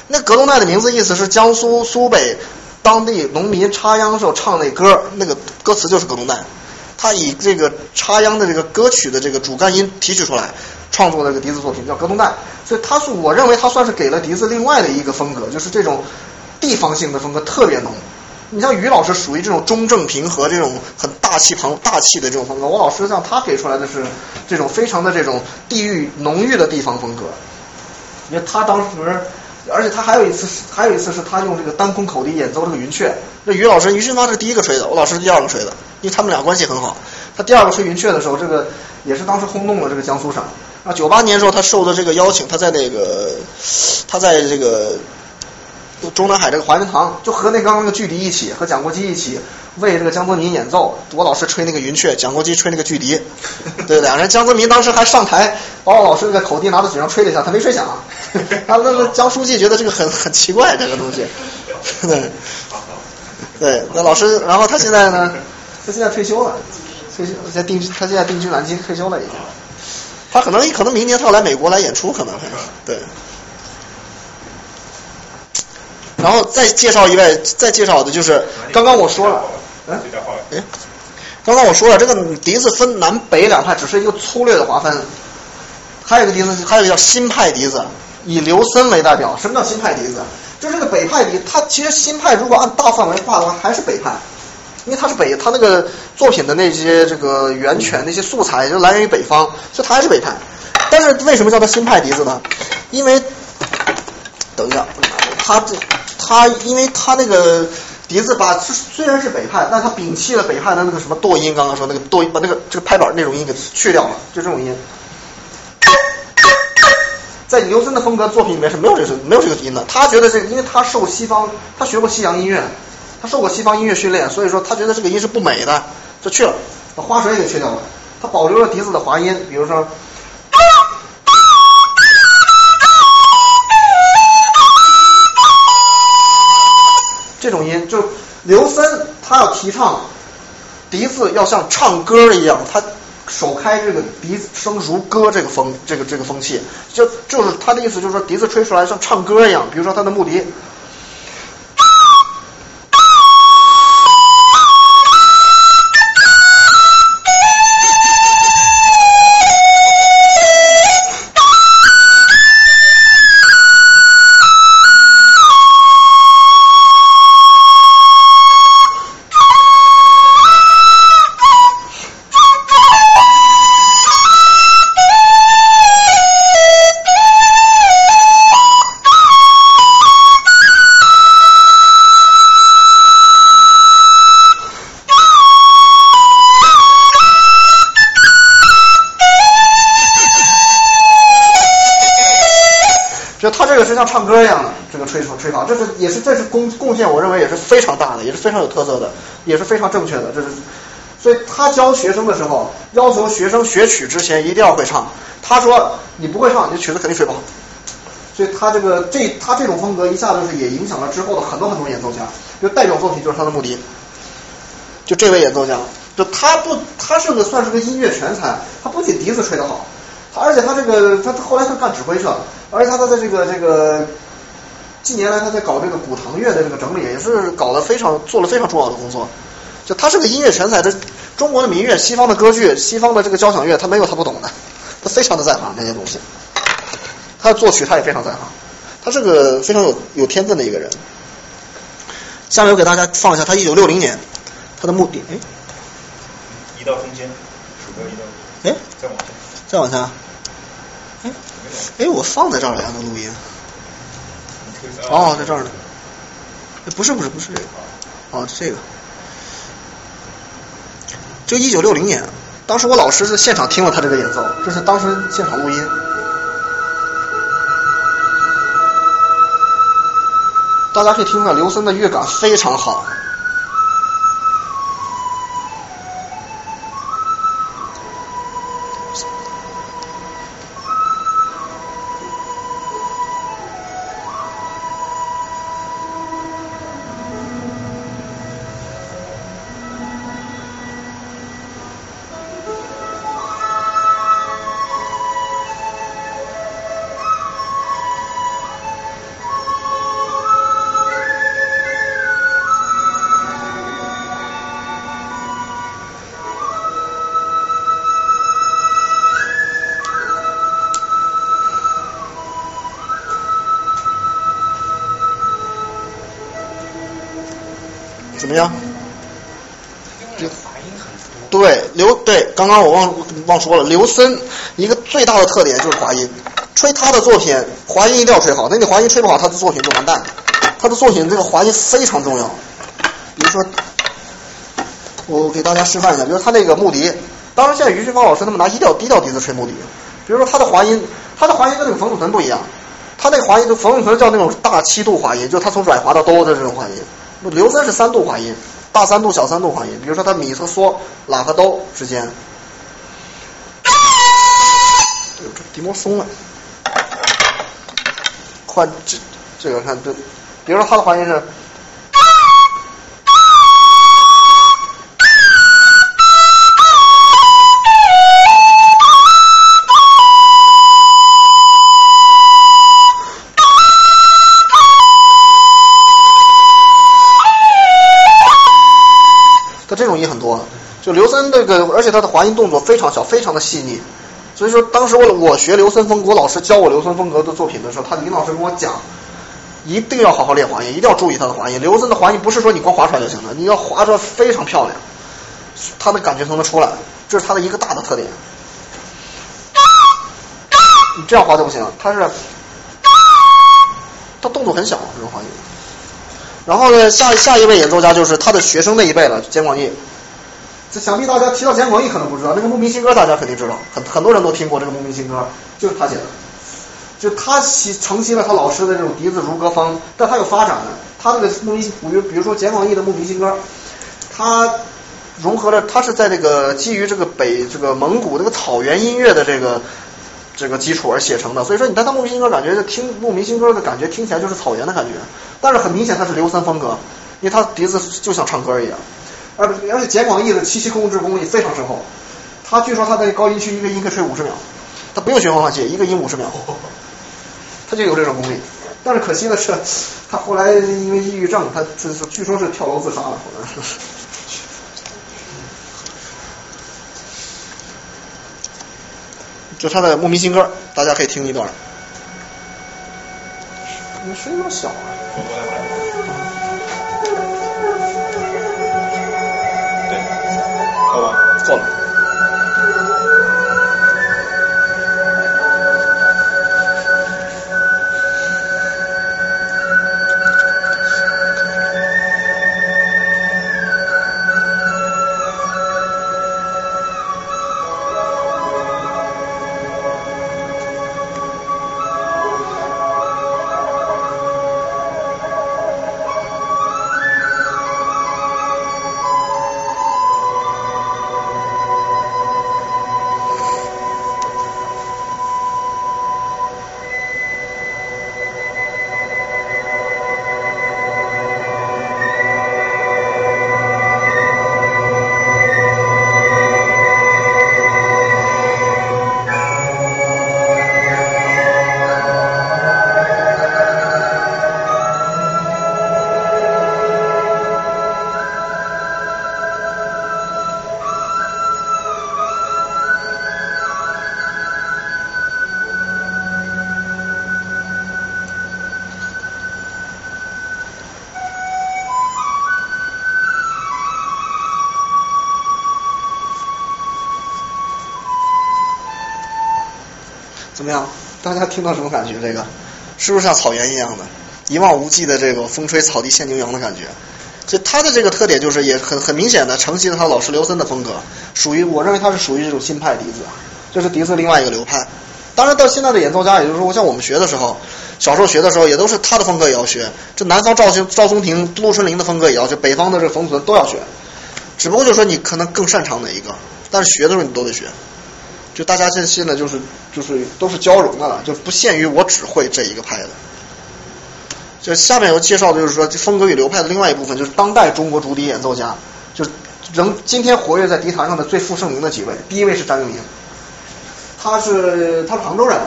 那《革东带》的名字意思是江苏苏北。当地农民插秧时候唱那歌，那个歌词就是《革东带》，他以这个插秧的这个歌曲的这个主干音提取出来，创作的这个笛子作品叫《革东带》，所以他是我认为他算是给了笛子另外的一个风格，就是这种地方性的风格特别浓。你像于老师属于这种中正平和这种很大气庞大气的这种风格，我老师像他给出来的是这种非常的这种地域浓郁的地方风格，因为他当时。而且他还有一次，还有一次是他用这个单空口笛演奏这个云雀。那于老师，于俊发是第一个吹的，我老师是第二个吹的，因为他们俩关系很好。他第二个吹云雀的时候，这个也是当时轰动了这个江苏省。啊，九八年时候他受的这个邀请，他在那个，他在这个中南海这个怀仁堂，就和那刚刚那个巨笛一起，和蒋国基一起为这个江泽民演奏。我老师吹那个云雀，蒋国基吹那个巨笛，对两人江泽民当时还上台把我老师那个口笛拿到嘴上吹了一下，他没吹响。他那个江书记觉得这个很 很奇怪，这个东西。对，对，那老师，然后他现在呢？他现在退休了，退休在定居，他现在定居南京，退休了已经。他可能可能明年他要来美国来演出，可能对。然后再介绍一位，再介绍的就是刚刚我说了，嗯，哎，刚刚我说了，这个笛子分南北两派，只是一个粗略的划分。还有一个笛子，还有一个叫新派笛子，以刘森为代表。什么叫新派笛子？就是这个北派笛，它其实新派如果按大范围划的话，还是北派，因为它是北，它那个作品的那些这个源泉、那些素材就来源于北方，所以它还是北派。但是为什么叫它新派笛子呢？因为，等一下，它这他因为他那个笛子把虽然是北派，但他摒弃了北派的那个什么剁音，刚刚说那个剁音，把那个这个拍板那种音给去掉了，就这种音。在牛森的风格作品里面是没有这个没有这个音的。他觉得这个，因为他受西方，他学过西洋音乐，他受过西方音乐训练，所以说他觉得这个音是不美的，就去了，把花舌也给去掉了。他保留了笛子的滑音，比如说这种音，就刘森他要提倡笛子要像唱歌一样，他。首开这个笛子声如歌这个风，这个这个风气，就就是他的意思，就是说笛子吹出来像唱歌一样。比如说他的木笛，贡贡献，我认为也是非常大的，也是非常有特色的，也是非常正确的。这是，所以他教学生的时候，要求学生学曲之前一定要会唱。他说你不会唱，你曲子肯定吹不好。所以他这个这他这种风格一下子是也影响了之后的很多很多演奏家。就代表作品就是他的木笛，就这位演奏家，就他不他是个算是个音乐全才，他不仅笛子吹得好，他而且他这个他后来他干指挥去了。而且他的这个这个近年来他在搞这个古唐乐的这个整理，也是搞得非常做了非常重要的工作。就他是个音乐全才，这中国的民乐、西方的歌剧、西方的这个交响乐，他没有他不懂的，他非常的在行这些东西。他的作曲他也非常在行，他是个非常有有天分的一个人。下面我给大家放一下他一九六零年他的目的，哎，
移到中间，鼠标移到，
哎，
再往下，
再往下。哎，哎，我放在这儿了呀，那录音。哦，在这儿呢。不是不是不是这个，哦，这个。就一九六零年，当时我老师是现场听了他这个演奏，这是当时现场录音。大家可以听到刘森的乐感非常好。刚刚我忘忘说了，刘森一个最大的特点就是滑音，吹他的作品滑音一定要吹好，那你滑音吹不好，他的作品就完蛋。他的作品这个滑音非常重要。比如说，我给大家示范一下，比如他那个木笛，当然现在于俊芳老师他们拿一调低调笛子吹木笛，比如说他的滑音，他的滑音跟那个冯祖存不一样，他那个滑音就冯祖存叫那种大七度滑音，就他从软滑到哆的这种滑音。刘森是三度滑音，大三度、小三度滑音。比如说，它米和嗦、拉和哆之间，笛膜松了，快这这个看这，比如说它的滑音是。这种音很多，就刘森这个，而且他的滑音动作非常小，非常的细腻。所以说，当时我我学刘森风格，老师教我刘森风格的作品的时候，他林老师跟我讲，一定要好好练滑音，一定要注意他的滑音。刘森的滑音不是说你光滑出来就行了，你要滑出来非常漂亮，他的感觉才能出来，这是他的一个大的特点。你这样滑就不行，他是，他动作很小，这种滑音。然后呢，下下一位演奏家就是他的学生那一辈了，简广义。这想必大家提到简广义可能不知道，那个《牧民新歌》大家肯定知道，很很多人都听过这个《牧民新歌》，就是他写的。就他习承袭了他老师的这种笛子如歌风，但他有发展。他那个牧民，比如比如说简广义的《牧民新歌》，他融合了，他是在这个基于这个北这个蒙古那个草原音乐的这个这个基础而写成的。所以说，你在他《牧民新歌》感觉听《牧民新歌》的感觉听起来就是草原的感觉。但是很明显，他是刘森风格，因为他笛子就像唱歌一样，而而且简广义的气息控制功力非常深厚。他据说他在高音区一个音可以吹五十秒，他不用循环换气，一个音五十秒，他就有这种功力。但是可惜的是，他后来因为抑郁症，他这是据说是跳楼自杀了。就他的《牧民新歌》，大家可以听一段。你声音那么小啊？错？了。听到什么感觉？这个是不是像草原一样的，一望无际的这个风吹草低见牛羊的感觉？所以他的这个特点就是也很很明显的承袭了他老师刘森的风格，属于我认为他是属于这种新派笛子，这是笛子另外一个流派。当然到现在的演奏家，也就是说像我们学的时候，小时候学的时候也都是他的风格也要学，这南方赵兴赵松庭、陆春林的风格也要学，北方的这个冯存都要学，只不过就是说你可能更擅长哪一个，但是学的时候你都得学。就大家现现在就是就是都是交融的了，就不限于我只会这一个派的。就下面有介绍的就是说风格与流派的另外一部分，就是当代中国竹笛演奏家，就仍今天活跃在笛坛上的最负盛名的几位。第一位是张永明，他是他是杭州人，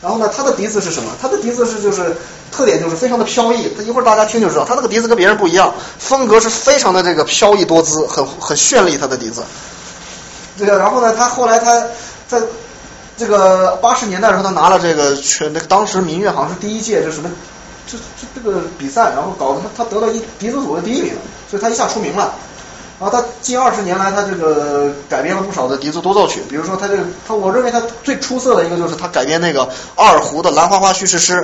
然后呢，他的笛子是什么？他的笛子是就是特点就是非常的飘逸，他一会儿大家听就知道，他那个笛子跟别人不一样，风格是非常的这个飘逸多姿，很很绚丽，他的笛子。这个然后呢，他后来他在这个八十年代的时候，他拿了这个全那个当时民乐好像是第一届这什么。这这这个比赛，然后搞得他他得了一笛子组的第一名，所以他一下出名了。然后他近二十年来，他这个改编了不少的笛子多奏曲，比如说他这个他，我认为他最出色的一个就是他改编那个二胡的《兰花花叙事诗》，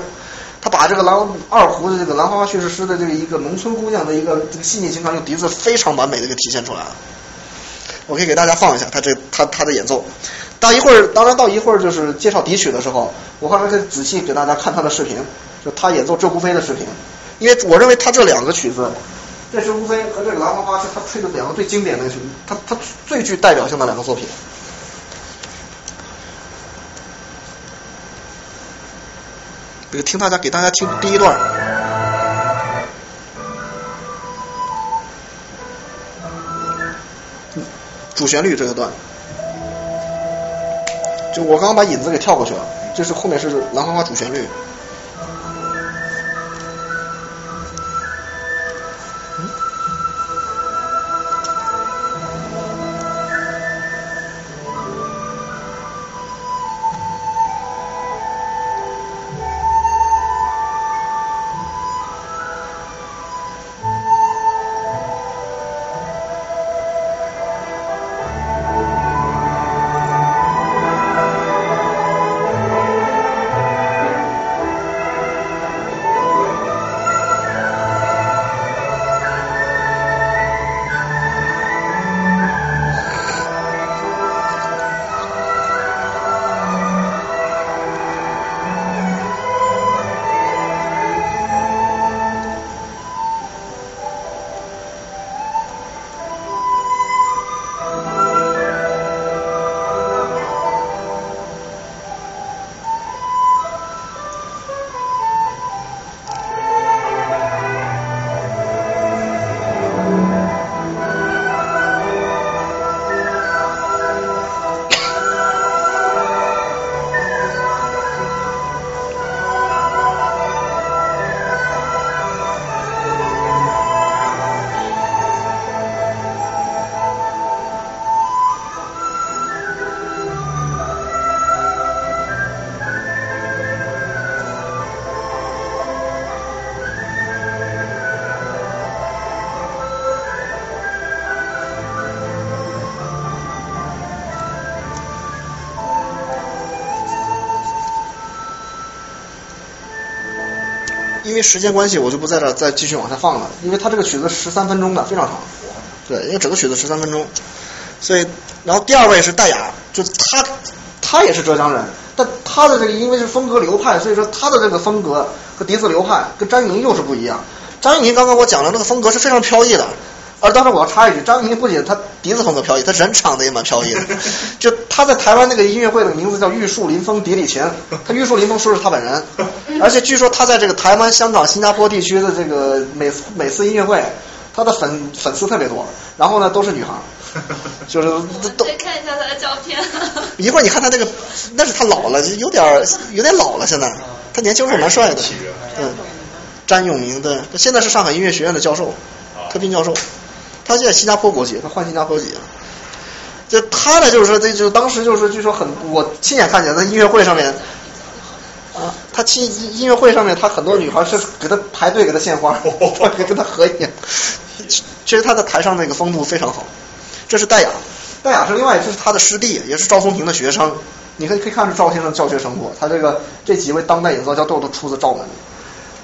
他把这个兰二胡的这个《兰花花叙事诗》的这个一个农村姑娘的一个这个细腻情感，用笛子非常完美的给体现出来了。我可以给大家放一下他这他他的演奏。到一会儿，当然到一会儿就是介绍笛曲的时候，我还会仔细给大家看他的视频。就他演奏《鹧鸪飞》的视频，因为我认为他这两个曲子，这《鹧鸪飞》和这个《兰花花》是他吹的两个最经典的曲，他他最具代表性的两个作品。这个听大家给大家听第一段，主旋律这个段，就我刚刚把引子给跳过去了，这是后面是《兰花花》主旋律。为时间关系，我就不在这再继续往下放了。因为他这个曲子十三分钟的，非常长。对，因为整个曲子十三分钟，所以，然后第二位是戴雅，就他，他也是浙江人，但他的这个因为是风格流派，所以说他的这个风格和笛子流派跟张玉宁又是不一样。张玉宁刚刚我讲了，那个风格是非常飘逸的。而当时我要插一句，张玉宁不仅他笛子风格飘逸，他人长得也蛮飘逸的。就他在台湾那个音乐会的名字叫玉树临风笛里琴，他玉树临风说是他本人。而且据说他在这个台湾、香港、新加坡地区的这个每次每次音乐会，他的粉粉丝特别多。然后呢，都是女孩，就是都。
再看一下他的照片。
一会儿你看他那个，那是他老了，有点有点老了。现在他年轻时候蛮帅的。嗯，詹永明的，现在是上海音乐学院的教授，特聘教授。他现在新加坡国籍，他换新加坡籍了。就他呢，就是说，这就当时就是据说很，我亲眼看见在音乐会上面，啊，他亲音乐会上面，他很多女孩是给他排队给他献花，给跟他合影。其实他在台上那个风度非常好。这是戴雅，戴雅是另外，这是他的师弟，也是赵松庭的学生，你可以可以看出赵先生教学成果，他这个这几位当代演奏家都都出自赵门。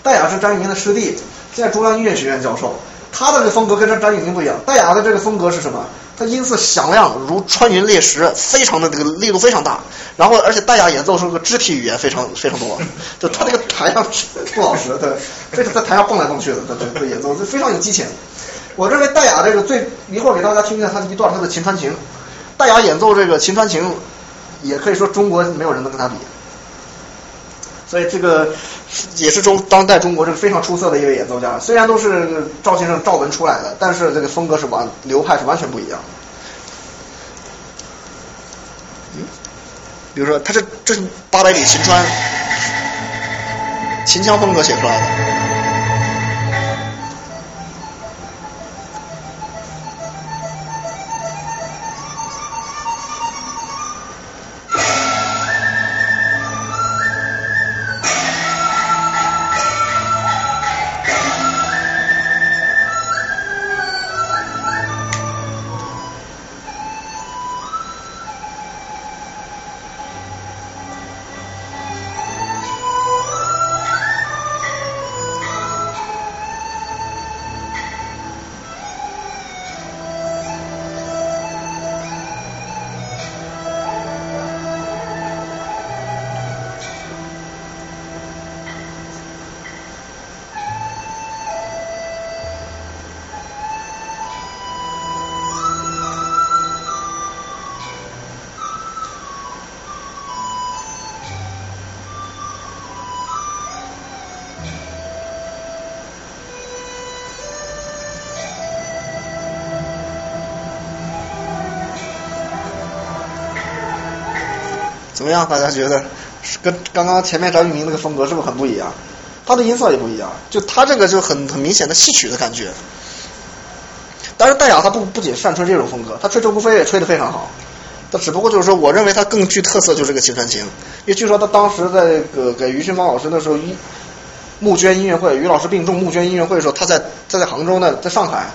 戴雅是张玉宁的师弟，现在中央音乐学院教授。他的这风格跟这张玉宁不一样，戴雅的这个风格是什么？他音色响亮如穿云裂石，非常的这个力度非常大。然后而且戴雅演奏时候个肢体语言非常非常多，就他这个台上不老实，对，这个在台上蹦来蹦去的，对对对，演奏非常有激情。我认为戴雅这个最一会儿给大家听一下他一段他的秦川琴，戴雅演奏这个秦川琴，也可以说中国没有人能跟他比。所以这个也是中当代中国这个非常出色的一位演奏家。虽然都是赵先生赵文出来的，但是这个风格是完流派是完全不一样的。嗯，比如说他这这是八百里秦川，秦腔风格写出来的。么样？大家觉得是跟刚刚前面张玉明那个风格是不是很不一样？他的音色也不一样，就他这个就很很明显的戏曲的感觉。但是戴雅他不不仅擅吹这种风格，他吹周国飞也吹得非常好。他只不过就是说，我认为他更具特色就是个秦川琴，因为据说他当时在给给于勋芳老师那时候一募捐音乐会，于老师病重募捐音乐会的时候，他在他在杭州呢，在上海。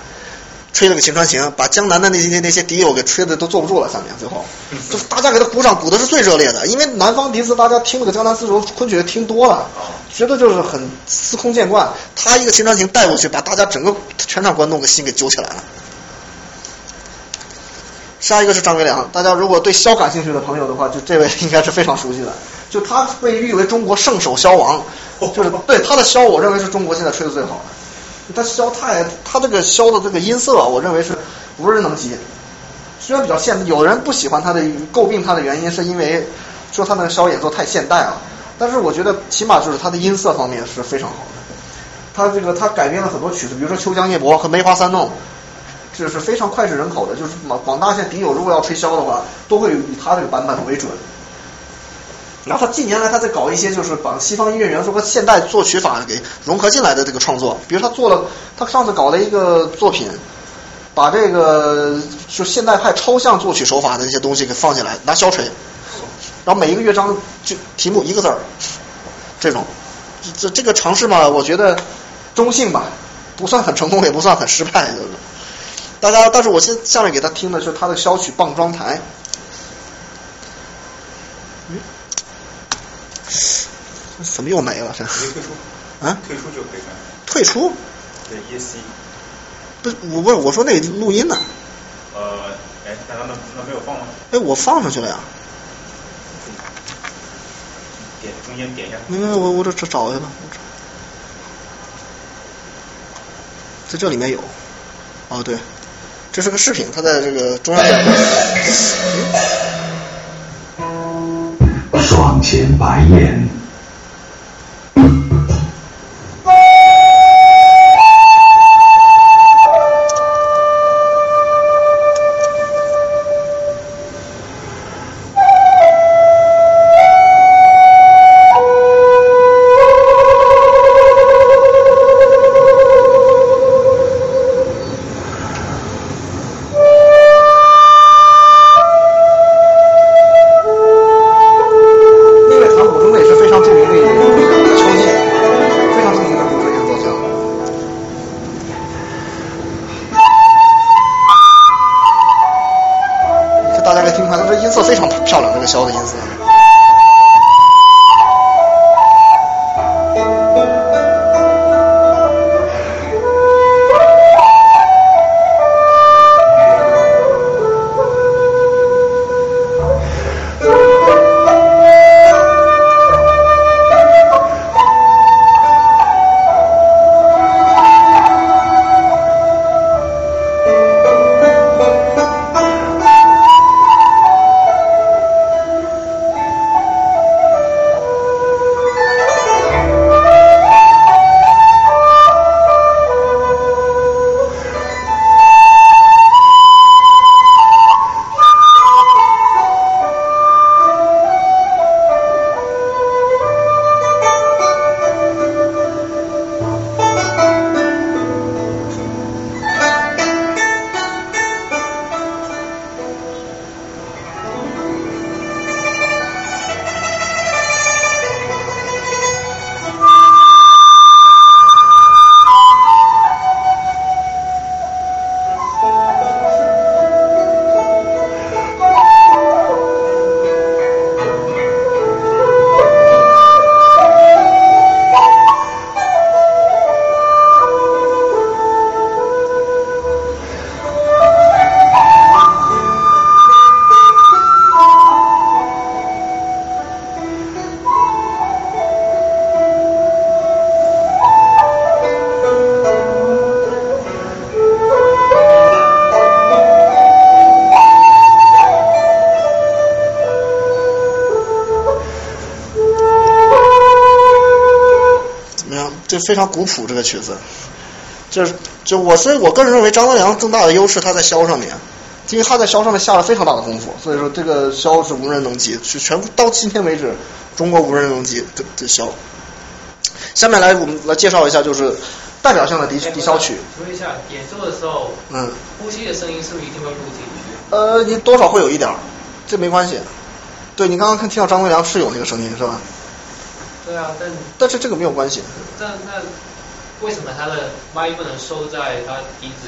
吹了个秦川行，把江南的那些那些敌友给吹的都坐不住了。下面最后，就大家给他鼓掌，鼓的是最热烈的。因为南方笛子大家听那个江南丝绸昆曲听多了，觉得就是很司空见惯。他一个秦川行带过去，把大家整个全场观众的心给揪起来了。下一个是张学良，大家如果对箫感兴趣的朋友的话，就这位应该是非常熟悉的。就他被誉为中国圣手箫王，就是 对他的箫，我认为是中国现在吹的最好的。他箫太，他这个箫的这个音色，我认为是无人能及。虽然比较现，有人不喜欢他的诟病他的原因，是因为说他那个箫演奏太现代了。但是我觉得起码就是他的音色方面是非常好的。他这个他改编了很多曲子，比如说《秋江夜泊》和《梅花三弄》，这是非常脍炙人口的。就是广广大现笛友如果要吹箫的话，都会以他这个版本为准。然后他近年来他在搞一些就是把西方音乐元素和现代作曲法给融合进来的这个创作，比如他做了，他上次搞了一个作品，把这个就现代派抽象作曲手法的那些东西给放进来，拿箫锤，然后每一个乐章就题目一个字儿，这种，这这个尝试嘛，我觉得中性吧，不算很成功，也不算很失败，就是，大家，但是我先下面给他听的是他的箫曲《傍装台》。怎么又没了？这
退出
啊？
退出就可以看。
退出？
对，ESC。
不是，我不是我说那录音呢。
呃，哎，那那那没有放吗？
哎，我放上去了呀。
点中间点一下。
没没，我我这这找一下吧。在这里面有。哦，对，这是个视频，它在这个中央电
窗。前白燕。
这非常古朴这个曲子。就是就我，所以我个人认为张德良更大的优势他在箫上面，因为他在箫上面下了非常大的功夫，所以说这个箫是无人能及，是全到今天为止中国无人能及的的箫。下面来我们来介绍一下，就是代表性的笛笛箫曲。
请问一下，演奏的时候，
嗯，
呼吸的声音是不是一定会录进去？
呃，你多少会有一点儿，这没关系。对你刚刚看听到张德良是有那个声音是吧？
对啊，但
但是这个没有关系。
但那为什么他的麦不能收在他笛子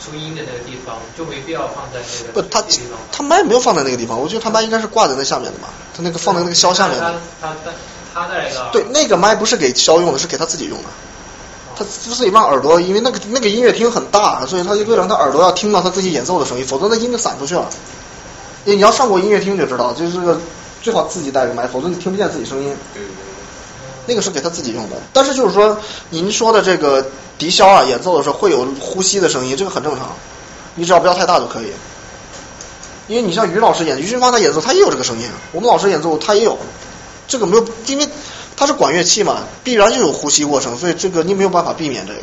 出音的那个地方，就没必要放在那个
不，他
地方？
他麦没有放在那个地方，我觉得他麦应该是挂在那下面的吧，他那个放在那个箫下面的。
他他他在那个
对，那个麦不是给箫用的，是给他自己用的。他自己让耳朵，因为那个那个音乐厅很大，所以他就为了让他耳朵要听到他自己演奏的声音，否则那音就散出去了。你要上过音乐厅就知道，就是个最好自己带个麦，否则你听不见自己声音。那个是给他自己用的，但是就是说您说的这个笛箫啊，演奏的时候会有呼吸的声音，这个很正常，你只要不要太大就可以。因为你像于老师演，于俊芳他演奏他也有这个声音，我们老师演奏他也有，这个没有，因为他是管乐器嘛，必然就有呼吸过程，所以这个你没有办法避免这个。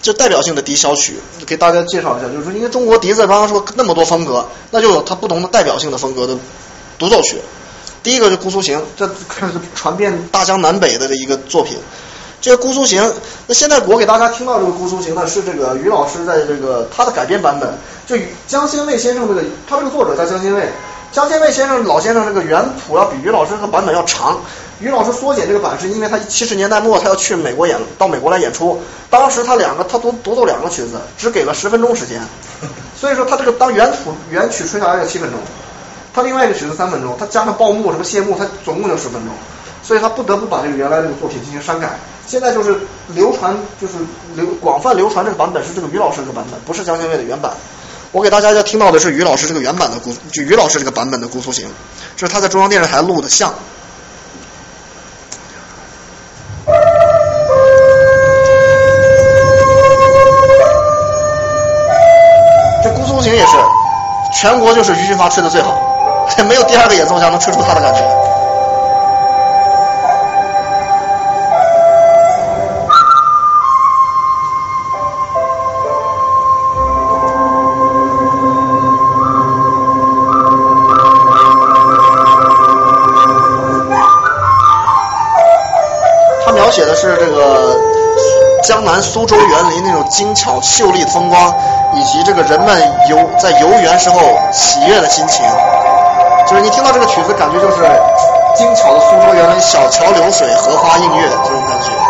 就代表性的笛箫曲，给大家介绍一下，就是说因为中国笛子刚刚说那么多风格，那就有它不同的代表性的风格的独奏曲。第一个就《姑苏行》，这看是传遍大江南北的这一个作品。这个《姑苏行》，那现在我给大家听到这个《姑苏行》呢，是这个于老师在这个他的改编版本，就江先卫先生这个，他这个作者叫江先卫，江先卫先生老先生这个原谱要比于老师这个版本要长。于老师缩减这个版是因为他七十年代末他要去美国演，到美国来演出，当时他两个他独独奏两个曲子，只给了十分钟时间，所以说他这个当原谱原曲吹下来要七分钟。他另外一个曲子三分钟，他加上报幕什么谢幕，他总共就十分钟，所以他不得不把这个原来这个作品进行删改。现在就是流传，就是流广泛流传这个版本是这个于老师这个版本，不是江先卫的原版。我给大家要听到的是于老师这个原版的姑，就于老师这个版本的《姑苏行》，这是他在中央电视台录的像。这《姑苏行》也是全国就是于俊发吹的最好。没有第二个演奏家能吹出他的感觉。他描写的是这个江南苏州园林那种精巧秀丽的风光，以及这个人们游在游园时候喜悦的心情。就是你听到这个曲子，感觉就是精巧的苏州园林，小桥流水，荷花映月这种感觉。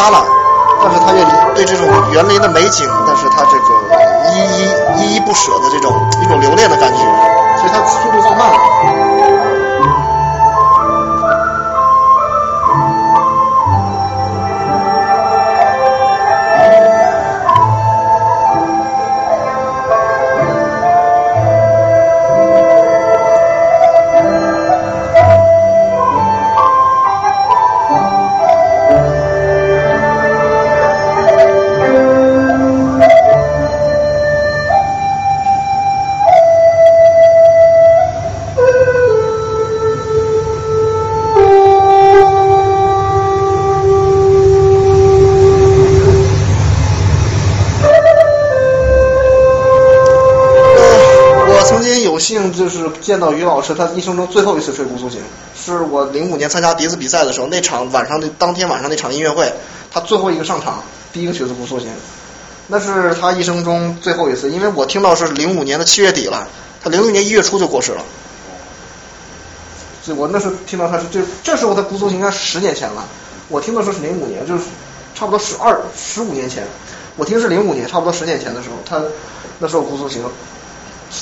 家了，见到于老师，他一生中最后一次吹姑苏琴，是我零五年参加笛子比赛的时候，那场晚上的当天晚上那场音乐会，他最后一个上场，第一个曲子姑苏琴，那是他一生中最后一次，因为我听到是零五年的七月底了，他零六年一月初就过世了，所以我那时候听到他是这这时候他姑苏琴应该是十年前了，我听的时候是零五年，就是差不多十二十五年前，我听是零五年，差不多十年前的时候，他那时候姑苏琴。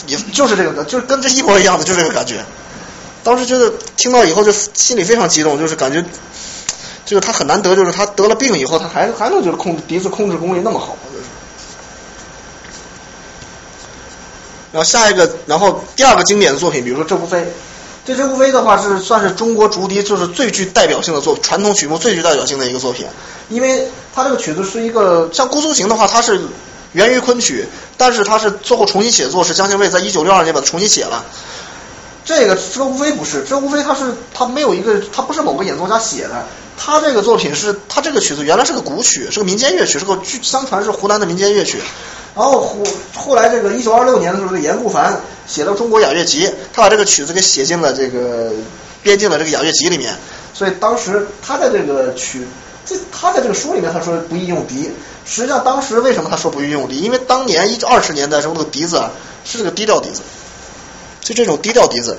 也就是这个，就是跟这一模一样的，就这个感觉。当时觉得听到以后就心里非常激动，就是感觉就是他很难得，就是他得了病以后，他还还能就是控制笛子控制功力那么好，然后下一个，然后第二个经典的作品，比如说《鹧鸪飞》，这《鹧鸪飞》的话是算是中国竹笛就是最具代表性的作传统曲目最具代表性的一个作品，因为它这个曲子是一个像姑苏行的话，它是。源于昆曲，但是他是最后重新写作，是江心卫在一九六二年把它重新写了。这个这无非不是，这无非他是他没有一个，他不是某个演奏家写的，他这个作品是他这个曲子原来是个古曲，是个民间乐曲，是个据相传是湖南的民间乐曲。然后后后来这个一九二六年的时候，这严顾凡写了《中国雅乐集》，他把这个曲子给写进了这个编进了这个雅乐集里面，所以当时他的这个曲。这他在这个书里面他说不宜用笛，实际上当时为什么他说不宜用笛？因为当年一二十年代时候那个笛子啊是这个低调笛子，就这种低调笛子，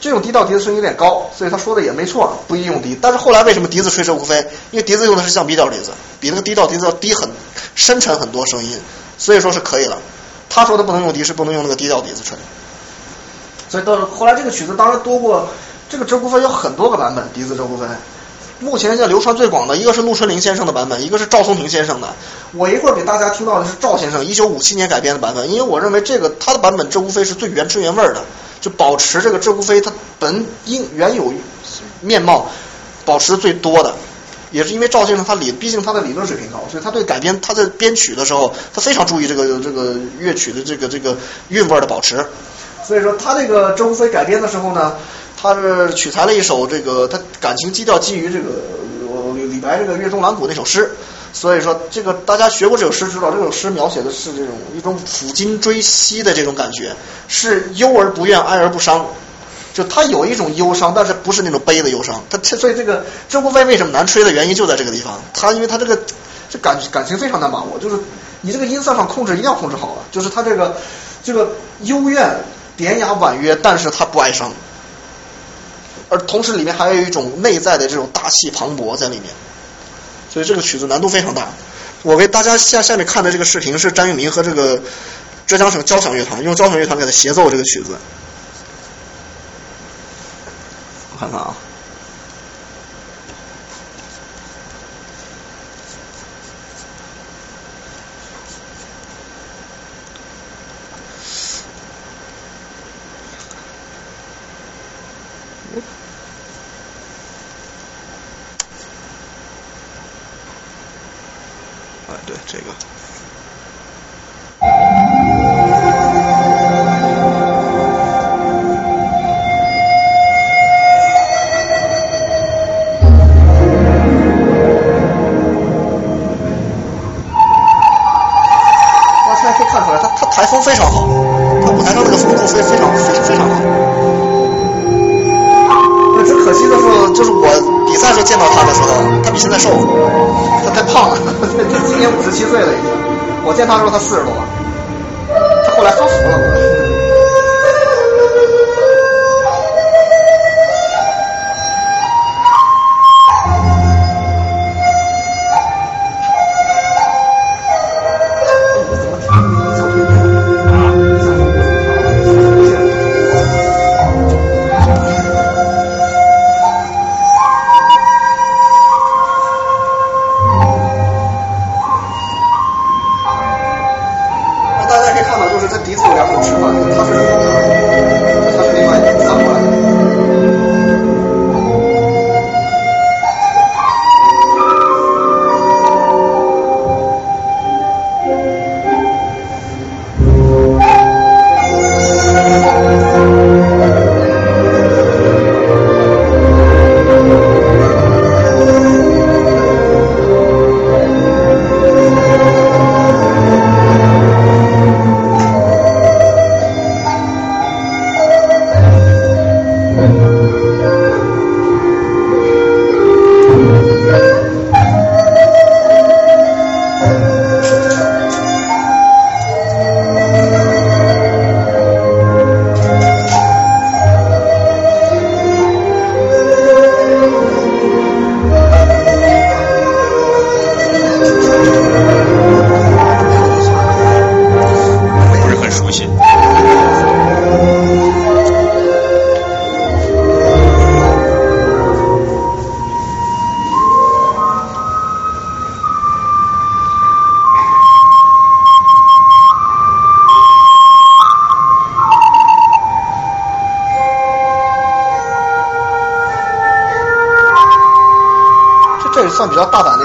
这种低调笛子声音有点高，所以他说的也没错，不宜用笛。但是后来为什么笛子吹鹧鸪飞？因为笛子用的是降 B 调笛子，比那个低调笛子要低很深沉很多声音，所以说是可以了。他说的不能用笛是不能用那个低调笛子吹。所以到后来这个曲子当然多过这个鹧鸪飞有很多个版本，笛子鹧鸪飞。目前现在流传最广的一个是陆春林先生的版本，一个是赵松庭先生的。我一会儿给大家听到的是赵先生一九五七年改编的版本，因为我认为这个他的版本鹧鸪飞是最原汁原味的，就保持这个鹧鸪飞它本应原有面貌保持最多的。也是因为赵先生他理，毕竟他的理论水平高，所以他对改编他在编曲的时候，他非常注意这个这个乐曲的这个这个韵味的保持。所以说他这个鹧鸪飞改编的时候呢。他是取材了一首这个，他感情基调基于这个李李白这个《月中兰谷》那首诗，所以说这个大家学过这首诗知道，这首诗描写的是这种一种抚今追昔的这种感觉，是忧而不怨，哀而不伤，就他有一种忧伤，但是不是那种悲的忧伤。他这所以这个鹧鸪飞为什么难吹的原因就在这个地方，他因为他这个这感感情非常难把握，就是你这个音色上控制一定要控制好了，就是他这个这个幽怨典雅婉约，但是他不哀伤。而同时里面还有一种内在的这种大气磅礴在里面，所以这个曲子难度非常大。我给大家下下面看的这个视频是詹玉明和这个浙江省交响乐团用交响乐团给他协奏这个曲子。我看看啊。算比较大胆的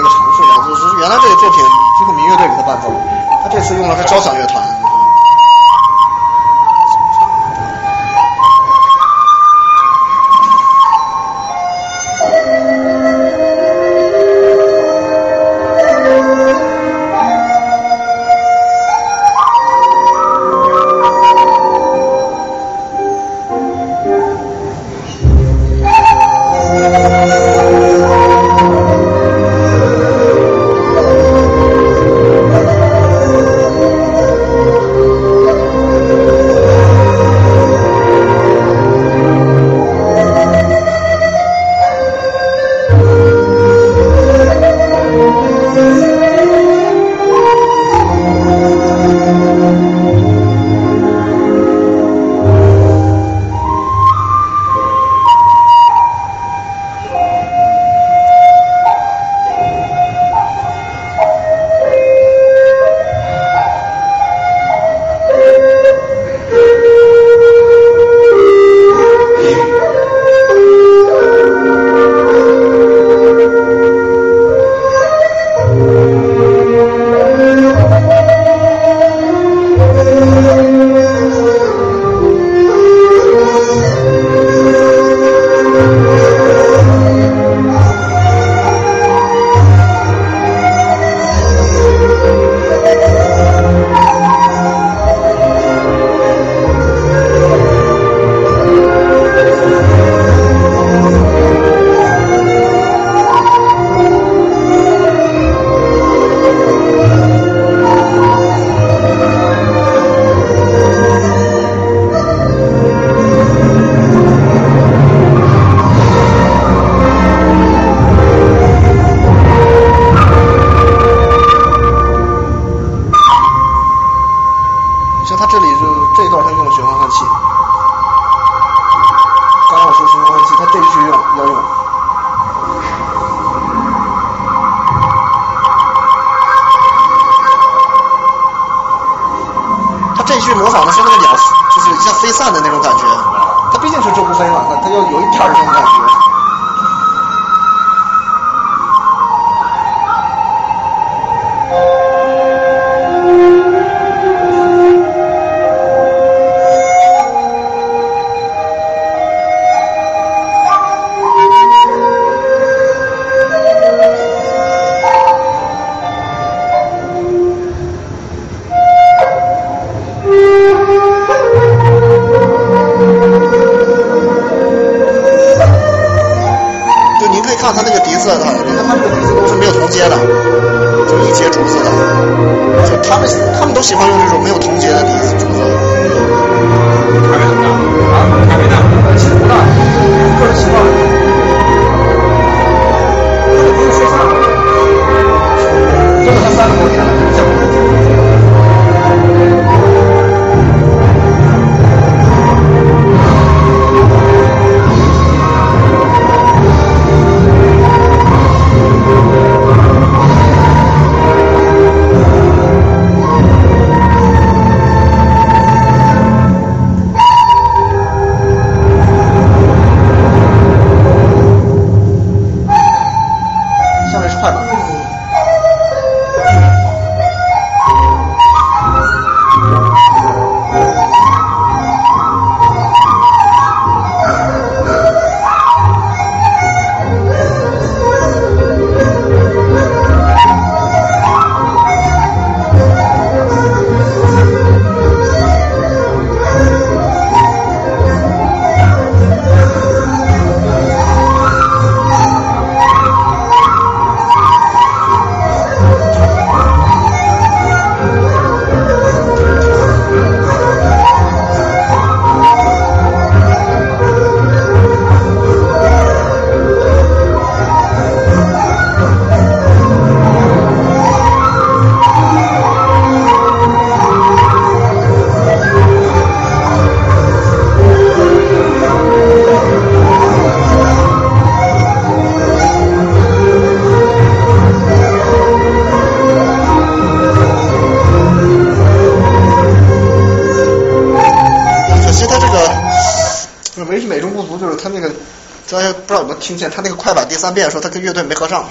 听见，他那个快板第三遍的时候，他跟乐队没合上，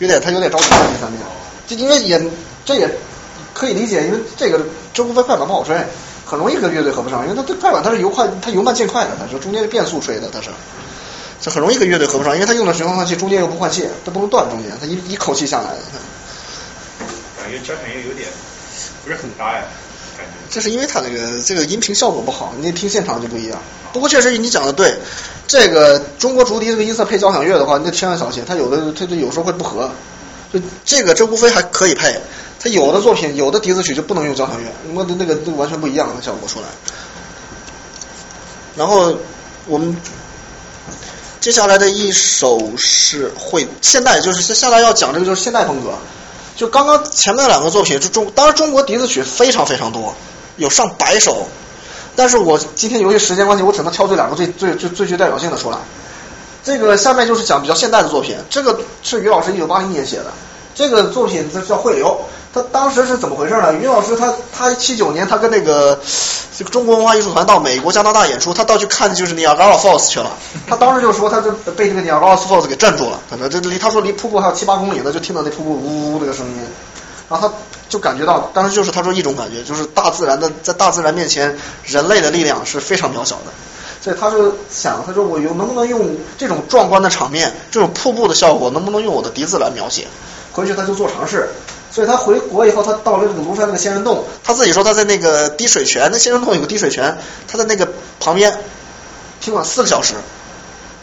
有点他有点着急第三遍。就因为也这也可以理解，因为这个周国飞快板不好吹，很容易跟乐队合不上，因为他这快板他是由快他由慢渐快的，他是中间是变速吹的，他是。这很容易跟乐队合不上，因为他用的循环换气，中间又不换气，他不能断中间，他一一口气下来的。
感觉交响乐有点不是很搭呀，感觉。
这是因为它那个这个音频效果不好，你听现场就不一样。不过确实你讲的对，这个中国竹笛这个音色配交响乐的话，你千万小心，它有的它就有时候会不合。就这个这无非还可以配，它有的作品有的笛子曲就不能用交响乐，那那个那完全不一样的效果出来。然后我们。接下来的一首是会现代，就是下来要讲这个就是现代风格。就刚刚前面两个作品，就中当然中国笛子曲非常非常多，有上百首。但是我今天由于时间关系，我只能挑这两个最最最最具代表性的出来。这个下面就是讲比较现代的作品，这个是于老师一九八零年写的，这个作品这叫汇流。他当时是怎么回事呢？于老师他他七九年他跟那个这个中国文化艺术团到美国加拿大演出，他到去看就是尼亚加拉 Falls 去了。他当时就说他就被这个尼亚加拉 Falls 给镇住了，可能这离他说离瀑布还有七八公里呢，就听到那瀑布呜呜那个声音，然后他就感觉到，当时就是他说一种感觉，就是大自然的在大自然面前，人类的力量是非常渺小的。所以他就想，他说我有能不能用这种壮观的场面，这种瀑布的效果，能不能用我的笛子来描写？回去他就做尝试。所以他回国以后，他到了这个庐山那个仙人洞，他自己说他在那个滴水泉，那仙人洞有个滴水泉，他在那个旁边听了四个小时，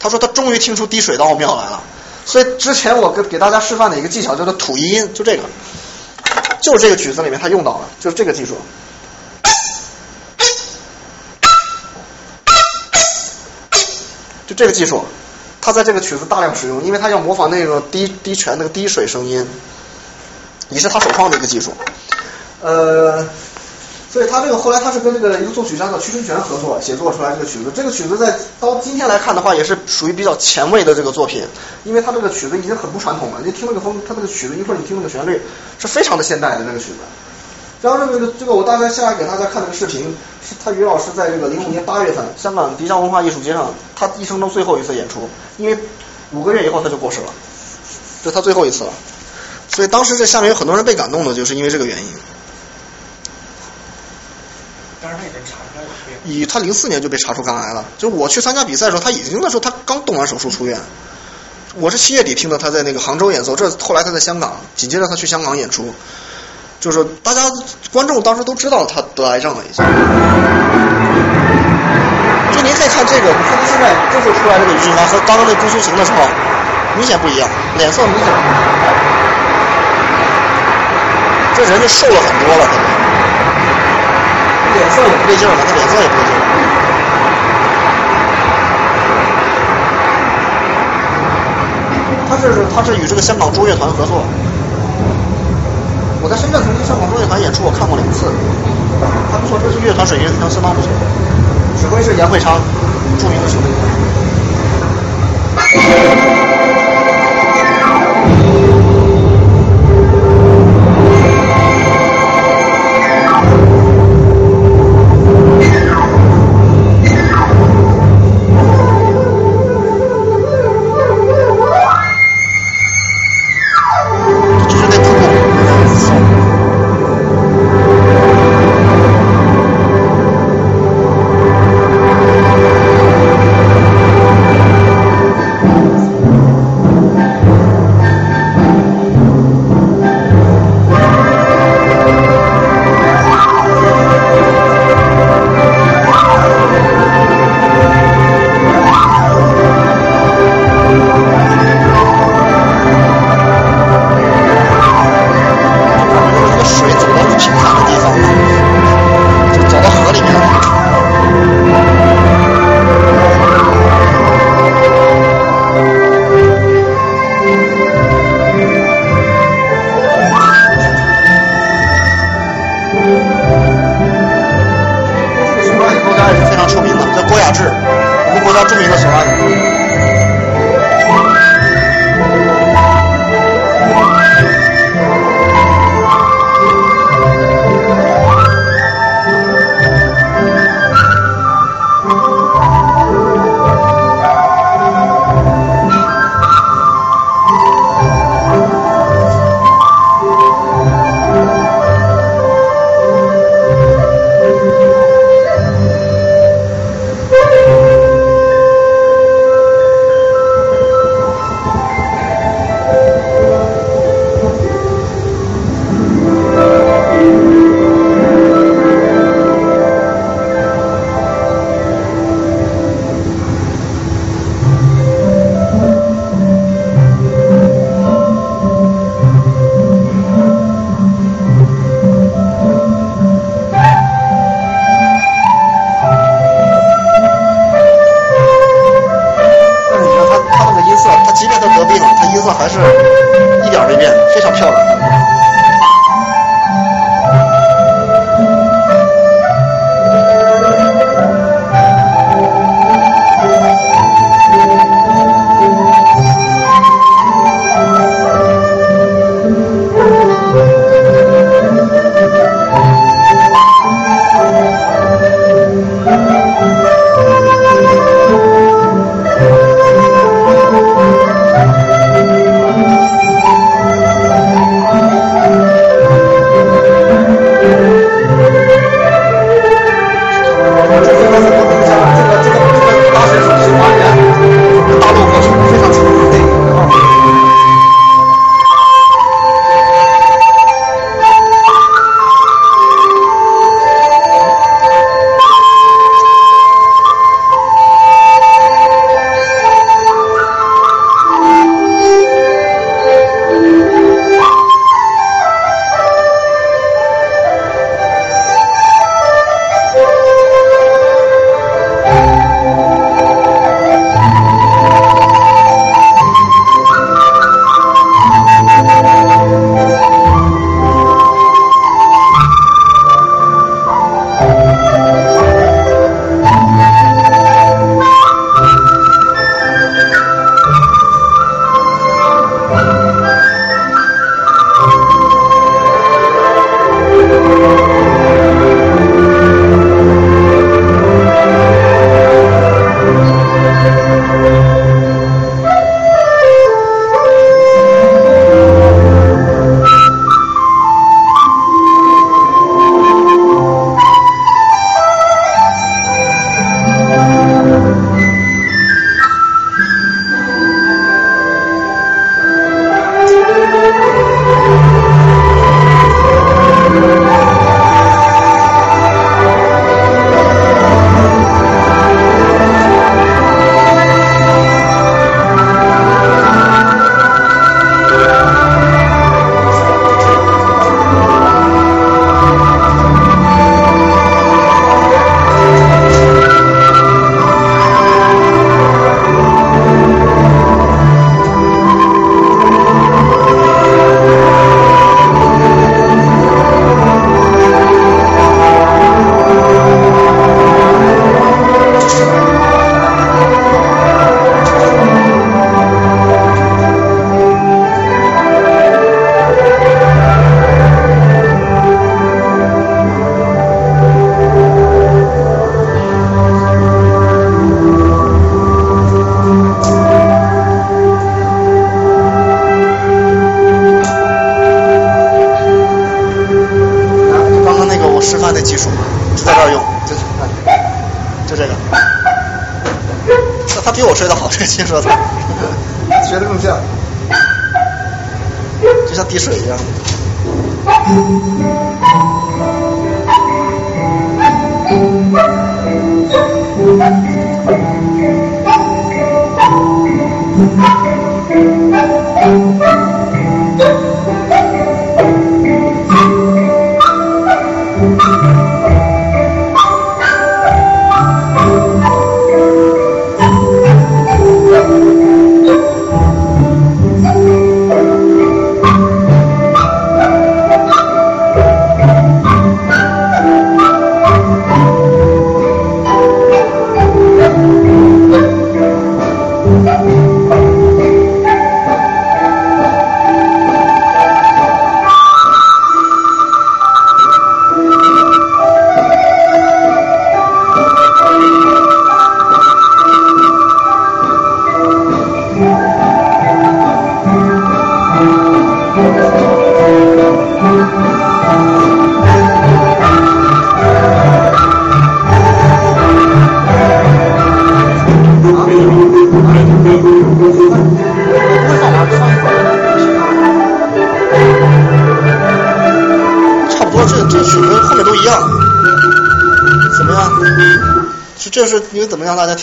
他说他终于听出滴水的奥妙来了。所以之前我给给大家示范的一个技巧叫做吐一音，就这个，就是这个曲子里面他用到了，就是这个技术，这个技术，他在这个曲子大量使用，因为他要模仿那个滴滴泉那个滴水声音。也是他首创的一个技术，呃，所以他这个后来他是跟这个一个作曲家叫屈春泉合作写作出来这个曲子。这个曲子在到今天来看的话，也是属于比较前卫的这个作品，因为他这个曲子已经很不传统了。你听那个风，他那个曲子，一会儿你听那个旋律，是非常的现代的那个曲子。然后这个这个我大概下来给大家看这个视频，是他于老师在这个零五年八月份香港迪迦文化艺术节上，他一生中最后一次演出，因为五个月以后他就过世了，这他最后一次了。所以当时这下面有很多人被感动的，就是因为这个原因。
当时他已经查出来了
以他零四年就被查出肝癌了，就我去参加比赛的时候，他已经那时候他刚动完手术出院。我是七月底听到他在那个杭州演奏，这后来他在香港，紧接着他去香港演出，就是大家观众当时都知道他得癌症了已经。就您可以看这个，你看他现在这就出来这个于和刚刚那姑苏行的时候。明显不一样，脸色明显，这人就瘦了很多了，可能脸色也不对劲了，他脸色也不对劲。他是他是与这个香港中乐团合作，我在深圳曾经上过乐团演出，我看过两次，还不错，这是乐团水平相当不错，指挥是严慧昌，著名的指挥。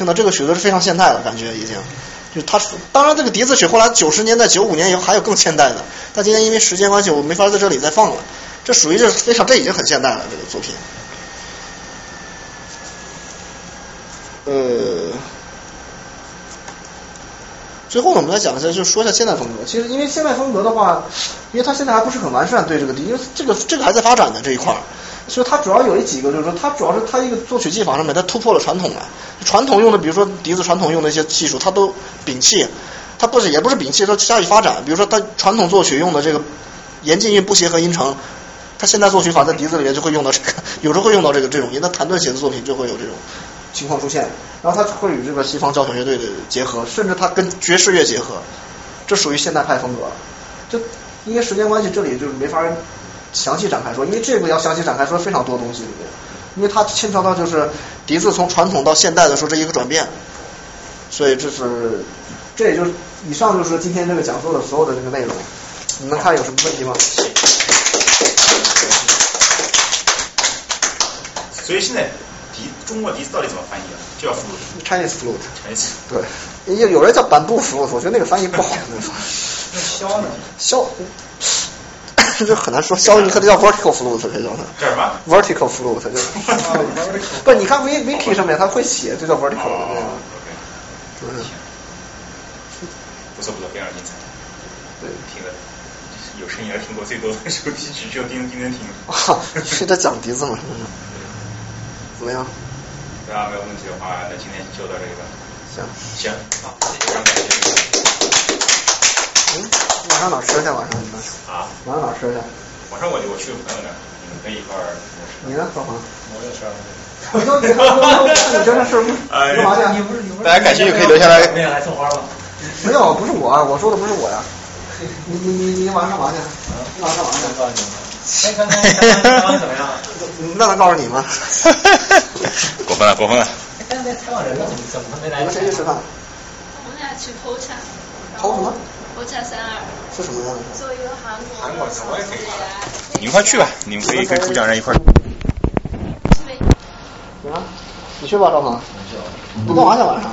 听到这个曲子是非常现代的感觉，已经。就他，当然这个笛子曲后来九十年代、九五年以后还有更现代的，但今天因为时间关系，我没法在这里再放了。这属于这非常，这已经很现代了，这个作品。呃，最后呢，我们来讲一下，就说一下现代风格。其实因为现代风格的话，因为它现在还不是很完善，对这个因为这个这个还在发展的这一块，所以它主要有一几个，就是说它主要是它一个作曲技法上面，它突破了传统了。传统用的，比如说笛子传统用的一些技术，它都摒弃，它不是也不是摒弃，它加以发展。比如说它传统作曲用的这个严禁韵不协和音程，它现代作曲法在笛子里面就会用到这个，有时候会用到这个这种，因为它弹顿写的作品就会有这种情况出现。然后它会与这个西方交响乐队的结合，甚至它跟爵士乐结合，这属于现代派风格。就因为时间关系，这里就没法详细展开说，因为这个要详细展开说非常多东西，因为它牵扯到就是笛子从传统到现代的时候这一个转变，所以这是这也就是以上就是今天这个讲座的所有的这个内容。你们看有什么问题吗？
所以现在笛中国笛子到底怎么翻译啊？就叫 flute。
Chinese flute。
Chinese。
对，有有人叫板布 flute，我觉得那个翻译不好。
那箫呢？
箫，这很难说。箫你可得叫 vertical flute 这叫它。
叫什么
？vertical flute 就是。不，你看 wiki 上面它会写，这叫 vertical 的那个。嗯。
不错不错，非常精彩。
对，
听的有生以来听过最多的手机曲，只有丁丁能听。
啊，是在讲笛子吗？怎么样？
大家没有问题的话，那今天就到这里吧。
行。
行，好，非常感谢。
嗯，晚上哪吃去？晚上你们？
啊？
晚上哪吃去？
晚上我我去朋友那，你们可以一块儿。
你呢，何鹏？
我也是。
你说 你你真的是干嘛去？
你不是你不是？大家感兴趣可以留下来。
没有来送花吧？
没有，不是我，我说的不是我呀。你你你你晚上干嘛去？你晚上干嘛去？
告诉你们。先看看看看怎么样？
那能告诉你吗？
过分了，过分了。
刚才采访人了，怎么怎么没来？
你们谁去吃饭？
我们俩去 Pocha。
跑什么
？Pocha 三二。
是什么样的？
做一个韩国。
韩国我也可以。你们快去吧，你们可以跟主讲人一块儿。
行啊，你去吧，赵鹏。你干嘛去晚上？